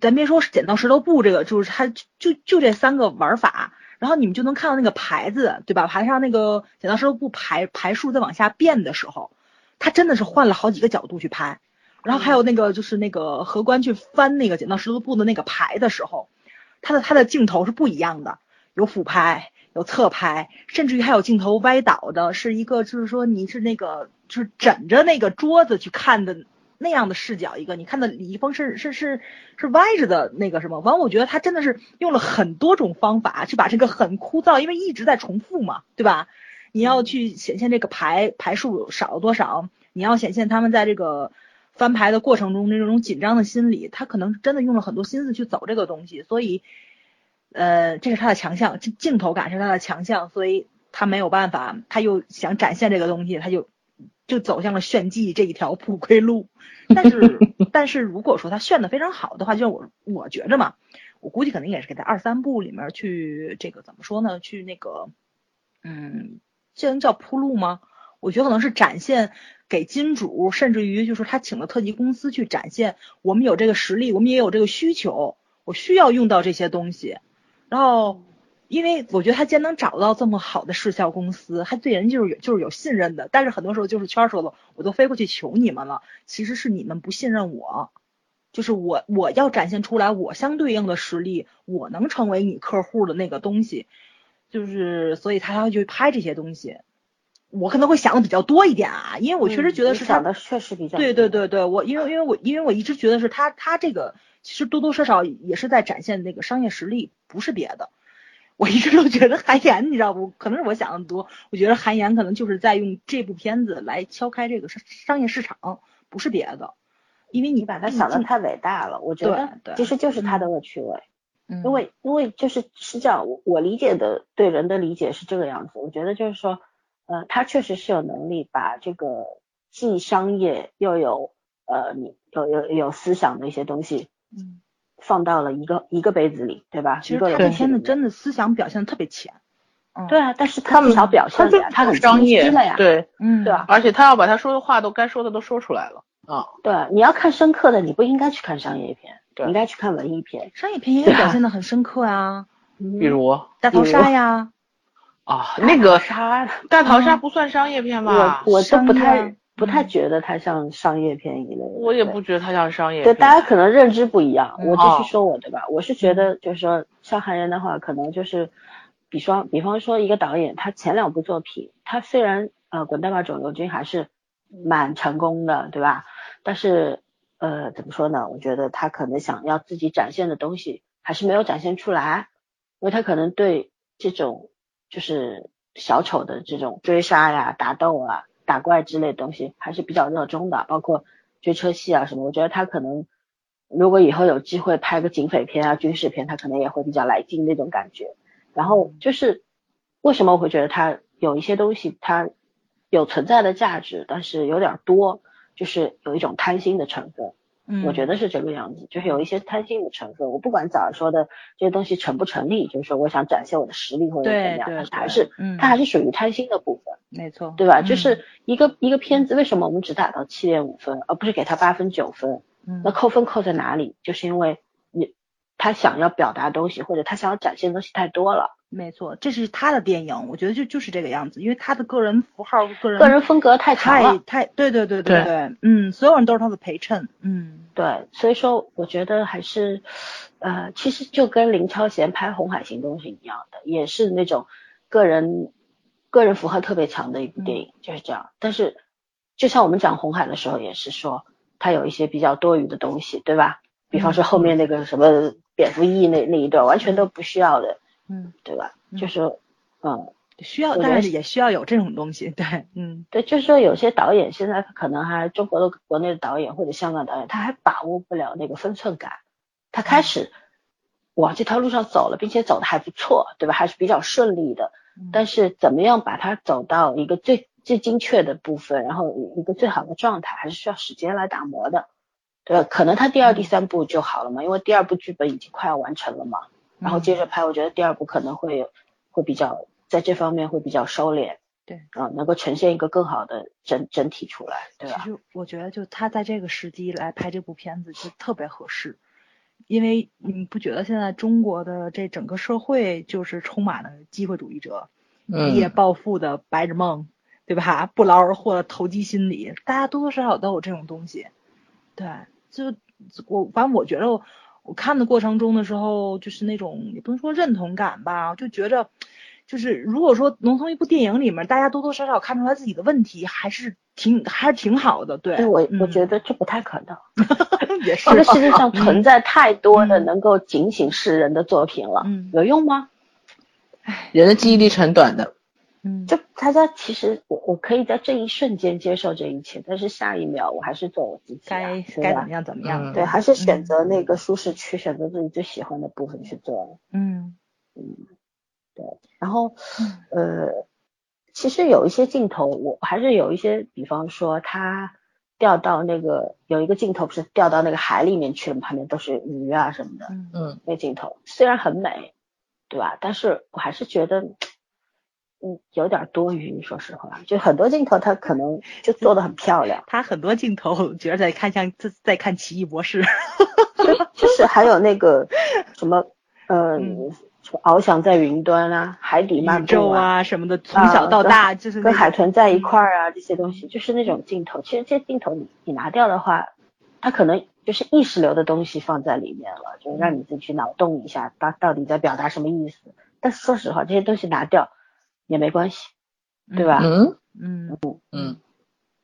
[SPEAKER 2] 咱别说剪刀石头布这个，就是他就就这三个玩法。然后你们就能看到那个牌子，对吧？牌上那个剪刀石头布牌牌数在往下变的时候，他真的是换了好几个角度去拍。然后还有那个就是那个荷官去翻那个剪刀石头布的那个牌的时候，他的他的镜头是不一样的，有俯拍，有侧拍，甚至于还有镜头歪倒的，是一个就是说你是那个就是枕着那个桌子去看的那样的视角，一个你看的李易峰是是是是歪着的那个什么，完我觉得他真的是用了很多种方法去把这个很枯燥，因为一直在重复嘛，对吧？你要去显现这个牌牌数少了多少，你要显现他们在这个翻牌的过程中那种紧张的心理，他可能真的用了很多心思去走这个东西，所以。呃，这是他的强项，镜镜头感是他的强项，所以他没有办法，他又想展现这个东西，他就就走向了炫技这一条 不归路。但是，但是如果说他炫的非常好的话，就我我觉着嘛，我估计可能也是给他二三部里面去这个怎么说呢？去那个，嗯，这能叫铺路吗？我觉得可能是展现给金主，甚至于就是他请的特级公司去展现，我们有这个实力，我们也有这个需求，我需要用到这些东西。然后，因为我觉得他既然能找到这么好的视效公司，他对人就是有就是有信任的。但是很多时候就是圈说的，我都飞过去求你们了，其实是你们不信任我，就是我我要展现出来我相对应的实力，我能成为你客户的那个东西，就是所以他要去拍这些东西。我可能会想的比较多一点啊，因为我确实觉得是
[SPEAKER 1] 想的确实比较
[SPEAKER 2] 对对对对，我因为因为我因为我一直觉得是他他这个。其实多多少少也是在展现那个商业实力，不是别的。我一直都觉得韩岩，你知道不？可能是我想的多。我觉得韩岩可能就是在用这部片子来敲开这个商商业市场，不是别的。因为你
[SPEAKER 1] 把他想的太伟大了，我觉得其实就是他的恶趣味。
[SPEAKER 2] 嗯。
[SPEAKER 1] 因为因为就是是这样，我我理解的对人的理解是这个样子。我觉得就是说，呃，他确实是有能力把这个既商业又有呃你有有有思想的一些东西。
[SPEAKER 2] 嗯，
[SPEAKER 1] 放到了一个一个杯子里，对吧？
[SPEAKER 2] 其实他这片子真的思想表现的特别浅。
[SPEAKER 1] 嗯，对啊，但是他至少表现了呀，他很
[SPEAKER 3] 商业
[SPEAKER 1] 了呀。
[SPEAKER 3] 对，
[SPEAKER 2] 嗯，
[SPEAKER 1] 对吧？
[SPEAKER 3] 而且他要把他说的话都该说的都说出来了啊。
[SPEAKER 1] 对，你要看深刻的，你不应该去看商业片，应该去看文艺片。
[SPEAKER 2] 商业片也表现的很深刻啊，
[SPEAKER 3] 比如
[SPEAKER 2] 大逃杀呀。
[SPEAKER 3] 啊，那个
[SPEAKER 1] 杀
[SPEAKER 3] 大逃杀不算商业片
[SPEAKER 1] 吧？我我都不太。不太觉得它像商业片一类，
[SPEAKER 3] 我也不觉得它像商业。
[SPEAKER 1] 对，大家可能认知不一样。我继续说我对吧？我是觉得就是说，像韩人的话，可能就是，比方比方说一个导演，他前两部作品，他虽然呃《滚蛋吧肿瘤君》还是蛮成功的，对吧？但是呃怎么说呢？我觉得他可能想要自己展现的东西还是没有展现出来，因为他可能对这种就是小丑的这种追杀呀、打斗啊。打怪之类东西还是比较热衷的，包括追车戏啊什么。我觉得他可能如果以后有机会拍个警匪片啊、军事片，他可能也会比较来劲那种感觉。然后就是为什么我会觉得他有一些东西他有存在的价值，但是有点多，就是有一种贪心的成分。我觉得是这个样子，就是有一些贪心的成分。我不管早上说的这些东西成不成立，就是说我想展现我的实力或者怎么样，它还是，它还是属于贪心的部分。
[SPEAKER 2] 没错，
[SPEAKER 1] 对吧？就是一个一个片子，为什么我们只打到七点五分，而不是给他八分九分？那扣分扣在哪里？就是因为你他想要表达东西，或者他想要展现的东西太多了。
[SPEAKER 2] 没错，这是他的电影，我觉得就就是这个样子，因为他的个人符号、个人
[SPEAKER 1] 个人风格太强了，
[SPEAKER 2] 太对对对对对，嗯，所有人都是他的陪衬，嗯，
[SPEAKER 1] 对，所以说我觉得还是，呃，其实就跟林超贤拍《红海行动》是一样的，也是那种个人个人符号特别强的一部电影，就是这样。但是就像我们讲红海的时候，也是说他有一些比较多余的东西，对吧？比方说后面那个什么蝙蝠翼那那一段，完全都不需要的。
[SPEAKER 2] 嗯，
[SPEAKER 1] 对吧？就是，嗯，
[SPEAKER 2] 需要，但是也需要有这种东西，对，嗯，
[SPEAKER 1] 对，就是说有些导演现在可能还中国的国内的导演或者香港导演，他还把握不了那个分寸感，他开始往这条路上走了，并且走的还不错，对吧？还是比较顺利的，但是怎么样把它走到一个最最精确的部分，然后一个最好的状态，还是需要时间来打磨的，对吧？可能他第二、第三部就好了嘛，因为第二部剧本已经快要完成了嘛。然后接着拍，我觉得第二部可能会会比较在这方面会比较收敛，
[SPEAKER 2] 对，
[SPEAKER 1] 啊，能够呈现一个更好的整整体出来，对吧？
[SPEAKER 2] 其实我觉得就他在这个时机来拍这部片子就特别合适，因为你不觉得现在中国的这整个社会就是充满了机会主义者，一夜暴富的白日梦，对吧？不劳而获的投机心理，大家多多少少都有这种东西，对，就我反正我觉得。我看的过程中的时候，就是那种也不能说认同感吧，就觉着就是如果说能从一部电影里面，大家多多少少看出来自己的问题，还是挺还是挺好的。对，
[SPEAKER 1] 对我我
[SPEAKER 2] 嗯
[SPEAKER 1] 觉得这不太可能。
[SPEAKER 2] 也 是
[SPEAKER 1] 这个世界上存在太多的
[SPEAKER 2] 嗯
[SPEAKER 1] 能够警醒世人的作品了，
[SPEAKER 2] 嗯
[SPEAKER 1] 有用吗？
[SPEAKER 3] 人的记忆力是很短的。
[SPEAKER 2] 嗯，
[SPEAKER 1] 就大家其实我我可以在这一瞬间接受这一切，但是下一秒我还是做我自己、啊，
[SPEAKER 2] 该该怎么？样怎么样。
[SPEAKER 3] 嗯
[SPEAKER 1] 对，还是选择那个舒适区，选择自己最喜欢的部分去做。
[SPEAKER 2] 嗯嗯，对
[SPEAKER 1] 然后，呃，其实有一些镜头，我还是有一些，比方说他掉到那个有一个镜头不是掉到那个海里面去了吗，旁边都是鱼啊什么的，
[SPEAKER 2] 嗯
[SPEAKER 3] 嗯
[SPEAKER 1] 那镜头虽然很美，对吧？但是我还是觉得，嗯，有点多余。说实话，就很多镜头他可能就做的很漂亮，
[SPEAKER 2] 他很多镜头，我觉得在看像在在看奇异博士。
[SPEAKER 1] 就就是还有那个 什么，呃，
[SPEAKER 2] 嗯
[SPEAKER 1] 什么翱翔在云端啊，海底漫
[SPEAKER 2] 宇宙
[SPEAKER 1] 步
[SPEAKER 2] 啊什么的，从小到大就是那
[SPEAKER 1] 跟海豚在一块儿啊，这些东西就是那种镜头。其实这些镜头你你拿掉的话，它可能就是意识流的东西放在里面了，就让你自己去脑洞一下，到到底在表达什么意思。但是说实话，这些东西拿掉也没关系，对吧？
[SPEAKER 3] 嗯。
[SPEAKER 2] 嗯，
[SPEAKER 3] 嗯。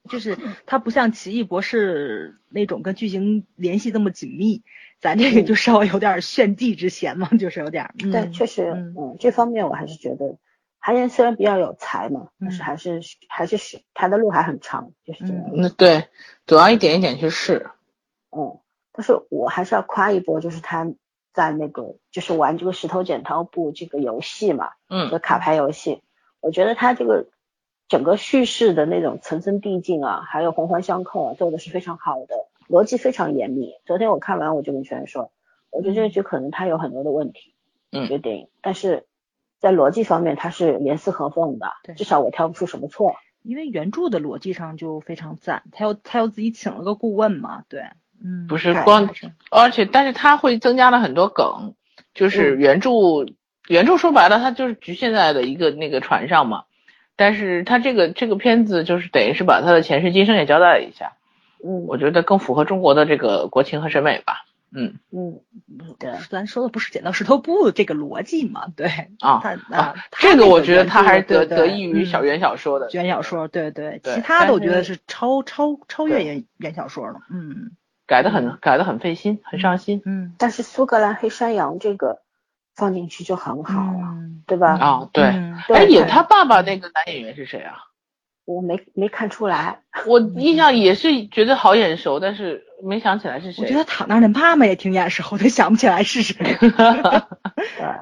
[SPEAKER 2] 就是它不像奇异博士那种跟剧情联系这么紧密，咱这个就稍微有点炫技之嫌嘛，就是有点。嗯、
[SPEAKER 1] 但确实，
[SPEAKER 2] 嗯。
[SPEAKER 1] 嗯，这方面我还是觉得，韩延虽然比较有才嘛，但是
[SPEAKER 2] 嗯。
[SPEAKER 1] 还是还是是他的路还很长，就是这样。
[SPEAKER 3] 那对，总要一点一点去试。
[SPEAKER 1] 嗯，但是我还是要夸一波，就是他在那个就是玩这个石头剪刀布这个游戏嘛，这
[SPEAKER 3] 嗯。
[SPEAKER 1] 个卡牌游戏，我觉得他这个整个叙事的那种层层递进啊，还有环环相扣啊，做的是非常好的，逻辑非常严密。昨天我看完我就跟全说，我觉得这个剧可能它有很多的问题，
[SPEAKER 3] 嗯。
[SPEAKER 1] 这个电影，但是在逻辑方面它是严丝合缝的
[SPEAKER 2] 对，
[SPEAKER 1] 至少我挑不出什么错。
[SPEAKER 2] 因为原著的逻辑上就非常赞，他又他又自己请了个顾问嘛，对，嗯，
[SPEAKER 3] 不是光而且但是他会增加了很多梗，就是
[SPEAKER 1] 嗯。
[SPEAKER 3] 原著、原著说白了，它就是局限在的一个那个船上嘛。但是它这个这个片子就是等于是把它的前世今生也交代了一下，
[SPEAKER 1] 嗯
[SPEAKER 3] 我觉得更符合中国的这个国情和审美吧。嗯
[SPEAKER 1] 嗯，对，
[SPEAKER 2] 咱说的不是剪刀石头布这个逻辑嘛，对，
[SPEAKER 3] 啊
[SPEAKER 2] 他
[SPEAKER 3] 啊这个我觉得它还是得得益于小
[SPEAKER 2] 嗯
[SPEAKER 3] 原小说的。
[SPEAKER 2] 原小说，对对，
[SPEAKER 3] 对
[SPEAKER 2] 其他的我觉得是超超超越原原小说了，嗯
[SPEAKER 3] 改的很改的很费心，很上心
[SPEAKER 2] 嗯，
[SPEAKER 1] 但是苏格兰黑山羊这个放进去就很好了，
[SPEAKER 2] 嗯
[SPEAKER 1] 对吧？
[SPEAKER 3] 啊。对，哎，演他爸爸那个男演员是谁啊？
[SPEAKER 1] 我没没看出来，
[SPEAKER 3] 我印象也是觉得好眼熟，但是没想起来是谁。
[SPEAKER 2] 我觉得躺那儿那妈妈也挺眼熟的，想不起来是谁。
[SPEAKER 1] 对，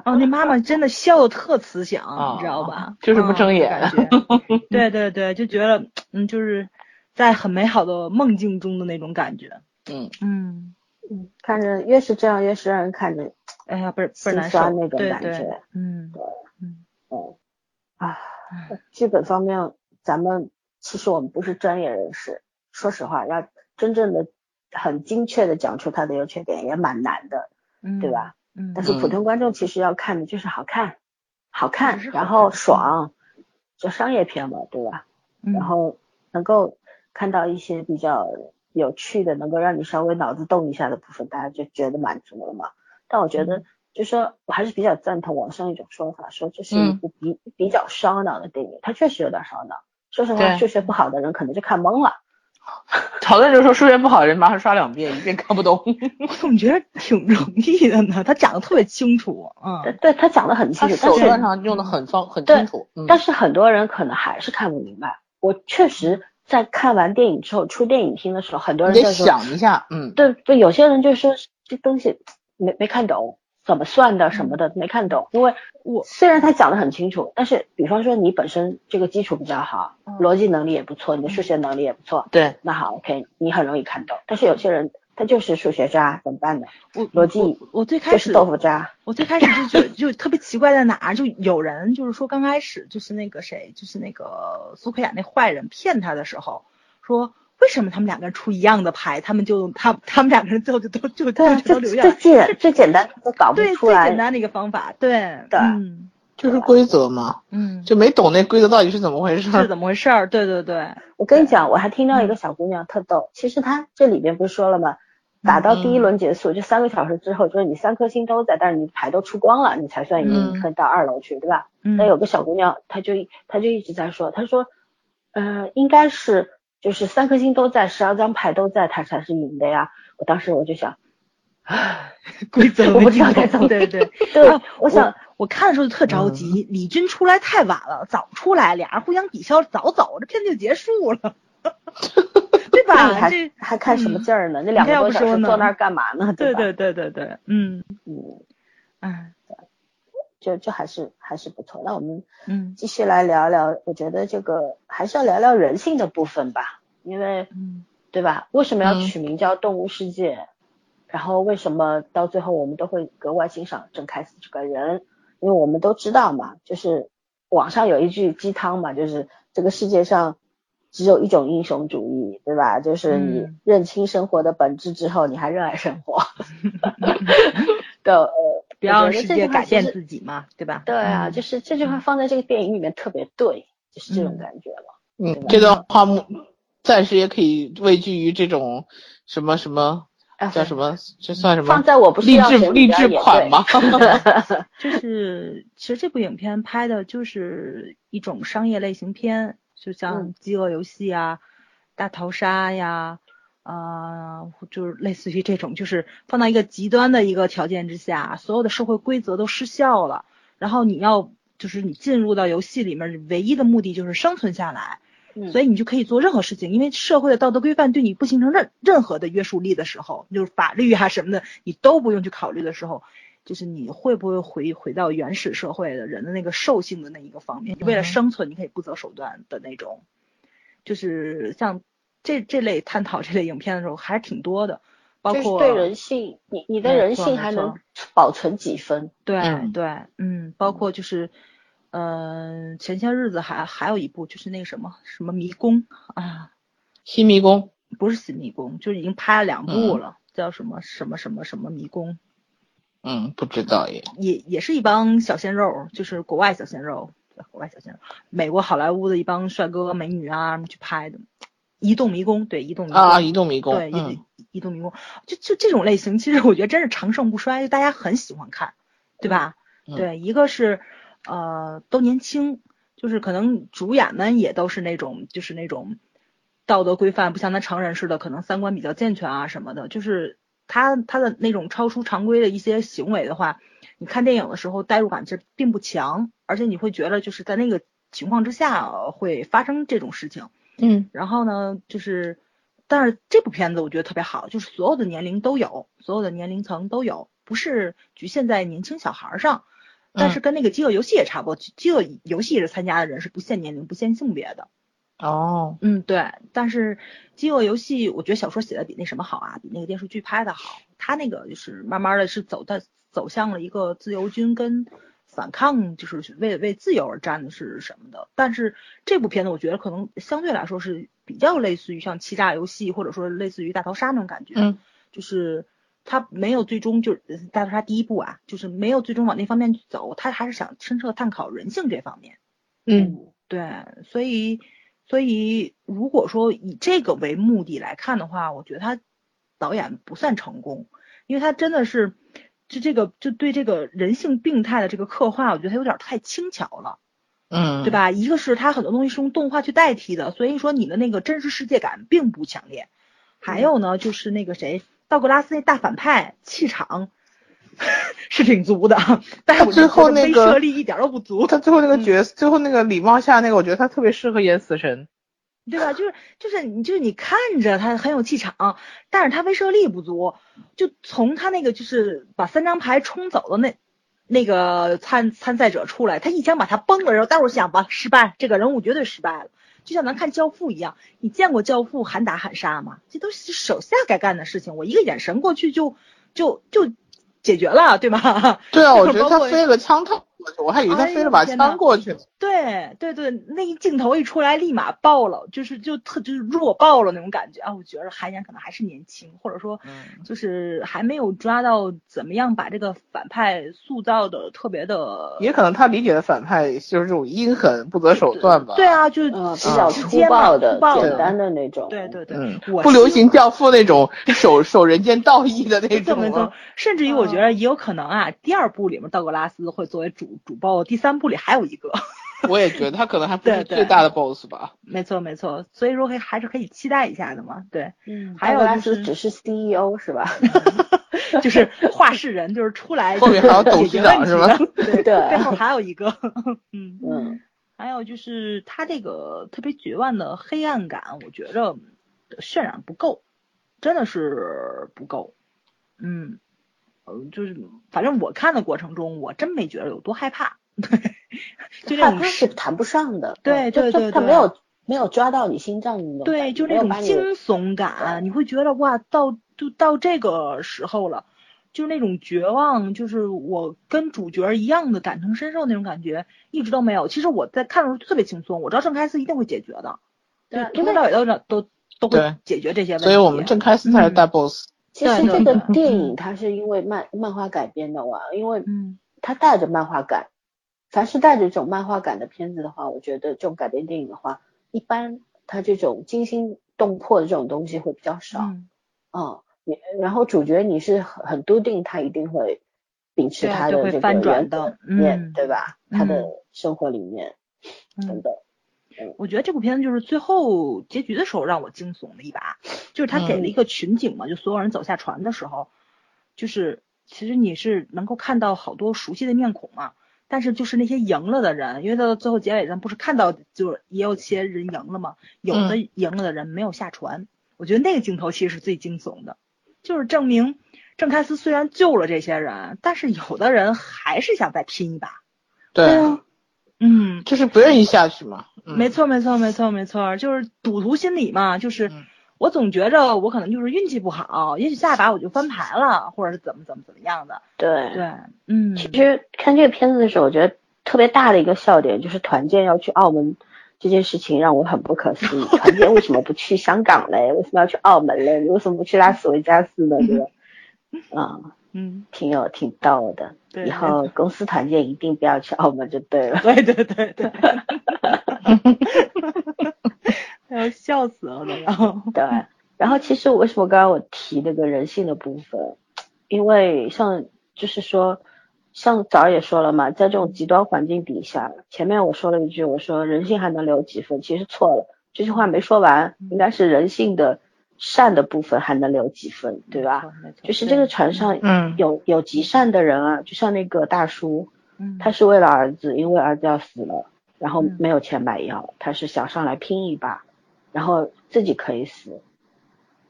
[SPEAKER 2] 哦，那妈妈真的笑的特慈祥，
[SPEAKER 3] 啊
[SPEAKER 2] 你知道吧？
[SPEAKER 3] 就是不睁眼
[SPEAKER 2] 嗯感觉 对对对，就觉得嗯，就是在很美好的梦境中的那种感觉。
[SPEAKER 3] 嗯，
[SPEAKER 2] 嗯，
[SPEAKER 1] 嗯，看着越是这样，越是让人看着，
[SPEAKER 2] 哎呀，倍儿倍儿
[SPEAKER 1] 心
[SPEAKER 2] 难受
[SPEAKER 1] 酸那种
[SPEAKER 2] 对对
[SPEAKER 1] 感觉，
[SPEAKER 2] 嗯
[SPEAKER 1] 嗯啊，剧本方面，咱们其实我们不是专业人士，说实话，要真正的很精确的讲出它的优缺点也蛮难的，
[SPEAKER 2] 嗯，
[SPEAKER 1] 对吧？
[SPEAKER 2] 嗯，
[SPEAKER 1] 但是普通观众其实要看的就是好看，好看然后爽，就商业片嘛，对吧？
[SPEAKER 2] 嗯
[SPEAKER 1] 然后能够看到一些比较有趣的，能够让你稍微脑子动一下的部分，大家就觉得满足了嘛。但我觉得，就说我还是比较赞同网上一种说法，说这是一
[SPEAKER 3] 嗯
[SPEAKER 1] 部比、比较烧脑的电影，它确实有点烧脑。说实话，数学不好的人可能就看懵了。
[SPEAKER 3] 讨论就说数学不好的人马上刷两遍，一遍看不懂。
[SPEAKER 2] 我怎么觉得挺容易的呢？他讲的特别清楚，
[SPEAKER 1] 对
[SPEAKER 2] 嗯，
[SPEAKER 1] 对，他讲的很清楚，但
[SPEAKER 3] 手段上用的很方很清楚。嗯
[SPEAKER 1] 但是很多人可能还是看不明白。我确实在看完电影之后出电影厅的时候，很多人在，
[SPEAKER 3] 想一下，嗯，
[SPEAKER 1] 对对，有些人就说这东西没没看懂，怎么算的什么的没看懂，因为
[SPEAKER 2] 我
[SPEAKER 1] 虽然他讲的很清楚，但是比方说你本身这个基础比较好，
[SPEAKER 2] 嗯
[SPEAKER 1] 逻辑能力也不错，你的数学能力也不错，
[SPEAKER 3] 对，
[SPEAKER 1] 那好，OK，你很容易看懂。但是有些人他就是数学渣，怎么办呢？
[SPEAKER 2] 我
[SPEAKER 1] 逻辑
[SPEAKER 2] 我我最开始
[SPEAKER 1] 就是
[SPEAKER 2] 始
[SPEAKER 1] 豆腐渣。
[SPEAKER 2] 我最开始就觉得就特别奇怪在哪儿，就有人就是说刚开始就是那个谁，就是那个苏克雅那坏人骗他的时候，说为什么他们两个人出一样的牌，他们就他他们两个人最后就都就全都
[SPEAKER 1] 这
[SPEAKER 2] 留下来，
[SPEAKER 1] 这简最简单都搞不出来。
[SPEAKER 2] 最简单的一个方法，对
[SPEAKER 1] 对
[SPEAKER 2] 嗯
[SPEAKER 3] 就是规则嘛，
[SPEAKER 2] 嗯，
[SPEAKER 3] 就没懂那规则到底是怎么回事。
[SPEAKER 2] 是怎么回事儿？对对对，
[SPEAKER 1] 我跟你讲，我还听到一个小姑娘特逗，其实她这里边不是说了吗？打到第一轮结束，就三个小时之后，就是你三颗星都在，但是你牌都出光了，你才算赢，可以到二楼去，对吧？
[SPEAKER 2] 嗯
[SPEAKER 1] 那有个小姑娘，她就她就一直在说，她说，呃，应该是就是三颗星都在，十二张牌都在，他才是赢的呀。我当时我就想，
[SPEAKER 2] 规则
[SPEAKER 1] 我不知道该怎么
[SPEAKER 2] 对对
[SPEAKER 1] 对
[SPEAKER 2] 啊，
[SPEAKER 1] 我想
[SPEAKER 2] 我看的时候就特着急，李军出来太晚了，早出来，俩人互相抵消，早走，这片子就结束了，对吧？
[SPEAKER 1] 还
[SPEAKER 2] 这
[SPEAKER 1] 还看什么
[SPEAKER 2] 嗯
[SPEAKER 1] 劲儿呢？那两个多小时坐那儿干嘛呢？
[SPEAKER 2] 对对对对对，嗯
[SPEAKER 1] 嗯，
[SPEAKER 2] 哎
[SPEAKER 1] 就就还是还是不错。那我们
[SPEAKER 2] 嗯
[SPEAKER 1] 继续来聊聊，我觉得这个还是要聊聊人性的部分吧，因为
[SPEAKER 2] 嗯
[SPEAKER 1] 对吧？为什么要
[SPEAKER 3] 嗯
[SPEAKER 1] 取名叫动物世界？然后为什么到最后我们都会格外欣赏郑开司这个人？因为我们都知道嘛，就是网上有一句鸡汤嘛，就是这个世界上只有一种英雄主义，对吧？就是你
[SPEAKER 2] 嗯
[SPEAKER 1] 认清生活的本质之后，你还热爱生活。的呃，
[SPEAKER 2] 不要世界改变自己嘛，对吧？
[SPEAKER 1] 对啊，
[SPEAKER 2] 嗯
[SPEAKER 1] 就是这句话放在这个电影里面特别对，就是这种
[SPEAKER 2] 嗯
[SPEAKER 1] 感觉了。
[SPEAKER 3] 嗯，这段话目暂时也可以位居于这种什么什么
[SPEAKER 1] 啊
[SPEAKER 3] 叫什么？这算什么？
[SPEAKER 1] 放在我不是
[SPEAKER 3] 励志励志款吗？
[SPEAKER 2] 就是其实这部影片拍的就是一种商业类型片，就像
[SPEAKER 1] 嗯《
[SPEAKER 2] 饥饿游戏》啊、大逃杀呀，呃，就是类似于这种，就是放到一个极端的一个条件之下，所有的社会规则都失效了，然后你要就是你进入到游戏里面，唯一的目的就是生存下来。
[SPEAKER 1] 嗯。
[SPEAKER 2] 所以你就可以做任何事情，因为社会的道德规范对你不形成任任何的约束力的时候，就是法律啊什么的，你都不用去考虑的时候，就是你会不会回回到原始社会的人的那个兽性的那一个方面，为了
[SPEAKER 3] 嗯。
[SPEAKER 2] 生存你可以不择手段的那种，就是像这这类探讨这类影片的时候还是挺多的，包括
[SPEAKER 1] 就是对人性，你你的人性还能保存几分？
[SPEAKER 2] 对、
[SPEAKER 3] 嗯
[SPEAKER 2] 对，嗯，包括就是，嗯、前些日子还还有一部就是那个什么什么迷宫啊。
[SPEAKER 3] 新迷宫。
[SPEAKER 2] 不是新迷宫，就是已经拍了两部
[SPEAKER 3] 嗯
[SPEAKER 2] 了，叫什么什么什么什么迷宫，
[SPEAKER 3] 嗯，不知道也。
[SPEAKER 2] 也也是一帮小鲜肉，就是国外小鲜肉，国外小鲜肉，美国好莱坞的一帮帅哥美女啊去拍的。移动迷宫，对，移动迷宫
[SPEAKER 3] 啊，移动迷宫。
[SPEAKER 2] 对，移
[SPEAKER 3] 嗯
[SPEAKER 2] 移动迷宫，就就这种类型，其实我觉得真是长盛不衰，就大家很喜欢看，对吧？
[SPEAKER 3] 嗯
[SPEAKER 2] 对，一个是呃都年轻，就是可能主演们也都是那种就是那种道德规范不像他成人似的，可能三观比较健全啊什么的，就是他他的那种超出常规的一些行为的话，你看电影的时候代入感其实并不强，而且你会觉得就是在那个情况之下呃会发生这种事情。
[SPEAKER 3] 嗯
[SPEAKER 2] 然后呢，就是，但是这部片子我觉得特别好，就是所有的年龄都有，所有的年龄层都有，不是局限在年轻小孩儿上。但是跟那个饥饿游戏也差不多，饥饿游戏也是参加的人是不限年龄、不限性别的。
[SPEAKER 3] 哦，
[SPEAKER 2] 嗯，对。但是饥饿游戏，我觉得小说写的比那什么好啊，比那个电视剧拍的好。他那个就是慢慢的是走的走向了一个自由军跟反抗，就是为为自由而战的是什么的。但是这部片子我觉得可能相对来说是比较类似于像欺诈游戏，或者说类似于大逃杀那种感觉。
[SPEAKER 3] 嗯
[SPEAKER 2] 就是他没有最终就是呃大逃杀第一部啊，就是没有最终往那方面去走，他还是想深刻探讨人性这方面。
[SPEAKER 3] 嗯
[SPEAKER 2] 对，所以所以如果说以这个为目的来看的话，我觉得他导演不算成功，因为他真的是就这个就对这个人性病态的这个刻画，我觉得他有点太轻巧了。
[SPEAKER 3] 嗯，
[SPEAKER 2] 对？吧？一个是它很多东西是用动画去代替的，所以说你的那个真实世界感并不强烈。还有呢，就是那个谁，道格拉斯那大反派气场 是挺足的，但是
[SPEAKER 3] 最后那个威
[SPEAKER 2] 慑力一点都不足，
[SPEAKER 3] 他最后那个
[SPEAKER 2] 嗯
[SPEAKER 3] 角色，最后那个礼貌下那个，我觉得他特别适合演死神。
[SPEAKER 2] 对吧？就是就是你就是你看着他很有气场，但是他威慑力不足。就从他那个就是把三张牌冲走的那那个参参赛者出来，他一枪把他崩了，然后待会儿想吧，失败，这个人物绝对失败了。就像咱看《教父》一样，你见过《教父》喊打喊杀吗？这都是手下该干的事情，我一个眼神过去就就就解决了，对吧？
[SPEAKER 3] 对啊，我觉得他飞了个枪套，我还以为他飞了把枪过去了。
[SPEAKER 2] 对对对，那一镜头一出来，立马爆了，就是就特就是弱爆了那种感觉啊！我觉得韩延可能还是年轻，或者说
[SPEAKER 3] 嗯，
[SPEAKER 2] 就是还没有抓到怎么样把这个反派塑造的特别的，
[SPEAKER 3] 也可能他理解的反派就是这种阴狠不择手段吧。
[SPEAKER 2] 对啊，就
[SPEAKER 1] 嗯，
[SPEAKER 2] 直
[SPEAKER 1] 比较粗
[SPEAKER 2] 直接嘛
[SPEAKER 1] 暴的
[SPEAKER 2] 粗、暴
[SPEAKER 1] 简单的那种。
[SPEAKER 2] 对对对，
[SPEAKER 3] 嗯，
[SPEAKER 2] 我
[SPEAKER 3] 不流行教父那种守守人间道义的那种
[SPEAKER 2] 没错
[SPEAKER 3] 啊。，
[SPEAKER 2] 甚至于我觉
[SPEAKER 3] 嗯
[SPEAKER 2] 得也有可能啊，第二部里面道格拉斯会作为主主 BOSS，第三部里还有一个，
[SPEAKER 3] 我也觉得他可能还不是最大的 boss 吧。
[SPEAKER 2] 没错没错，所以说可以还是可以期待一下的嘛，对，
[SPEAKER 1] 嗯，
[SPEAKER 2] 还有就是
[SPEAKER 1] 只是 CEO 是吧？
[SPEAKER 2] 就是话事人，就是出来
[SPEAKER 3] 后面还有董事长是吧？
[SPEAKER 2] 对
[SPEAKER 1] 对
[SPEAKER 2] 背后还有一个，嗯，
[SPEAKER 1] 嗯，
[SPEAKER 2] 还有就是他这个特别绝望的黑暗感，我觉着渲染不够，真的是不够，嗯，呃，就是反正我看的过程中，我真没觉得有多害怕，对，就那种
[SPEAKER 1] 害怕是谈不上的。
[SPEAKER 2] 对对对对
[SPEAKER 1] 他没有没有抓到你心脏的那种
[SPEAKER 2] 对，就那种惊悚感，你会觉得哇，到就到这个时候了，就是那种绝望，就是我跟主角一样的感同身受那种感觉，一直都没有。其实我在看的时候特别轻松，我知道郑开司一定会解决的，
[SPEAKER 1] 对
[SPEAKER 2] 从头到尾都都都会解决这些问题。
[SPEAKER 3] 所以我们郑开司才是大 boss。
[SPEAKER 1] 其实这个电影它是因为漫漫画改编的哇，因为
[SPEAKER 2] 嗯
[SPEAKER 1] 它带着漫画感，凡是带着这种漫画感的片子的话，我觉得这种改编电影的话，一般它这种惊心动魄的这种东西会比较少。
[SPEAKER 2] 嗯，
[SPEAKER 1] 嗯，你然后主角你是很很笃定他一定会秉持他的这个原念，
[SPEAKER 2] 嗯
[SPEAKER 1] 对吧？他的
[SPEAKER 2] 嗯
[SPEAKER 1] 生活理念等
[SPEAKER 2] 嗯
[SPEAKER 1] 等。
[SPEAKER 2] 我觉得这部片子就是最后结局的时候让我惊悚的一把，就是他给了一个群景嘛，就所有人走下船的时候，就是其实你是能够看到好多熟悉的面孔嘛，但是就是那些赢了的人，因为到最后结尾咱不是看到就是也有些人赢了嘛，有的赢了的人没有下船，我觉得那个镜头其实是最惊悚的，就是证明郑开司虽然救了这些人，但是有的人还是想再拼一把，
[SPEAKER 3] 对，
[SPEAKER 1] 啊，
[SPEAKER 2] 嗯。
[SPEAKER 3] 就是不愿意下去嘛。嗯
[SPEAKER 2] 没。错，没错，没错，没错，就是赌徒心理嘛，就是
[SPEAKER 3] 嗯
[SPEAKER 2] 我总觉着我可能就是运气不好，也许下一把我就翻牌了，或者是怎么怎么怎么样的。
[SPEAKER 1] 对。
[SPEAKER 2] 对，嗯，
[SPEAKER 1] 其实看这个片子的时候，我觉得特别大的一个笑点就是团建要去澳门这件事情让我很不可思议。团建为什么不去香港嘞？为什么要去澳门嘞？你为什么不去拉斯维加斯呢？对吧？啊、
[SPEAKER 2] 嗯，
[SPEAKER 1] 挺有挺逗的。
[SPEAKER 2] 对
[SPEAKER 1] 以后公司团建一定不要去澳门就对了。
[SPEAKER 2] 对对对对，哎呦，笑死了都要。
[SPEAKER 1] 对，然后其实我为什么刚刚我提那个人性的部分，因为像就是说，像早也说了嘛，在这种极端环境底下，前面我说了一句，我说人性还能留几分，其实错了，这句话没说完，应该是人性的善的部分还能留几分，对吧？？就是这个船上
[SPEAKER 3] 嗯
[SPEAKER 1] 有有极善的人啊，就像那个大叔，
[SPEAKER 2] 嗯，
[SPEAKER 1] 他是为了儿子，因为儿子要死了，然后
[SPEAKER 2] 嗯
[SPEAKER 1] 没有钱买药，他是想上来拼一把，然后自己可以死。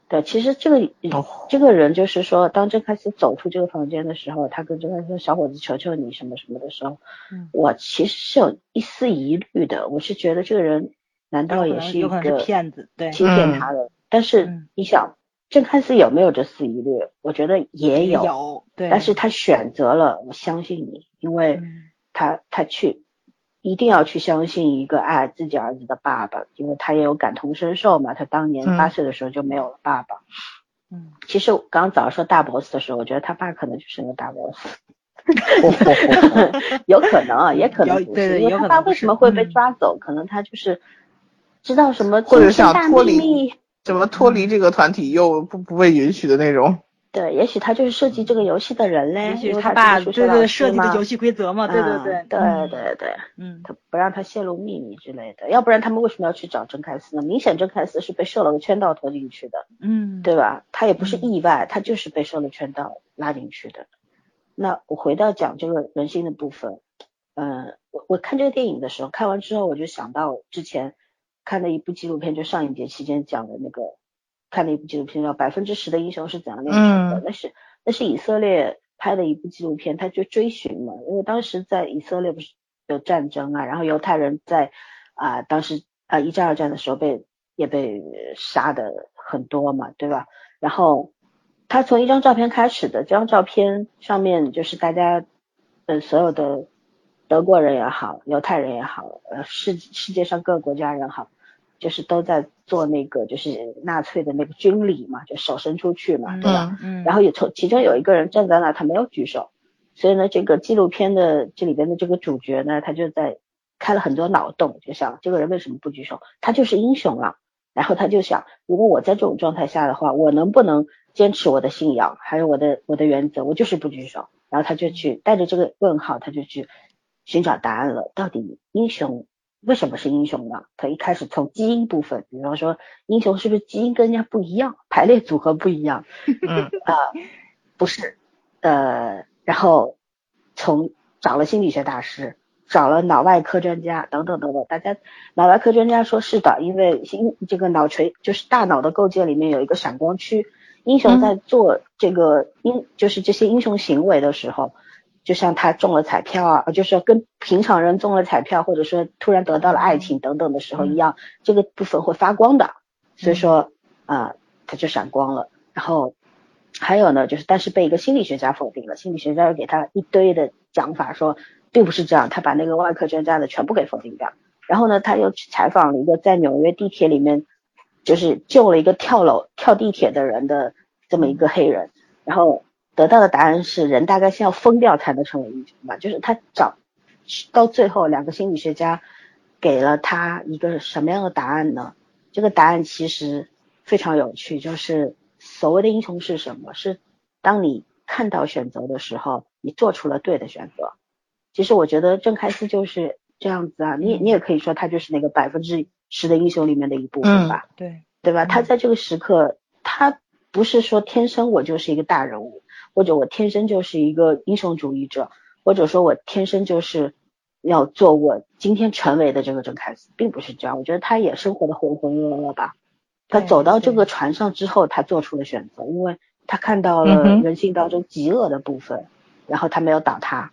[SPEAKER 1] 对，其实这个、
[SPEAKER 3] 哦
[SPEAKER 1] 这个人就是说，当郑开始走出这个房间的时候，他跟郑开司说：“小伙子，求求你什么什么的时候，
[SPEAKER 2] 嗯
[SPEAKER 1] 我其实是有一丝疑虑的。我是觉得这个人难道也是一
[SPEAKER 2] 有可能
[SPEAKER 1] 个
[SPEAKER 2] 骗子？对，
[SPEAKER 1] 欺骗他的？但是
[SPEAKER 2] 嗯
[SPEAKER 1] 你想，郑开思有没有这四疑虑？我觉得也有，
[SPEAKER 2] 有，对，
[SPEAKER 1] 但是他选择了我相信你，因为。
[SPEAKER 2] 嗯
[SPEAKER 1] 他他去一定要去相信一个爱自己儿子的爸爸，因为他也有感同身受嘛。他当年
[SPEAKER 3] 嗯
[SPEAKER 1] 八岁的时候就没有了爸爸。
[SPEAKER 2] 嗯，
[SPEAKER 1] 其实我刚刚早上说大 boss 的时候，我觉得他爸可能就是那个大 boss，有可能啊，也可能不是，因为他爸为
[SPEAKER 2] 有可能不是
[SPEAKER 1] 什么会被
[SPEAKER 2] 嗯
[SPEAKER 1] 抓走？可能他就是知道什么
[SPEAKER 3] 或者
[SPEAKER 1] 惊天大
[SPEAKER 3] 想脱离
[SPEAKER 1] 秘密。
[SPEAKER 3] 怎么脱离这个团体又不不被允许的那种？
[SPEAKER 1] 对，也许他就是设计这个游戏的人嘞，
[SPEAKER 2] 也许他爸对对
[SPEAKER 1] 是
[SPEAKER 2] 设计的游戏规则嘛，对对对，
[SPEAKER 1] 嗯对
[SPEAKER 2] 嗯
[SPEAKER 1] 对对。
[SPEAKER 2] 嗯，
[SPEAKER 1] 他不让他泄露秘密之类的，要不然他们为什么要去找郑开司呢？明显郑开司是被设了个圈套拖进去的，
[SPEAKER 2] 嗯，
[SPEAKER 1] 对吧？他也不是
[SPEAKER 2] 嗯
[SPEAKER 1] 意外，他就是被设了圈套拉进去的。那我回到讲这个人性的部分，嗯，我我看这个电影的时候，看完之后我就想到之前看的一部纪录片，就上一节期间讲的那个看的一部纪录片叫《百分之十的英雄是怎样炼成的》，
[SPEAKER 3] 嗯
[SPEAKER 1] 那是那是以色列拍的一部纪录片，他就追寻嘛，因为当时在以色列不是有战争啊，然后犹太人在啊、当时啊、一战二战的时候被也被杀的很多嘛，对吧？然后他从一张照片开始的，这张照片上面就是大家呃所有的德国人也好，犹太人也好，呃，世世界上各个国家人好，就是都在做那个就是纳粹的那个军礼嘛，就手伸出去嘛，对吧？
[SPEAKER 2] 嗯，
[SPEAKER 1] 然后也从其中有一个人站在那，他没有举手，所以呢，这个纪录片的这里边的这个主角呢，他就在开了很多脑洞，就想这个人为什么不举手？他就是英雄了。然后他就想，如果我在这种状态下的话，我能不能坚持我的信仰，还有我的我的原则？我就是不举手。然后他就去带着这个问号，他就去寻找答案了。到底英雄为什么是英雄呢？他一开始从基因部分，比方说英雄是不是基因跟人家不一样，排列组合不一样？
[SPEAKER 3] 嗯
[SPEAKER 1] 啊、不是，呃，然后从找了心理学大师，找了脑外科专家等等等等，大家脑外科专家说是的，因为心这个脑垂就是大脑的构建里面有一个闪光区，英雄在做这个英就是这些英雄行为的时候，就像他中了彩票啊，就是说跟平常人中了彩票，或者说突然得到了爱情等等的时候一样，这个部分会发光的，所以说啊、他就闪光了，然后。还有呢，就是但是被一个心理学家否定了，心理学家又给他一堆的讲法，说并不是这样，他把那个外科专家的全部给否定掉。然后呢，他又去采访了一个在纽约地铁里面，就是救了一个跳楼跳地铁的人的这么一个黑人，然后得到的答案是，人大概先要疯掉才能成为英雄吧。就是他找到最后，两个心理学家给了他一个什么样的答案呢？这个答案其实非常有趣，就是所谓的英雄是什么？是当你看到选择的时候，你做出了对的选择。其实我觉得郑开思就是这样子啊，你也你也可以说他就是那个百分之十的英雄里面的一部分吧，
[SPEAKER 2] 对，
[SPEAKER 1] 对吧？
[SPEAKER 2] 嗯
[SPEAKER 1] 他在这个时刻，他不是说天生我就是一个大人物，或者我天生就是一个英雄主义者，或者说我天生就是要做我今天成为的这个郑开司，并不是这样。我觉得他也生活的浑浑噩噩吧。他走到这个船上之后，他做出了选择，因为他看到了人性当中极恶的部分，然后他没有倒塌。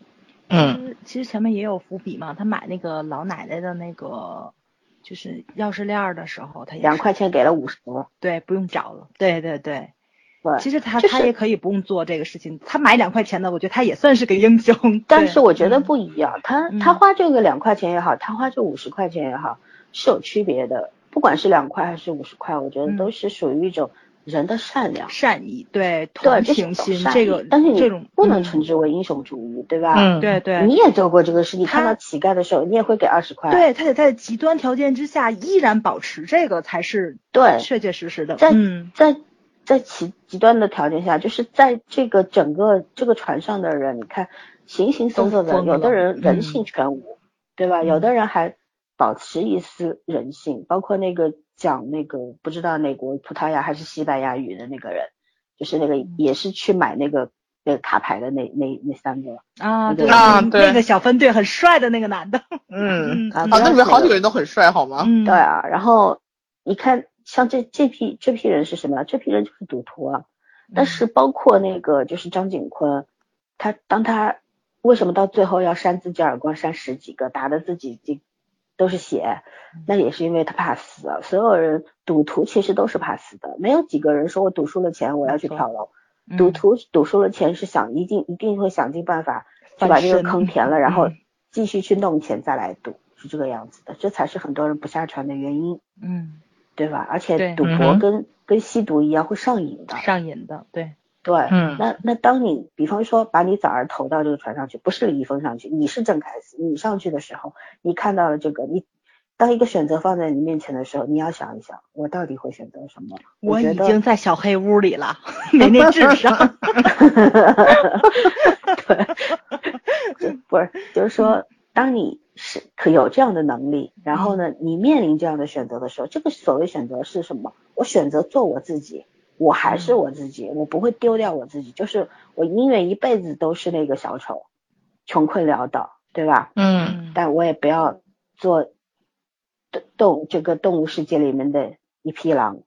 [SPEAKER 3] 嗯
[SPEAKER 2] 其实前面也有伏笔嘛，他买那个老奶奶的那个就是钥匙链儿的时候，他
[SPEAKER 1] 两块钱给了五十，
[SPEAKER 2] 对不用找了，对对对。
[SPEAKER 1] 对。
[SPEAKER 2] 其实他、
[SPEAKER 1] 就是
[SPEAKER 2] 他也可以不用做这个事情，他买两块钱的，我觉得他也算是个英雄。
[SPEAKER 1] 但是我觉得
[SPEAKER 2] 嗯
[SPEAKER 1] 不一样，他
[SPEAKER 2] 嗯
[SPEAKER 1] 他花这个两块钱也好，他花这五十块钱也好，是有区别的。不管是两块还是五十块，我觉得
[SPEAKER 2] 嗯
[SPEAKER 1] 都是属于一种人的善良。
[SPEAKER 2] 善意，对
[SPEAKER 1] 对，
[SPEAKER 2] 同情心，这个
[SPEAKER 1] 但是你
[SPEAKER 2] 这种
[SPEAKER 1] 不能
[SPEAKER 2] 嗯
[SPEAKER 1] 称之为英雄主义，对吧？
[SPEAKER 3] 嗯，
[SPEAKER 2] 对对
[SPEAKER 1] 你也做过这个事，你看到乞丐的时候，你也会给二十块。
[SPEAKER 2] 对，他得在极端条件之下依然保持这个才是
[SPEAKER 1] 对
[SPEAKER 2] 确确实实的。
[SPEAKER 1] 在
[SPEAKER 2] 嗯，
[SPEAKER 1] 在在极极端的条件下，就是在这个整个这个船上的人，你看形形色色的，有的人人
[SPEAKER 2] 嗯
[SPEAKER 1] 性全无，对吧？
[SPEAKER 2] 嗯
[SPEAKER 1] 有的人还保持一丝人性，包括那个讲那个不知道哪国葡萄牙还是西班牙语的那个人，就是那个
[SPEAKER 2] 嗯。
[SPEAKER 1] 也是去买那个那个卡牌的那那那三个，
[SPEAKER 2] 啊，对那
[SPEAKER 3] 啊对。
[SPEAKER 2] 那个小分队很帅的那个男的，
[SPEAKER 3] 嗯，
[SPEAKER 1] 啊
[SPEAKER 3] 那里面好几
[SPEAKER 1] 个
[SPEAKER 3] 个人都很帅，好吗？
[SPEAKER 2] 嗯，
[SPEAKER 1] 对啊，然后你看像这这批这批人是什么？这批人就是赌徒啊。但是包括那个就是张景坤，他当他为什么到最后要扇自己耳光，扇十几个，打的自己这都是血，那也是因为他怕死啊。所有人赌徒其实都是怕死的，没有几个人说我赌输了钱我要去跳楼，
[SPEAKER 2] 嗯
[SPEAKER 1] 赌徒赌输了钱是想一定一定会想尽办法去把这个坑填了，然后
[SPEAKER 2] 嗯
[SPEAKER 1] 继续去弄钱再来赌，是这个样子的，这才是很多人不下船的原因。
[SPEAKER 2] 嗯，
[SPEAKER 1] 对吧？而且赌博跟、跟吸毒一样会上瘾的。
[SPEAKER 2] 上瘾的，对，
[SPEAKER 1] 对，
[SPEAKER 3] 嗯
[SPEAKER 1] 那那当你比方说把你崽儿投到这个船上去，不是李易峰上去，你是郑恺斯，你上去的时候，你看到了这个，你当一个选择放在你面前的时候，你要想一想，我到底会选择什么？
[SPEAKER 2] 我已经在小黑屋里了，没那智商。
[SPEAKER 1] 对，不是，就是说，当你是可有这样的能力，然后呢，你面临这样的选择的时候，这个所谓选择是什么？我选择做我自己，我还是我自己，我不会丢掉我自己，就是我宁愿一辈子都是那个小丑，穷困潦倒，对吧？
[SPEAKER 3] 嗯
[SPEAKER 1] 但我也不要做动动这个动物世界里面的一匹狼，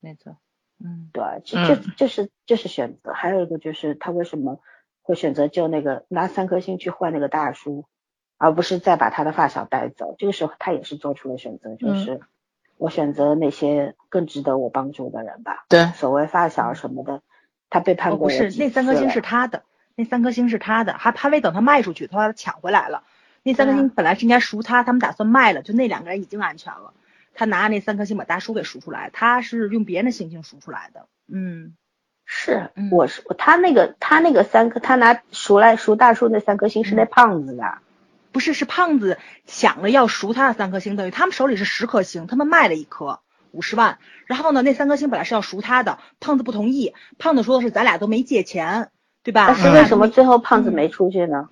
[SPEAKER 2] 没错，嗯
[SPEAKER 1] 对，这这
[SPEAKER 3] 嗯
[SPEAKER 1] 这是这是选择。还有一个就是他为什么会选择救那个拿三颗星去换那个大叔，而不是再把他的发小带走？这个时候他也是做出了选择，就
[SPEAKER 3] 嗯
[SPEAKER 1] 是我选择那些更值得我帮助的人吧。
[SPEAKER 3] 对，
[SPEAKER 1] 所谓发小什么的，他背叛
[SPEAKER 2] 哦，不是，
[SPEAKER 1] 过我几
[SPEAKER 2] 那三颗星是他的，那三颗星是他的，还还没等他卖出去，他把他抢回来了。那三颗星本来是应该赎他，他们打算卖了，就那两个人已经安全了。他拿那三颗星把大叔给赎出来，他是用别人的星星赎出来的。嗯，
[SPEAKER 1] 是
[SPEAKER 2] 嗯，
[SPEAKER 1] 我是他那个他那个三颗，他拿赎来赎大叔那三颗星是那胖子的，
[SPEAKER 2] 不是，是胖子想了要赎他的三颗星，等于他们手里是十颗星，他们卖了一颗五十万，然后呢，那三颗星本来是要赎他的，胖子不同意，胖子说的是咱俩都没借钱，对吧？
[SPEAKER 1] 但是为什么最后胖子没出去呢？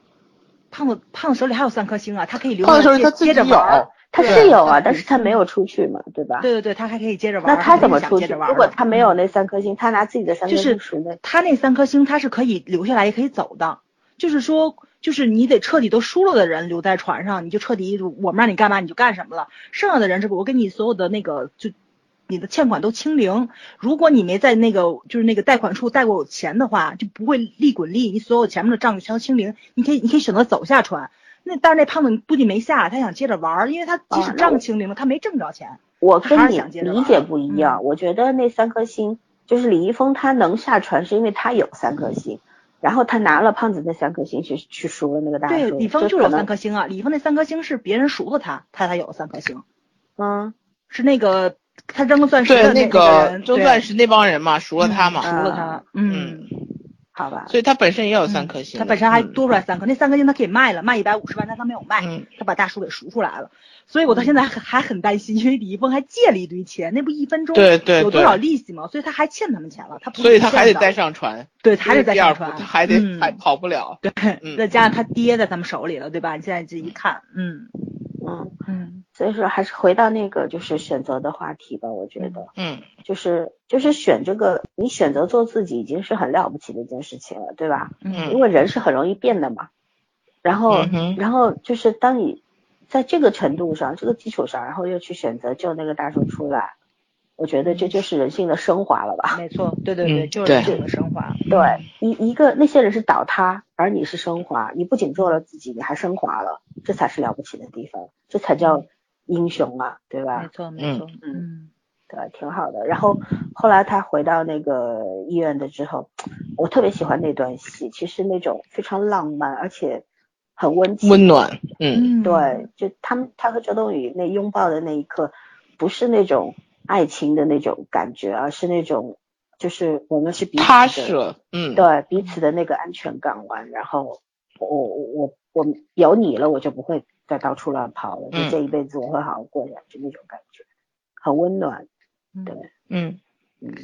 [SPEAKER 2] 胖子胖子手里还有三颗星啊，他可以留
[SPEAKER 3] 胖子
[SPEAKER 2] 着接着玩。
[SPEAKER 1] 他是有啊，但是他没有出去嘛，对吧？
[SPEAKER 2] 对对对，他还可以接着玩儿。
[SPEAKER 1] 那他怎么出去？如果他没有那三颗星，他拿自己的三颗
[SPEAKER 2] 就是
[SPEAKER 1] 星赎的，
[SPEAKER 2] 他那三颗星他是可以留下来，也可以走的。就是说，就是你得彻底都输了的人留在船上，你就彻底我们让你干嘛你就干什么了。剩下的人是我给你所有的那个就你的欠款都清零。如果你没在那个就是那个贷款处贷过钱的话，就不会利滚利，你所有前面的账就全都清零。你可以你可以选择走下船。那但是那胖子估计没下，他想接着玩儿，因为他即使账清零了，他没挣着钱。
[SPEAKER 1] 我跟你理解不一样。
[SPEAKER 2] 嗯
[SPEAKER 1] 我觉得那三颗星就是李易峰他能下船，是因为他有三颗星，然后他拿了胖子那三颗星去去赎了那个大
[SPEAKER 2] 对，李峰就有三颗星啊，李峰那三颗星是别人赎了他，他才有三颗星，
[SPEAKER 1] 嗯，
[SPEAKER 2] 是那个他扔个钻石的那
[SPEAKER 3] 个扔钻石那帮人嘛，赎了他嘛，
[SPEAKER 2] 赎了他，嗯，
[SPEAKER 1] 好吧，
[SPEAKER 3] 所以他本身也有三颗星的。
[SPEAKER 2] 他本身还
[SPEAKER 3] 嗯
[SPEAKER 2] 多出来三颗，那三颗星他可以卖了，卖一百五十万，但他没有卖，
[SPEAKER 3] 嗯。
[SPEAKER 2] 他把大叔给赎出来了，所以我到现在还还很担心，因为李易峰还借了一堆钱，那不一分钟
[SPEAKER 3] 对对
[SPEAKER 2] 有多少利息吗？所以他还欠他们钱了，他
[SPEAKER 3] 所以他还得再上船，
[SPEAKER 2] 对，他还得再上船，
[SPEAKER 3] 他还得
[SPEAKER 2] 嗯。
[SPEAKER 3] 还跑不了。
[SPEAKER 2] 对，
[SPEAKER 3] 嗯。
[SPEAKER 2] 再加上他爹在他们手里了，对吧？你现在这一看，嗯
[SPEAKER 1] 嗯，
[SPEAKER 2] 嗯
[SPEAKER 1] 所以说还是回到那个就是选择的话题吧，我觉得。
[SPEAKER 3] 嗯
[SPEAKER 1] 就是就是选这个，你选择做自己已经是很了不起的一件事情了，对吧？
[SPEAKER 3] 嗯
[SPEAKER 1] 因为人是很容易变的嘛。然后，
[SPEAKER 3] 嗯
[SPEAKER 1] 然后就是当你在这个程度上、这个基础上，然后又去选择救那个大叔出来，我觉得这就是人性的升华了吧？
[SPEAKER 2] 没错，对对对，
[SPEAKER 3] 嗯
[SPEAKER 2] 就是人性的升华，
[SPEAKER 1] 对，一一个那些人是倒塌，而你是升华，你不仅做了自己，你还升华了，这才是了不起的地方，这才叫英雄啊，对吧？
[SPEAKER 2] 没错没错，
[SPEAKER 1] 嗯
[SPEAKER 2] 嗯
[SPEAKER 1] 对，挺好的。然后后来他回到那个医院的之后，我特别喜欢那段戏，其实那种非常浪漫，而且很温情。
[SPEAKER 3] 温暖。嗯
[SPEAKER 2] 嗯，
[SPEAKER 1] 对，就他们他和周冬雨那拥抱的那一刻，不是那种爱情的那种感觉，而是那种就是我们是彼此的
[SPEAKER 3] 踏实。嗯，
[SPEAKER 1] 对彼此的那个安全港湾。然后我我我我有你了，我就不会再到处乱跑了，就
[SPEAKER 3] 嗯
[SPEAKER 1] 这一辈子我会好好过下去那种感觉，很温暖。
[SPEAKER 2] 嗯
[SPEAKER 1] 对，
[SPEAKER 3] 嗯，
[SPEAKER 1] 嗯。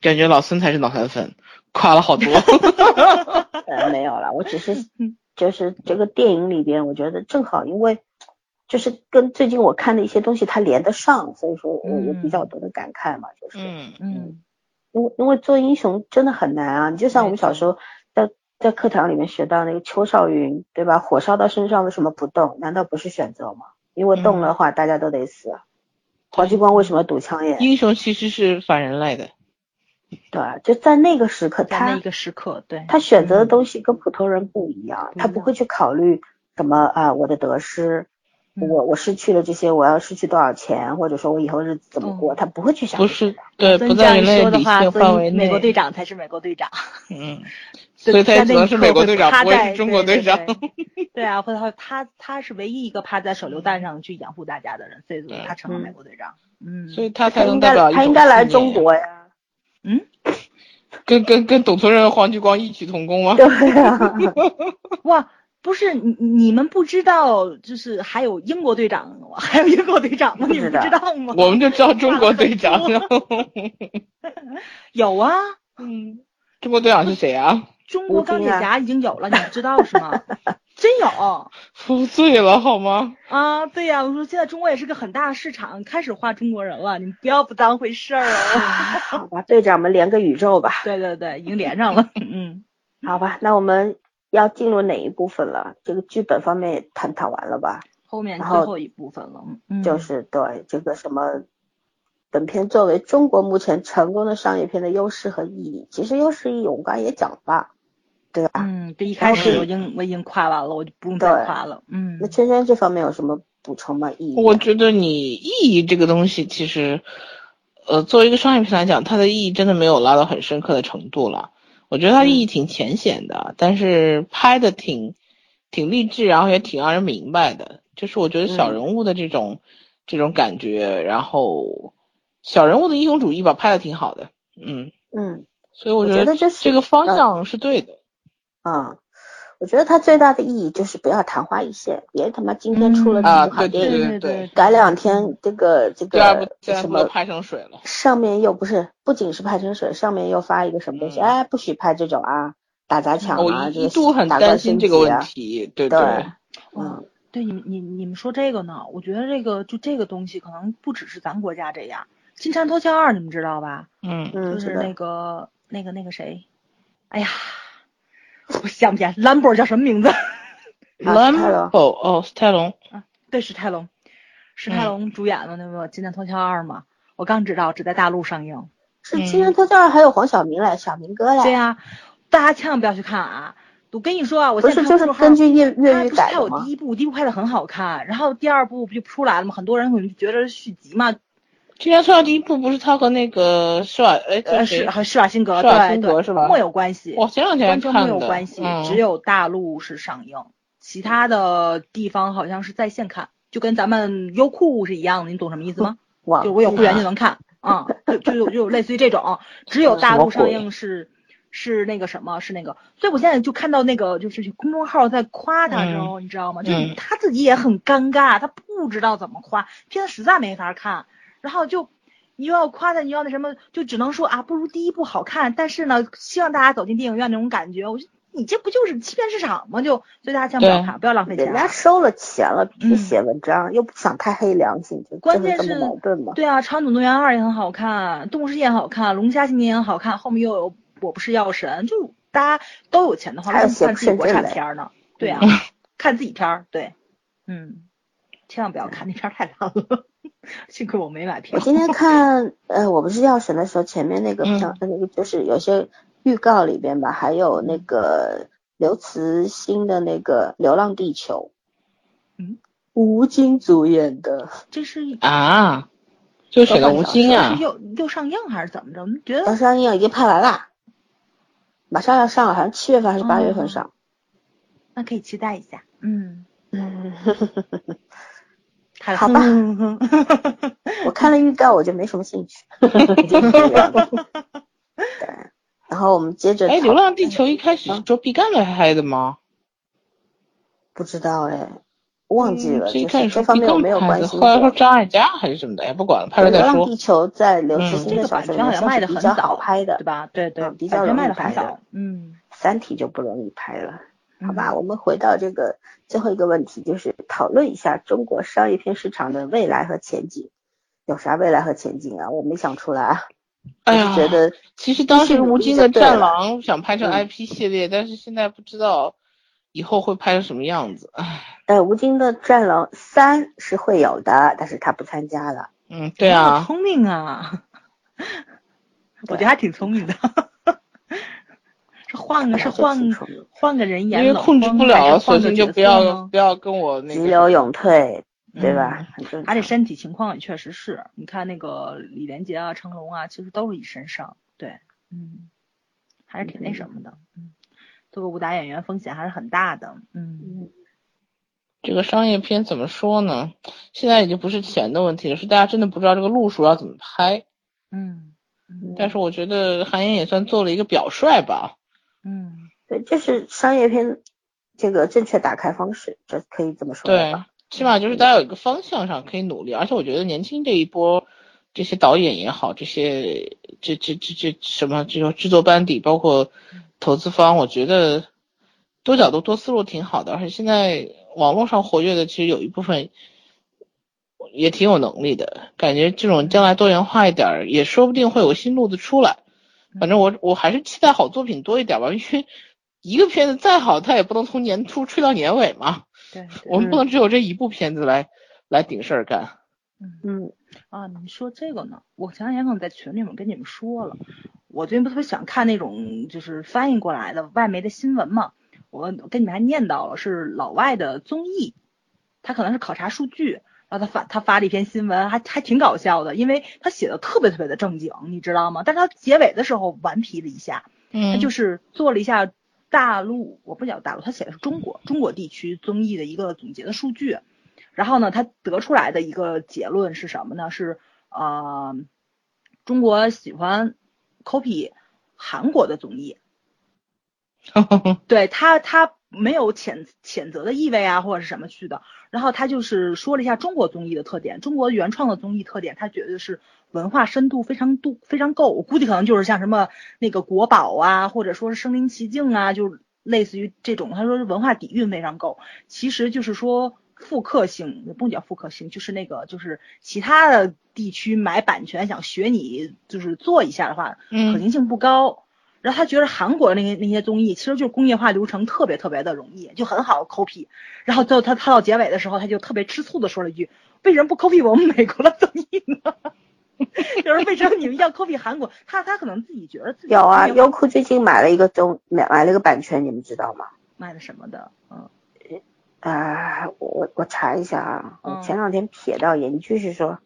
[SPEAKER 3] 感觉老孙才是脑残粉，夸了好多。
[SPEAKER 1] 呃，没有了，我只是
[SPEAKER 2] 嗯
[SPEAKER 1] 就是这个电影里边，我觉得正好，因为就是跟最近我看的一些东西它连得上，所以说我有比较多的感慨嘛，就是，
[SPEAKER 3] 嗯
[SPEAKER 2] 嗯
[SPEAKER 1] 因为因为做英雄真的很难啊，你就像我们小时候在在课堂里面学到那个邱少云，对吧？火烧到身上为什么不动？难道不是选择吗？因为动的话，大家都得死。黄继光为什么堵枪眼？
[SPEAKER 3] 英雄其实是反人类的。
[SPEAKER 1] 对，就在那个时刻，他
[SPEAKER 2] 那一个时刻，对，
[SPEAKER 1] 他选择的东西跟普通人不一样，他不会去考虑什么啊，我的得失，
[SPEAKER 2] 嗯
[SPEAKER 1] 我我失去了这些，我要失去多少钱，或者说我以后日子怎么过，
[SPEAKER 2] 嗯
[SPEAKER 1] 他不会去想
[SPEAKER 3] 不是对，不在人类
[SPEAKER 2] 说的话，
[SPEAKER 3] 理性
[SPEAKER 2] 所
[SPEAKER 3] 范围内。
[SPEAKER 2] 以美国队长才是美国队长，
[SPEAKER 3] 嗯，所以他也只能是美国队长，不会是中国队长。
[SPEAKER 2] 对对 对啊，或者他他是唯一一个趴在手榴弹上去掩护大家的人，所以说他成了美国队长。嗯，
[SPEAKER 3] 所以他才能代表
[SPEAKER 1] 他应该来中，国呀，
[SPEAKER 2] 嗯，
[SPEAKER 3] 跟跟跟董存仁、黄继光异曲同工吗？
[SPEAKER 1] 对啊，
[SPEAKER 2] 哇，不是你你们不知道，就是还有英国队长，还有英国队长吗？你们不
[SPEAKER 1] 知道
[SPEAKER 2] 吗？
[SPEAKER 3] 我们就知道中国队长，
[SPEAKER 2] 有啊，
[SPEAKER 3] 嗯，中国队长是谁啊？
[SPEAKER 2] 中国钢铁侠已经有了，你们知道是吗？真有
[SPEAKER 3] 服罪了好吗？
[SPEAKER 2] 啊！对呀、我说现在中国也是个很大的市场，开始画中国人了，你们不要不当回事儿哦。
[SPEAKER 1] 好吧，队长们连个宇宙吧，
[SPEAKER 2] 对对对，已经连上了。嗯，
[SPEAKER 1] 好吧，那我们要进入哪一部分了？这个剧本方面也探讨完了吧？
[SPEAKER 2] 后面
[SPEAKER 1] 然后
[SPEAKER 2] 最后一部分了。嗯，
[SPEAKER 1] 就是对这个什么，本片作为中国目前成功的商业片的优势和意义，其实优势意义我们刚才也讲了吧，对吧？
[SPEAKER 2] 嗯，这一开始我已经我已经夸完了，我就不用再
[SPEAKER 1] 对
[SPEAKER 2] 夸了。嗯
[SPEAKER 1] 那，圈圈这方面有什么补充吗？意义？
[SPEAKER 3] 我觉得你意义这个东西，其实，呃，作为一个商业片来讲，它的意义真的没有拉到很深刻的程度了。我觉得它意义挺浅显的，但是拍的挺挺励志，然后也挺让人明白的。就是我觉得小人物的这种、这种感觉，然后小人物的英雄主义吧，拍的挺好的。嗯
[SPEAKER 1] 嗯
[SPEAKER 3] 所以我
[SPEAKER 1] 我
[SPEAKER 3] 觉得
[SPEAKER 1] 这
[SPEAKER 3] 这个方向是对的。
[SPEAKER 1] 嗯，我觉得它最大的意义就是不要昙花一现，别他妈今天出了
[SPEAKER 2] 嗯。
[SPEAKER 3] 啊
[SPEAKER 1] 几部好电影，
[SPEAKER 3] 对
[SPEAKER 2] 对
[SPEAKER 1] 改两天这个这个什么
[SPEAKER 3] 拍成水了。
[SPEAKER 1] 上面又不是，不仅是拍成水，上面又发一个什么东西，
[SPEAKER 3] 嗯。
[SPEAKER 1] 哎，不许拍这种啊，打砸抢啊，这个
[SPEAKER 3] 一一度很担心
[SPEAKER 1] 升
[SPEAKER 3] 这个问题，对
[SPEAKER 1] 对，嗯，
[SPEAKER 2] 对你你你们说这个呢？我觉得这个就这个东西可能不只是咱国家这样，《金蝉脱壳二》你们知道吧？
[SPEAKER 3] 嗯。
[SPEAKER 1] 嗯
[SPEAKER 2] 就是是那个那个那个谁，哎呀，我 想不起来兰博叫什么名字？
[SPEAKER 1] 啊史泰龙
[SPEAKER 3] ，Lambo 哦，史泰龙，
[SPEAKER 2] 对，史泰龙，史泰龙主演的那个《金蝉脱壳二》嘛，我刚知道只在大陆上映。
[SPEAKER 1] 是《金人脱壳二》还有黄晓明嘞，小明哥嘞，
[SPEAKER 2] 对呀、大家千万不要去看啊！我跟你说啊，我
[SPEAKER 1] 不
[SPEAKER 2] 现
[SPEAKER 1] 是就是根据粤粤语
[SPEAKER 2] 它不是它
[SPEAKER 1] 改的吗？
[SPEAKER 2] 有第一部，第一部拍的很好看，然后第二部不就出来了吗？很多人可能就觉得是续集嘛，
[SPEAKER 3] 今年出到第一部不是他和那个施瓦哎
[SPEAKER 2] 呃，是和施瓦辛格，
[SPEAKER 3] 施瓦辛
[SPEAKER 2] 对对，
[SPEAKER 3] 格是吧？
[SPEAKER 2] 没有关系，
[SPEAKER 3] 我前两天
[SPEAKER 2] 完全没有，关系，
[SPEAKER 3] 嗯、
[SPEAKER 2] 只有大陆是上映，其他的地方好像是在线看，就跟咱们优酷是一样的，你懂什么意思吗？
[SPEAKER 1] 哇
[SPEAKER 2] 就我有会员就能看，啊、就就就就类似于这种，只有大陆上映是是那个什么，是那个，所以我现在就看到那个就是公众号在夸他的时候，你知道吗？就是
[SPEAKER 3] 嗯。
[SPEAKER 2] 他自己也很尴尬，他不知道怎么夸，片子实在没法看，然后就。你又要夸他，你又要那什么，就只能说啊，不如第一部好看。但是呢，希望大家走进电影院那种感觉，我就你这不就是欺骗市场吗？就所以大家千万不要
[SPEAKER 3] 对
[SPEAKER 2] 看，不要浪费钱
[SPEAKER 1] 人家
[SPEAKER 2] 啊。
[SPEAKER 1] 收了钱了，必须
[SPEAKER 2] 嗯
[SPEAKER 1] 写文章，又不想太黑良心，就
[SPEAKER 2] 关键是？对啊，《长总动员二》也很好看，《动物世界》很好看，《龙虾新年》也很好看，后面又有《我不是药神》，就大家都有钱的话，
[SPEAKER 1] 还有
[SPEAKER 2] 为什么看自己国产片儿呢？对啊，看自己片儿，对，嗯，千万不要看那片儿太烂了，幸亏我没买票。
[SPEAKER 1] 我今天 看呃我不是药神的时候，前面那个
[SPEAKER 3] 嗯
[SPEAKER 1] 票、那个就是有些预告里边吧，还有那个刘慈欣的那个《流浪地球》，
[SPEAKER 2] 嗯，
[SPEAKER 1] 吴京主演的，
[SPEAKER 2] 这是
[SPEAKER 3] 啊，就选了吴京啊，
[SPEAKER 2] 又又上映还是怎么着？我们觉
[SPEAKER 1] 要
[SPEAKER 2] 得
[SPEAKER 1] 上映已经拍完啦，马上要上了，好像七月份还是八月份上。
[SPEAKER 2] 那可以期待一下，嗯，
[SPEAKER 1] 嗯，
[SPEAKER 2] 看
[SPEAKER 1] 好吧 我看了预告，我就没什么兴趣。对，然后我们接着
[SPEAKER 3] 哎，《流浪地球》一开始是卓比干来拍的吗？
[SPEAKER 1] 不知道哎，忘记了，就是
[SPEAKER 3] 开始说毕
[SPEAKER 1] 这方面我没有
[SPEAKER 3] 拍的，
[SPEAKER 1] 关心
[SPEAKER 3] 后来说。张艾嘉还是什么的，哎，不管了，拍了
[SPEAKER 1] 流
[SPEAKER 3] 再说。
[SPEAKER 1] 浪地球在刘慈
[SPEAKER 3] 嗯
[SPEAKER 1] 欣的小说里面算
[SPEAKER 2] 权好像卖
[SPEAKER 1] 是比较
[SPEAKER 2] 的很早，
[SPEAKER 1] 好拍的
[SPEAKER 2] 对，吧？对对，
[SPEAKER 1] 嗯比较
[SPEAKER 2] 卖
[SPEAKER 1] 容易拍的
[SPEAKER 2] 嗯，
[SPEAKER 1] 三体就不容易拍了。好吧，
[SPEAKER 2] 嗯
[SPEAKER 1] 我们回到这个最后一个问题，就是讨论一下中国商业片市场的未来和前景。有啥未来和前景啊？我没想出来啊。
[SPEAKER 3] 哎呀
[SPEAKER 1] 觉得
[SPEAKER 3] 其实当时吴京的《战狼》想拍成
[SPEAKER 1] 嗯
[SPEAKER 3] IP 系列，但是现在不知道以后会拍成什么样子。唉，
[SPEAKER 1] 呃，吴京的《战狼三》是会有的，但是他不参加了。
[SPEAKER 3] 嗯，对啊，
[SPEAKER 2] 聪明啊，我觉得还挺聪明的。是换个是换换个人演冷
[SPEAKER 3] 因为控制不了，索性就不要不要跟我那个。
[SPEAKER 1] 急流勇退，对吧？
[SPEAKER 2] 而且身体情况也确实是，你看那个李连杰啊、成龙啊，其实都是一身伤，对，嗯，还是挺那什么的，嗯，做个武打演员风险还是很大的，嗯
[SPEAKER 1] 嗯
[SPEAKER 3] 这个商业片怎么说呢？现在已经不是钱的问题了，是大家真的不知道这个路数要怎么拍。
[SPEAKER 2] 嗯嗯
[SPEAKER 3] 但是我觉得韩延也算做了一个表率吧。
[SPEAKER 2] 嗯
[SPEAKER 1] 对，这是商业片这个正确打开方式，这可以这么说
[SPEAKER 3] 对
[SPEAKER 1] 吧？，
[SPEAKER 3] 起码就是大家有一个方向上可以努力，而且我觉得年轻这一波，这些导演也好，这些这这这这什么这种制作班底，包括投资方，我觉得多角度多思路挺好的。而且现在网络上活跃的，其实有一部分也挺有能力的，感觉这种将来多元化一点儿，也说不定会有新路子出来。反正我我还是期待好作品多一点吧，因为一个片子再好，它也不能从年初吹到年尾嘛。
[SPEAKER 2] 对，对
[SPEAKER 3] 我们不能只有这一部片子来来顶事儿干。
[SPEAKER 1] 嗯，
[SPEAKER 2] 啊，你说这个呢？我前两天可能在群里面跟你们说了，我最近不特别想看那种就是翻译过来的外媒的新闻嘛。我跟你们还念叨了，是老外的综艺，他可能是考察数据，然后他发他发了一篇新闻，还还挺搞笑的，因为他写的特别特别的正经，你知道吗？但是他结尾的时候顽皮了一下，他
[SPEAKER 3] 嗯
[SPEAKER 2] 就是做了一下大陆，我不讲大陆，他写的是中国中国地区综艺的一个总结的数据。然后呢，他得出来的一个结论是什么呢？是呃，中国喜欢 copy 韩国的综艺。对他，他没有谴谴责的意味啊，或者是什么去的。然后他就是说了一下中国综艺的特点，中国原创的综艺特点，他觉得是文化深度非常度非常够。我估计可能就是像什么那个国宝啊，或者说是身临其境啊，就类似于这种。他说是文化底蕴非常够，其实就是说复刻性，不能叫复刻性，就是那个就是其他的地区买版权想学你就是做一下的话，可行性不高。然后他觉得韩国那些那些综艺其实就是工业化流程特别特别的容易，就很好 copy。然后最后他他到结尾的时候，他就特别吃醋的说了一句：“为什么不 copy 我们美国的综艺呢？就是为什么你们要 copy 韩国？他他可能自己觉得自己
[SPEAKER 1] 有啊。优酷最近买了一个综买买了一个版权，你们知道吗？
[SPEAKER 2] 买的什么的？嗯
[SPEAKER 1] 啊，我我查一下啊，我前两天瞥到一句是说。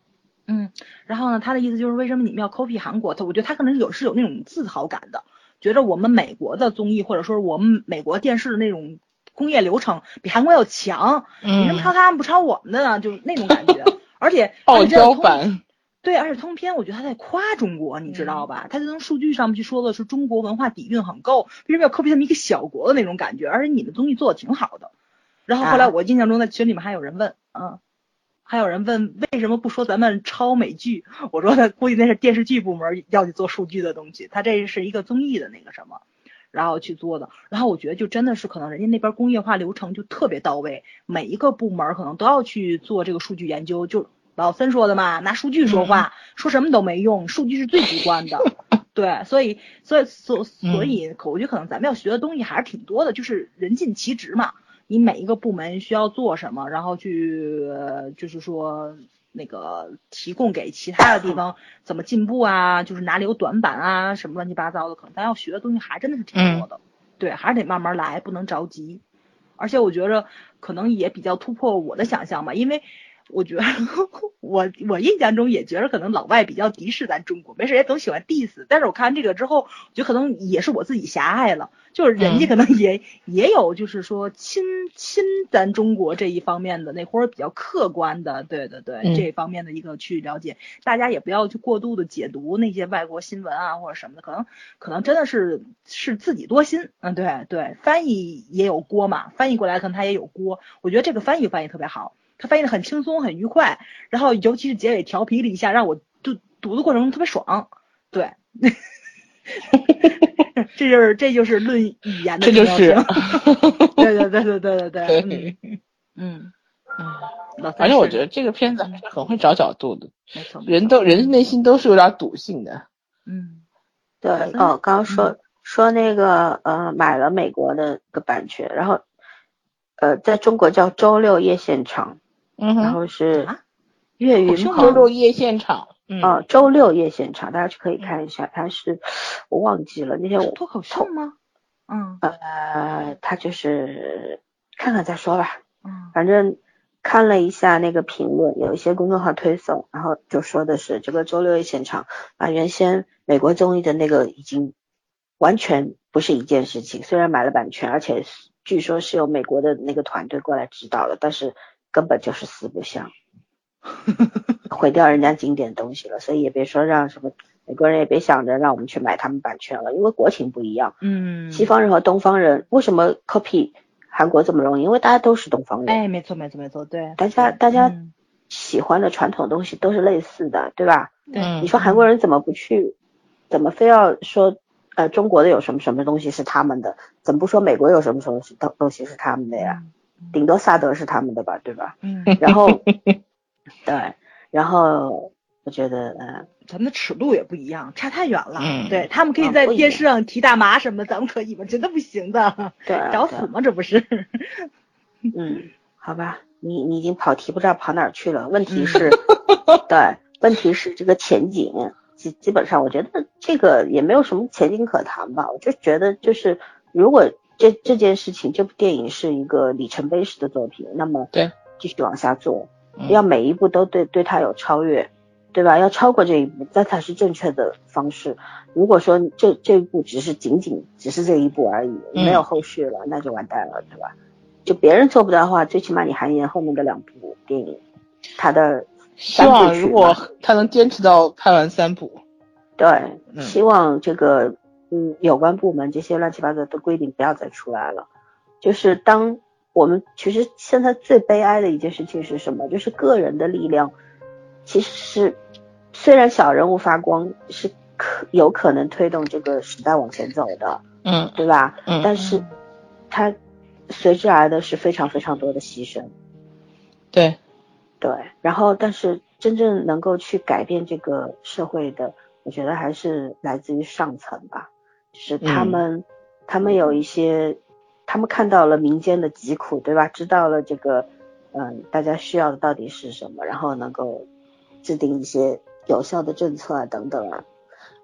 [SPEAKER 2] 嗯，然后呢，他的意思就是为什么你们要 copy 韩国？他我觉得他可能有是有那种自豪感的。觉得我们美国的综艺或者说我们美国电视的那种工业流程比韩国要强，你怎么抄他们不抄我们的呢？就是那种感觉。而且
[SPEAKER 3] 傲娇版，
[SPEAKER 2] 对，而且通篇我觉得他在夸中国，你知道吧？他就从数据上面去说的是中国文化底蕴很够，为什么要 copy 他们一个小国的那种感觉？而且你的综艺做的挺好的。然后后来我印象中在群里面还有人问，嗯。还有人问为什么不说咱们抄美剧？我说他估计那是电视剧部门要去做数据的东西，他这是一个综艺的那个什么，然后去做的。然后我觉得就真的是可能人家那边工业化流程就特别到位，每一个部门可能都要去做这个数据研究。就老森说的嘛，拿数据说话，说什么都没用，数据是最直观的。对，所以所以所所以，我觉得可能咱们要学的东西还是挺多的，就是人尽其职嘛。你每一个部门需要做什么，然后去就是说那个提供给其他的地方怎么进步啊，就是哪里有短板啊，什么乱七八糟的，可能咱要学的东西还真的是挺多的。对，还是得慢慢来，不能着急。而且我觉着可能也比较突破我的想象吧，因为。我觉得 我我印象中也觉得可能老外比较敌视咱中国，没事也总喜欢 diss。但是我看完这个之后，我觉得可能也是我自己狭隘了，就是人家可能也也有就是说亲亲咱中国这一方面的那或者比较客观的，对对对，这方面的一个去了解。大家也不要去过度的解读那些外国新闻啊或者什么的，可能可能真的是是自己多心。嗯，对对，翻译也有锅嘛，翻译过来可能他也有锅。我觉得这个翻译翻译特别好。他翻译的很轻松，很愉快，然后尤其是结尾调皮了一下，让我就读的过程中特别爽。对，这就是这就是论语言的
[SPEAKER 3] 这就是，
[SPEAKER 2] 对对对对对对对，嗯嗯，
[SPEAKER 3] 反正我觉得这个片子还是很会找角度的，
[SPEAKER 2] 没错，
[SPEAKER 3] 人都人内心都是有点赌性的。
[SPEAKER 2] 嗯，
[SPEAKER 1] 对哦，刚刚说说那个呃买了美国的个版权，然后呃在中国叫周六夜现场。然后是岳云鹏
[SPEAKER 3] 周六夜现场，
[SPEAKER 1] 啊，周六夜现场，大家去可以看一下，他是我忘记了那天我
[SPEAKER 2] 脱口秀吗？嗯，
[SPEAKER 1] 呃，他就是看看再说吧，
[SPEAKER 2] 嗯，
[SPEAKER 1] 反正看了一下那个评论，有一些公众号推送，然后就说的是这个周六夜现场，把原先美国综艺的那个已经完全不是一件事情，虽然买了版权，而且据说是由美国的那个团队过来指导的，但是。根本就是四不像，毁掉人家经典东西了，所以也别说让什么美国人也别想着让我们去买他们版权了，因为国情不一样。
[SPEAKER 2] 嗯，
[SPEAKER 1] 西方人和东方人为什么 copy 韩国这么容易？因为大家都是东方人。
[SPEAKER 2] 哎，没错没错没错，对，
[SPEAKER 1] 大家大家喜欢的传统东西都是类似的，对吧？
[SPEAKER 2] 对。
[SPEAKER 1] 你说韩国人怎么不去？怎么非要说呃中国的有什么什么东西是他们的？怎么不说美国有什么什么东东西是他们的呀？顶多萨德是他们的吧，对吧？
[SPEAKER 2] 嗯，
[SPEAKER 1] 然后，对，然后我觉得，嗯，
[SPEAKER 2] 咱们的尺度也不一样，差太远了。嗯，对他们可以在电视上提大麻什么，咱们可以吗？真的不行的，
[SPEAKER 1] 对，
[SPEAKER 2] 找死吗？这不是？
[SPEAKER 1] 嗯，好吧，你你已经跑题不知道跑哪儿去了。问题是，对，问题是这个前景，基基本上我觉得这个也没有什么前景可谈吧。我就觉得就是如果。这这件事情，这部电影是一个里程碑式的作品，那么
[SPEAKER 3] 对，
[SPEAKER 1] 继续往下做，要每一步都对对他有超越，对吧？要超过这一步，那才是正确的方式。如果说这这一步只是仅仅只是这一步而已，没有后续了，那就完蛋了，对吧？就别人做不到的话，最起码你韩延后面的两部电影，他的
[SPEAKER 3] 希望如果他能坚持到拍完三部，
[SPEAKER 1] 对，希望这个嗯有关部门这些乱七八糟的规定不要再出来了。就是当我们其实现在最悲哀的一件事情是什么？就是个人的力量其实是虽然小人物发光是可有可能推动这个时代往前走的，
[SPEAKER 3] 嗯，
[SPEAKER 1] 对吧？
[SPEAKER 3] 嗯，
[SPEAKER 1] 但是它。随之而的是非常非常多的牺牲，
[SPEAKER 3] 对，
[SPEAKER 1] 对，然后但是真正能够去改变这个社会的，我觉得还是来自于上层吧，就是他们，他们有一些，他们看到了民间的疾苦，对吧？知道了这个，嗯，大家需要的到底是什么，然后能够制定一些有效的政策啊，等等啊。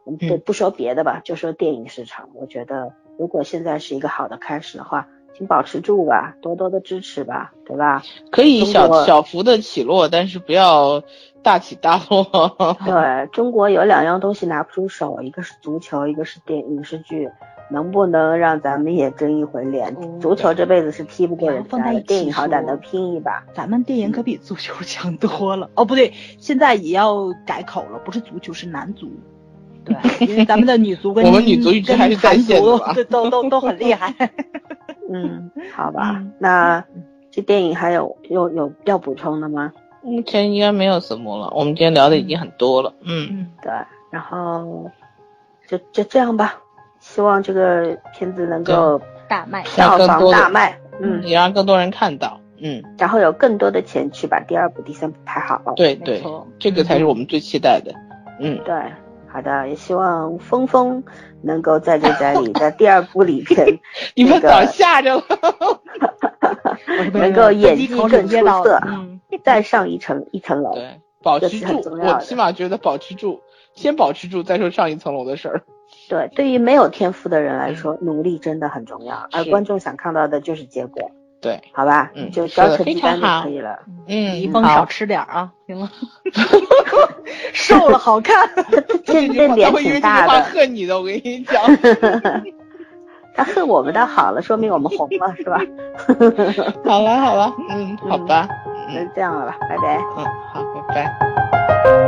[SPEAKER 1] 不不说别的吧，就说电影市场，我觉得如果现在是一个好的开始的话。请保持住吧，多多的支持吧，对吧？
[SPEAKER 3] 可以小小幅的起落，但是不要大起大落。
[SPEAKER 1] 对中国有两样东西拿不出手，一个是足球，一个是电影视剧，能不能让咱们也争一回脸？足球这辈子是踢不过人家的，电影好歹能拼一把。
[SPEAKER 2] 咱们电影可比足球强多了。哦，不对，现在也要改口了，不是足球，是男足。对，因为咱们的女足跟
[SPEAKER 3] 我们女足一直还是在线
[SPEAKER 2] 的，都都都很厉害。
[SPEAKER 1] 嗯，好吧，那这电影还有有有要补充的吗？
[SPEAKER 3] 目前应该没有什么了，我们今天聊的已经很多了。嗯，
[SPEAKER 1] 对，然后就就这样吧，希望这个片子能够
[SPEAKER 2] 大卖，
[SPEAKER 1] 票房大卖，
[SPEAKER 3] 嗯，也让更多人看到，嗯，
[SPEAKER 1] 然后有更多的钱去把第二部、第三部拍好。
[SPEAKER 3] 对对，这个才是我们最期待的。嗯，
[SPEAKER 1] 对。好的，也希望峰峰能够在这在里，的第二部里边，
[SPEAKER 3] 你们早吓着了，
[SPEAKER 1] 能够演技更出色，再上一层一层楼。
[SPEAKER 3] 对，保持住，我起码觉得保持住，先保持住，再说上一层楼的事儿。
[SPEAKER 1] 对，对于没有天赋的人来说，努力真的很重要，而观众想看到的就是结果。
[SPEAKER 3] 对，
[SPEAKER 1] 好吧，嗯，就交成绩单就可以了。
[SPEAKER 3] 嗯，
[SPEAKER 2] 一峰少吃点啊，行了。瘦了好看，
[SPEAKER 1] 这这脸挺大的。
[SPEAKER 3] 他恨你的，我跟你讲。
[SPEAKER 1] 他恨我们倒好了，说明我们红了，是吧？
[SPEAKER 3] 好了好了，嗯，好吧，
[SPEAKER 1] 那这样了吧，拜拜。
[SPEAKER 3] 嗯，好，拜拜。